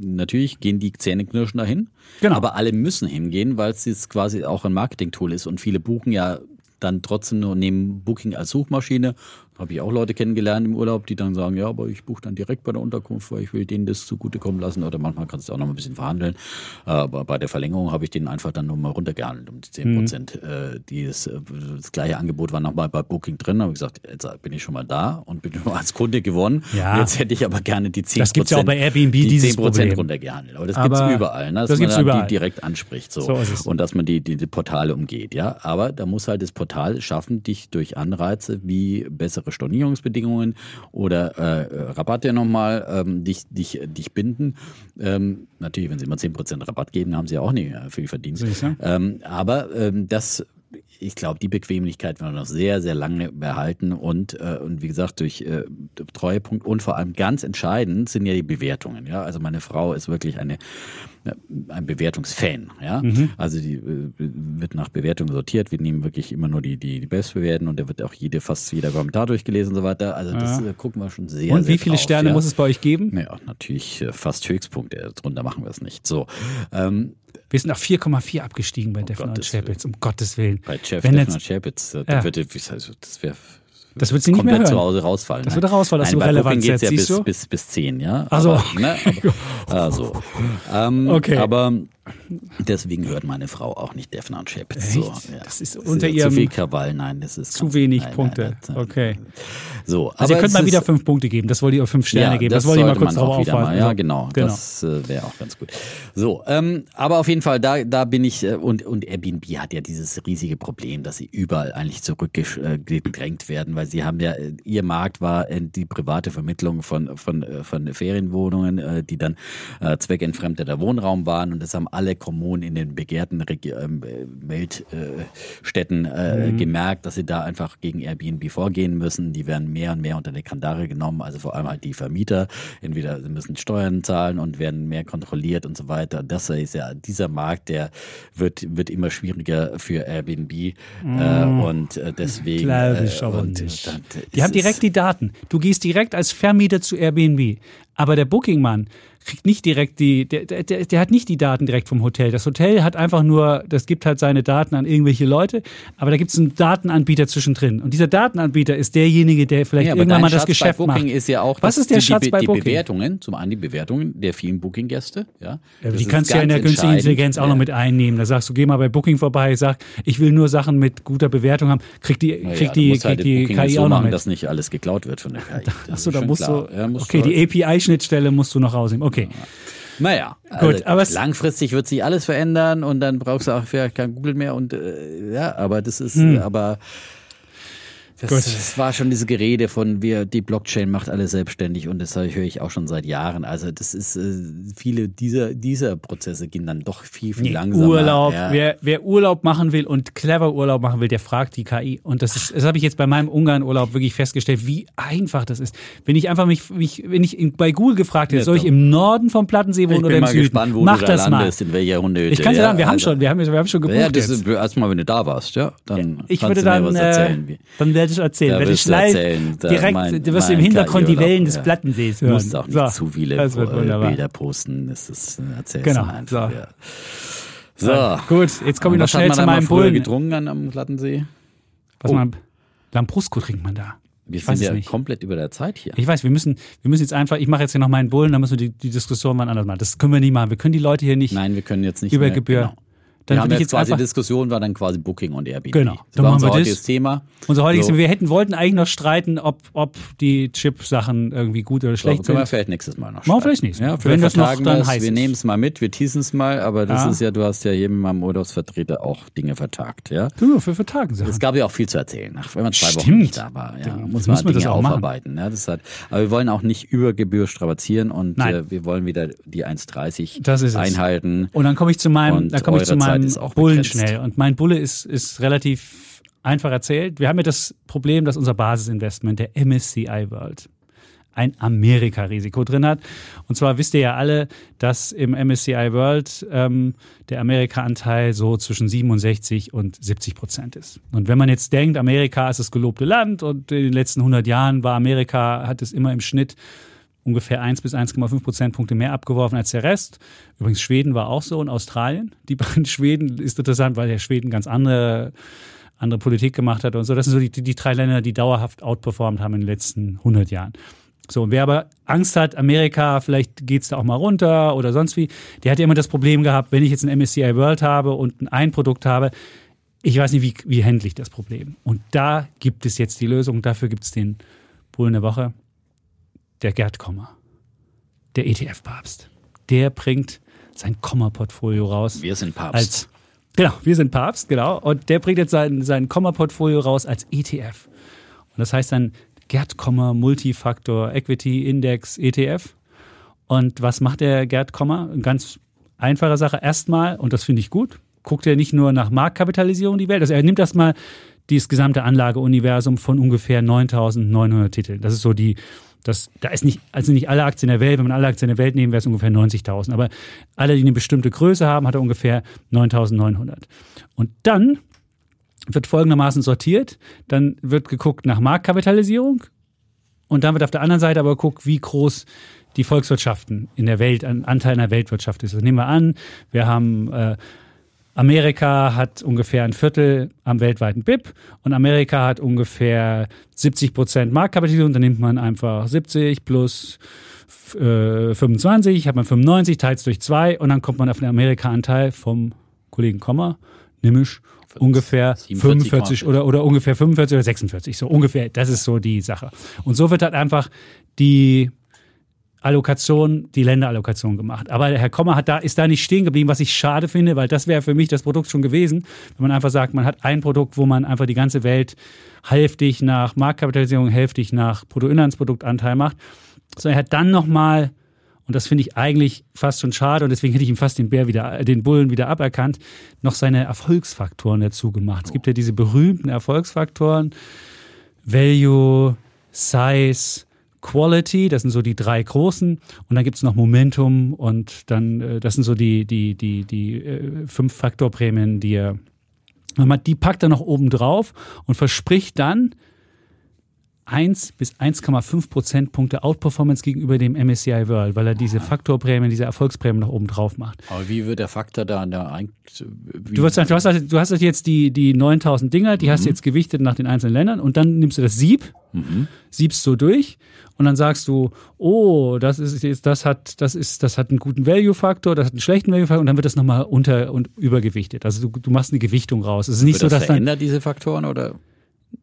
natürlich gehen die Zähneknirschen dahin. Genau. Aber alle müssen hingehen, weil es jetzt quasi auch ein Marketing-Tool ist und viele buchen ja dann trotzdem nur nehmen Booking als Suchmaschine, Habe ich auch Leute kennengelernt im Urlaub, die dann sagen, ja, aber ich buche dann direkt bei der Unterkunft, weil ich will denen das zugutekommen lassen. Oder manchmal kannst du auch noch ein bisschen verhandeln. Aber bei der Verlängerung habe ich denen einfach dann nur mal runtergehandelt um die 10 Prozent. Mhm. Dieses, äh, das gleiche Angebot war nochmal bei Booking drin. habe ich gesagt, jetzt bin ich schon mal da und bin nur als Kunde gewonnen. Ja. Jetzt hätte ich aber gerne die 10 Das gibt ja auch bei Airbnb die dieses 10 Prozent runtergehandelt. Aber das gibt es überall, ne? dass das man überall. die direkt anspricht so. so und dass man die, die, die Portale umgeht. Ja, aber da muss halt das Portal schaffen, dich durch Anreize wie bessere Stornierungsbedingungen oder äh, Rabatte nochmal ähm, dich, dich, dich binden. Ähm, natürlich, wenn sie immer 10% Rabatt geben, haben sie auch nicht äh, viel verdient. Ähm, aber ähm, das ich glaube, die Bequemlichkeit werden wir noch sehr, sehr lange behalten und, äh, und wie gesagt, durch äh, Treuepunkt und vor allem ganz entscheidend sind ja die Bewertungen. Ja, also meine Frau ist wirklich eine ein Bewertungsfan. Ja, mhm. also die äh, wird nach Bewertung sortiert. Wir nehmen wirklich immer nur die die, die Bestbewerten und da wird auch jede fast jeder Kommentar durchgelesen und so weiter. Also das ja. äh, gucken wir schon sehr. Und sehr wie viele drauf, Sterne ja. muss es bei euch geben? Ja, natürlich äh, fast Höchstpunkte. Darunter machen wir es nicht. So. Ähm, wir sind auf 4,4 abgestiegen bei oh Defner und Chapitz, um Gottes Willen. Bei Jeff Defner und Chapitz, ja. das wäre das wird sie nicht mehr hören. zu Hause rausfallen. Das wird rausfallen, dass Nein, du relevant geht's ja bis, bis, bis 10, ja. Also, aber, ne, aber, also. Ähm, okay. Aber deswegen hört meine Frau auch nicht Defner und Chapitz. So, ja. Das ist unter ihrem... Zu viel Krawall, nein, das ist... Zu wenig nein, Punkte, nein, okay. So, also ihr könnt mal wieder fünf Punkte geben, das wollt ihr fünf Sterne ja, geben, das, das wollte ich mal kurz drauf auffassen. Ja, genau, genau. das äh, wäre auch ganz gut. So, ähm, aber auf jeden Fall, da, da bin ich, äh, und, und Airbnb hat ja dieses riesige Problem, dass sie überall eigentlich zurückgedrängt werden, weil sie haben ja, äh, ihr Markt war äh, die private Vermittlung von, von, von Ferienwohnungen, die dann zweckentfremdeter Wohnraum waren und das haben alle Kommunen in den begehrten ähm, Weltstädten mhm. gemerkt, dass sie da einfach gegen Airbnb vorgehen müssen. Die werden mehr und mehr unter die Kandare genommen, also vor allem halt die Vermieter. Entweder sie müssen Steuern zahlen und werden mehr kontrolliert und so weiter. Das ist ja dieser Markt, der wird, wird immer schwieriger für Airbnb äh, und äh, deswegen. Glaube ich äh, aber nicht. die haben direkt die Daten. Du gehst direkt als Vermieter zu Airbnb. Aber der Bookingmann kriegt nicht direkt die, der, der, der hat nicht die Daten direkt vom Hotel. Das Hotel hat einfach nur, das gibt halt seine Daten an irgendwelche Leute, aber da gibt es einen Datenanbieter zwischendrin. Und dieser Datenanbieter ist derjenige, der vielleicht ja, irgendwann mal das Schatz Geschäft bei Booking macht. ist ja auch, was ist der die, Schatz die, bei die Booking? Bewertungen, zum einen die Bewertungen der vielen Booking-Gäste. Ja, ja die kannst du ja in der künstlichen Intelligenz auch noch mit einnehmen. Da sagst du, geh mal bei Booking vorbei, sag, ich will nur Sachen mit guter Bewertung haben, krieg die, krieg ja, die, krieg halt die KI so auch noch mit. dass nicht alles geklaut wird von der KI. Achso, da musst du, okay, die API-Schnittstelle musst du noch rausnehmen. Okay. Naja, gut, also aber langfristig wird sich alles verändern und dann brauchst du auch vielleicht kein Google mehr und äh, ja, aber das ist, hm. aber das, das, war schon diese Gerede von wir die Blockchain macht alles selbstständig und das höre ich auch schon seit Jahren. Also das ist äh, viele dieser dieser Prozesse gehen dann doch viel viel nee, langsamer. Urlaub, ja. wer, wer Urlaub machen will und clever Urlaub machen will, der fragt die KI und das ist das habe ich jetzt bei meinem Ungarn Urlaub wirklich festgestellt, wie einfach das ist. Wenn ich einfach mich, mich wenn ich bei Google gefragt hätte, ja, soll ich im Norden vom Plattensee wohnen oder im Süden? Gespannt, wo Mach du das da landest, mal. in welcher Runde. Ich kann dir sagen, wir ja, haben also, schon, wir haben, wir haben schon gebucht. Ja, das ist erstmal, wenn du da warst, ja, dann ich würde dann, äh, dann werde ich erzählen, werde ich live erzählen. direkt, mein, du wirst im Hintergrund die Wellen des ja. Plattensees hören. Du musst auch nicht so, zu viele Bilder posten, das ist, erzählst genau, einfach. So. So. so. gut, jetzt komme ich noch schnell zu meinem Bullen. getrunken an, am Plattensee? Was oh. man, Lambrusco trinkt man da. Wir ich sind ja nicht. komplett über der Zeit hier. Ich weiß, wir müssen, wir müssen jetzt einfach, ich mache jetzt hier noch meinen Bullen, dann müssen wir die, die Diskussion mal anders machen. Das können wir nicht machen. Wir können die Leute hier nicht. Nein, wir können jetzt nicht über mehr, Gebühr. Genau. Dann wir haben jetzt, quasi die Diskussion war dann quasi Booking und Airbnb. Genau. Das dann war unser heutiges das. Thema. Unser heutiges so. Thema. Wir hätten, wollten eigentlich noch streiten, ob, ob die Chip-Sachen irgendwie gut oder schlecht so, können sind. wir vielleicht nächstes Mal noch streiten. Machen wir vielleicht nicht. Ja, Wenn das noch dann heiß Wir nehmen es mal mit, wir teasen es mal, aber das ja. ist ja, du hast ja jedem mal Urlaubsvertreter auch Dinge vertagt, ja? Du, für vertagen Sachen. Es gab ja auch viel zu erzählen, wenn man zwei Stimmt. Wochen nicht da war. Ja, muss man Dinge das auch aufarbeiten. Ja, das hat, aber wir wollen auch nicht über Gebühr strapazieren und äh, wir wollen wieder die 1,30 einhalten. Und dann komme ich zu meinem, dann komme ich zu meinem Bullen schnell. Und mein Bulle ist, ist relativ einfach erzählt. Wir haben ja das Problem, dass unser Basisinvestment, der MSCI World, ein Amerika-Risiko drin hat. Und zwar wisst ihr ja alle, dass im MSCI World ähm, der Amerika-Anteil so zwischen 67 und 70 Prozent ist. Und wenn man jetzt denkt, Amerika ist das gelobte Land und in den letzten 100 Jahren war Amerika, hat es immer im Schnitt ungefähr 1 bis 1,5 Prozentpunkte mehr abgeworfen als der Rest. Übrigens Schweden war auch so und Australien. Die beiden Schweden ist interessant, weil der Schweden ganz andere andere Politik gemacht hat und so. Das sind so die, die drei Länder, die dauerhaft outperformt haben in den letzten 100 Jahren. So, und wer aber Angst hat, Amerika, vielleicht geht's da auch mal runter oder sonst wie, der hat ja immer das Problem gehabt, wenn ich jetzt ein MSCI World habe und ein Produkt habe, ich weiß nicht, wie, wie handle ich das Problem. Und da gibt es jetzt die Lösung. Dafür gibt es den Bullen der Woche, der Gerd Kommer, der ETF-Papst. Der bringt sein Komma-Portfolio raus. Wir sind Papst. Als, genau, wir sind Papst, genau. Und der bringt jetzt sein, sein Komma-Portfolio raus als ETF. Und das heißt dann Gerd Kommer Multifaktor Equity Index ETF. Und was macht der Gerd Kommer? Eine ganz einfache Sache. Erstmal, und das finde ich gut, guckt er nicht nur nach Marktkapitalisierung die Welt. Also er nimmt erstmal dieses gesamte Anlageuniversum von ungefähr 9.900 Titeln. Das ist so die, das, da ist nicht, also nicht alle Aktien der Welt, wenn man alle Aktien der Welt nehmen, wäre es ungefähr 90.000. Aber alle, die eine bestimmte Größe haben, hat er ungefähr 9.900. Und dann wird folgendermaßen sortiert. Dann wird geguckt nach Marktkapitalisierung und dann wird auf der anderen Seite aber geguckt, wie groß die Volkswirtschaften in der Welt, ein Anteil in der Weltwirtschaft ist. Das nehmen wir an, wir haben äh, Amerika hat ungefähr ein Viertel am weltweiten BIP und Amerika hat ungefähr 70 Prozent Marktkapitalisierung. Dann nimmt man einfach 70 plus äh, 25, hat man 95, teilt es durch zwei und dann kommt man auf den Amerika-Anteil vom Kollegen Kommer, nämlich ungefähr 45 oder, oder ungefähr 45 oder 46. So ungefähr, das ist so die Sache. Und so wird halt einfach die Allokation, die Länderallokation gemacht. Aber Herr Kommer hat da, ist da nicht stehen geblieben, was ich schade finde, weil das wäre für mich das Produkt schon gewesen, wenn man einfach sagt, man hat ein Produkt, wo man einfach die ganze Welt hälftig nach Marktkapitalisierung, hälftig nach Bruttoinlandsproduktanteil macht. So, er hat dann nochmal, und das finde ich eigentlich fast schon schade, und deswegen hätte ich ihm fast den Bär wieder, den Bullen wieder aberkannt, noch seine Erfolgsfaktoren dazu gemacht. Es gibt ja diese berühmten Erfolgsfaktoren, Value, Size, Quality, das sind so die drei großen. Und dann gibt es noch Momentum und dann, äh, das sind so die, die, die, die äh, fünf Faktorprämien, die er, die packt er noch oben drauf und verspricht dann 1 bis 1,5 Prozentpunkte Outperformance gegenüber dem MSCI World, weil er diese Faktorprämien, diese Erfolgsprämien noch oben drauf macht. Aber wie wird der Faktor da an der ein du, wirst, du, hast, du hast jetzt die, die 9000 Dinger, die mhm. hast du jetzt gewichtet nach den einzelnen Ländern und dann nimmst du das Sieb, mhm. siebst so durch und dann sagst du, oh, das ist jetzt, das hat, das ist, das hat einen guten Value-Faktor, das hat einen schlechten Value-Faktor und dann wird das nochmal unter und übergewichtet. Also du, du machst eine Gewichtung raus. Es ist nicht wird so, das dass verändert dann, diese Faktoren oder?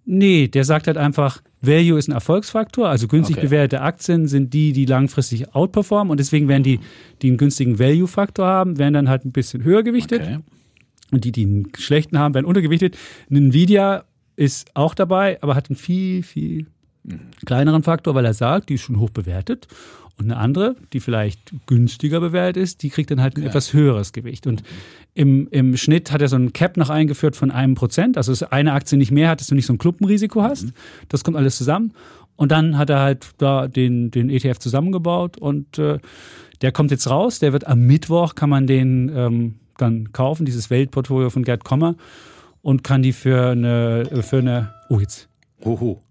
Nee, der sagt halt einfach, Value ist ein Erfolgsfaktor, also günstig okay. bewertete Aktien sind die, die langfristig outperformen und deswegen werden die, die einen günstigen Value-Faktor haben, werden dann halt ein bisschen höher gewichtet. Okay. Und die, die einen schlechten haben, werden untergewichtet. Nvidia ist auch dabei, aber hat einen viel, viel kleineren Faktor, weil er sagt, die ist schon hoch bewertet. Und eine andere, die vielleicht günstiger bewertet ist, die kriegt dann halt ein okay. etwas höheres Gewicht. Und im, im Schnitt hat er so ein Cap noch eingeführt von einem Prozent. Also, dass eine Aktie nicht mehr hat, dass du nicht so ein Klumpenrisiko hast. Mhm. Das kommt alles zusammen. Und dann hat er halt da den, den ETF zusammengebaut und äh, der kommt jetzt raus. Der wird am Mittwoch, kann man den ähm, dann kaufen, dieses Weltportfolio von Gerd Kommer und kann die für eine, für eine, oh jetzt, Hoho.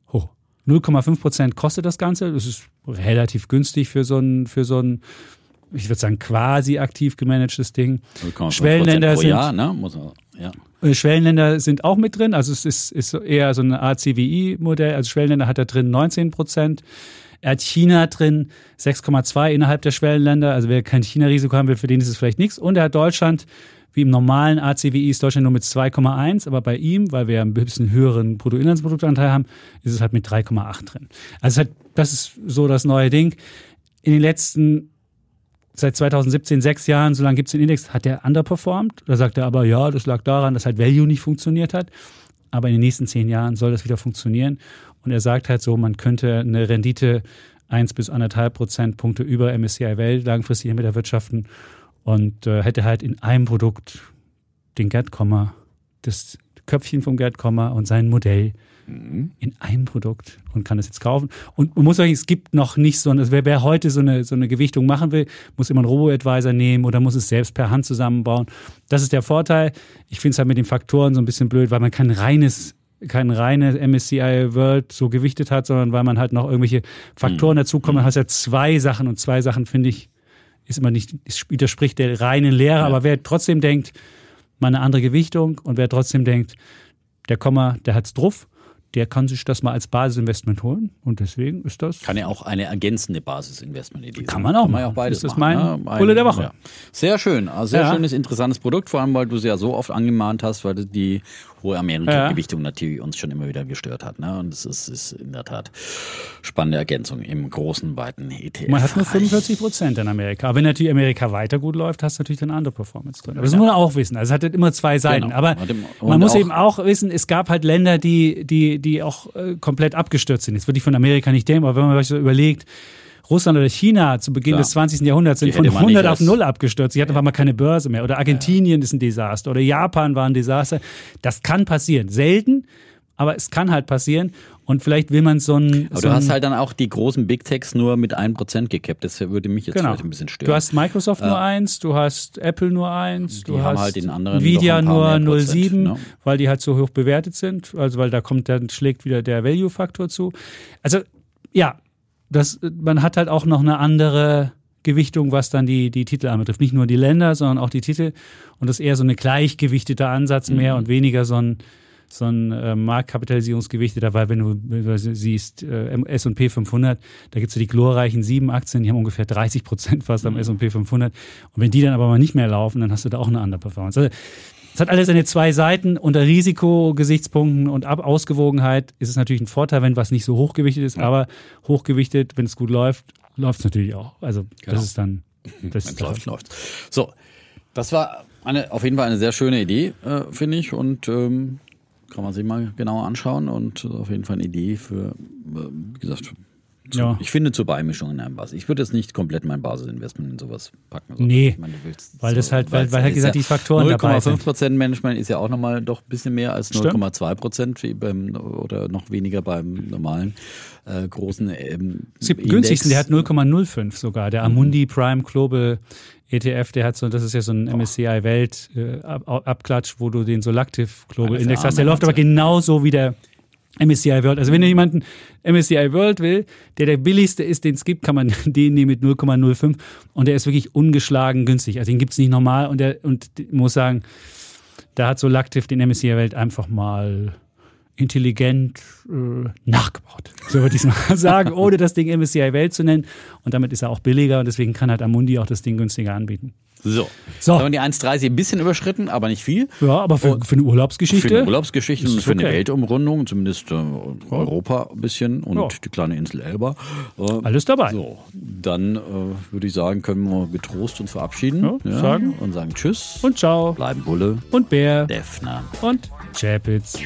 0,5 Prozent kostet das Ganze. Das ist relativ günstig für so ein, für so ein ich würde sagen, quasi aktiv gemanagtes Ding. Schwellenländer sind, Jahr, ne? Ja. Äh, Schwellenländer sind auch mit drin. Also es ist, ist eher so ein ACWI-Modell. Also Schwellenländer hat da drin 19 Prozent. Er hat China drin 6,2 innerhalb der Schwellenländer. Also wer kein China-Risiko haben will, für den ist es vielleicht nichts. Und er hat Deutschland wie im normalen ACWI ist Deutschland nur mit 2,1, aber bei ihm, weil wir ein bisschen höheren Bruttoinlandsproduktanteil haben, ist es halt mit 3,8 drin. Also das ist so das neue Ding. In den letzten seit 2017 sechs Jahren, so lange gibt es den Index, hat der underperformed. Da sagt er aber, ja, das lag daran, dass halt Value nicht funktioniert hat. Aber in den nächsten zehn Jahren soll das wieder funktionieren. Und er sagt halt so, man könnte eine Rendite eins bis anderthalb Prozentpunkte über MSCI Welt langfristig mit erwirtschaften und äh, hätte halt in einem Produkt den Gerd Kommer, das Köpfchen vom Gerd Kommer und sein Modell mhm. in einem Produkt und kann das jetzt kaufen. Und man muss sagen, es gibt noch nicht so, also wer, wer heute so eine, so eine Gewichtung machen will, muss immer einen Robo-Advisor nehmen oder muss es selbst per Hand zusammenbauen. Das ist der Vorteil. Ich finde es halt mit den Faktoren so ein bisschen blöd, weil man kein reines kein reines MSCI World so gewichtet hat, sondern weil man halt noch irgendwelche Faktoren mhm. dazukommen. Man hat ja zwei Sachen und zwei Sachen finde ich ist immer nicht, widerspricht der reinen Lehre, ja. aber wer trotzdem denkt, mal eine andere Gewichtung und wer trotzdem denkt, der Komma, der hat's drauf der kann sich das mal als Basisinvestment holen. Und deswegen ist das. Kann ja auch eine ergänzende Basisinvestment-Idee sein. Kann man auch, kann man ja auch beides Das ist mein machen, ne? Bulle der Woche. Ja. Sehr schön. Also sehr ja. schönes, interessantes Produkt, vor allem, weil du es ja so oft angemahnt hast, weil die hohe Amerika-Gewichtung ja. natürlich uns schon immer wieder gestört hat. Ne? Und es ist, ist in der Tat spannende Ergänzung im großen, weiten ETF. Man hat nur 45 Prozent in Amerika. Aber wenn natürlich Amerika weiter gut läuft, hast du natürlich dann andere Performance drin. Aber das muss man auch wissen. Also es hat halt immer zwei Seiten. Genau. Aber man muss eben auch wissen, es gab halt Länder, die, die, die auch äh, komplett abgestürzt sind. Jetzt würde ich von Amerika nicht denken, aber wenn man sich so überlegt, Russland oder China zu Beginn Klar. des 20. Jahrhunderts sind von 100 auf 0 abgestürzt. Sie hatten ja. auf einmal keine Börse mehr. Oder Argentinien ja. ist ein Desaster. Oder Japan war ein Desaster. Das kann passieren. Selten, aber es kann halt passieren. Und vielleicht will man so ein. Aber so du hast halt dann auch die großen Big Techs nur mit 1% gekappt. Das würde mich jetzt genau. vielleicht ein bisschen stören. Du hast Microsoft äh, nur eins, du hast Apple nur eins, du hast halt den anderen Nvidia nur 0,7, ne? weil die halt so hoch bewertet sind. Also weil da kommt, dann schlägt wieder der Value-Faktor zu. Also ja, das, man hat halt auch noch eine andere Gewichtung, was dann die, die Titel anbetrifft. Nicht nur die Länder, sondern auch die Titel. Und das ist eher so ein gleichgewichteter Ansatz mehr mhm. und weniger so ein, so ein äh, Marktkapitalisierungsgewichteter, weil wenn du, wenn du siehst, äh, S&P 500, da gibt es ja die glorreichen sieben Aktien, die haben ungefähr 30 Prozent fast am mhm. S&P 500. Und wenn die dann aber mal nicht mehr laufen, dann hast du da auch eine andere Performance. Also, es hat alles seine zwei Seiten. Unter Risikogesichtspunkten und Ab Ausgewogenheit ist es natürlich ein Vorteil, wenn was nicht so hochgewichtet ist, ja. aber hochgewichtet, wenn es gut läuft, läuft es natürlich auch. Also genau. das ist dann. Das ist läuft, läuft. So, das war eine, auf jeden Fall eine sehr schöne Idee, äh, finde ich. Und ähm, kann man sich mal genauer anschauen. Und auf jeden Fall eine Idee für, äh, wie gesagt, zu, ja. Ich finde zur Beimischung in einem Basis. Ich würde jetzt nicht komplett mein Basisinvestment in sowas packen. Nee, ich meine, weil das halt, weil, weil halt gesagt, die Faktoren 0, dabei sind. 0,5% Management ist ja auch nochmal doch ein bisschen mehr als 0,2% beim, oder noch weniger beim normalen äh, großen ähm, Es gibt günstigsten, der hat 0,05 sogar. Der Amundi Prime Global ETF, der hat so, das ist ja so ein MSCI Welt äh, Abklatsch, wo du den Solactive Global Index hast. Der läuft aber genauso wie der MSCI World. Also wenn ihr jemanden MSCI World will, der der billigste ist, den es gibt, kann man den nehmen mit 0,05 und der ist wirklich ungeschlagen günstig. Also den gibt es nicht normal und der und muss sagen, da hat so Lactiv den MSCI Welt einfach mal intelligent äh, nachgebaut. So würde ich es mal sagen, ohne das Ding MSCI Welt zu nennen. Und damit ist er auch billiger und deswegen kann halt Amundi auch das Ding günstiger anbieten. So. so. Haben die 1,30 ein bisschen überschritten, aber nicht viel. Ja, aber für, für eine Urlaubsgeschichte. Für eine Urlaubsgeschichte und für okay. eine Weltumrundung, zumindest äh, Europa ein bisschen und ja. die kleine Insel Elba. Äh, Alles dabei. So, dann äh, würde ich sagen, können wir getrost uns verabschieden. Ja, ja, sagen. Und sagen Tschüss. Und Ciao. Bleiben Bulle. Und Bär. Defner. Und Chapitz.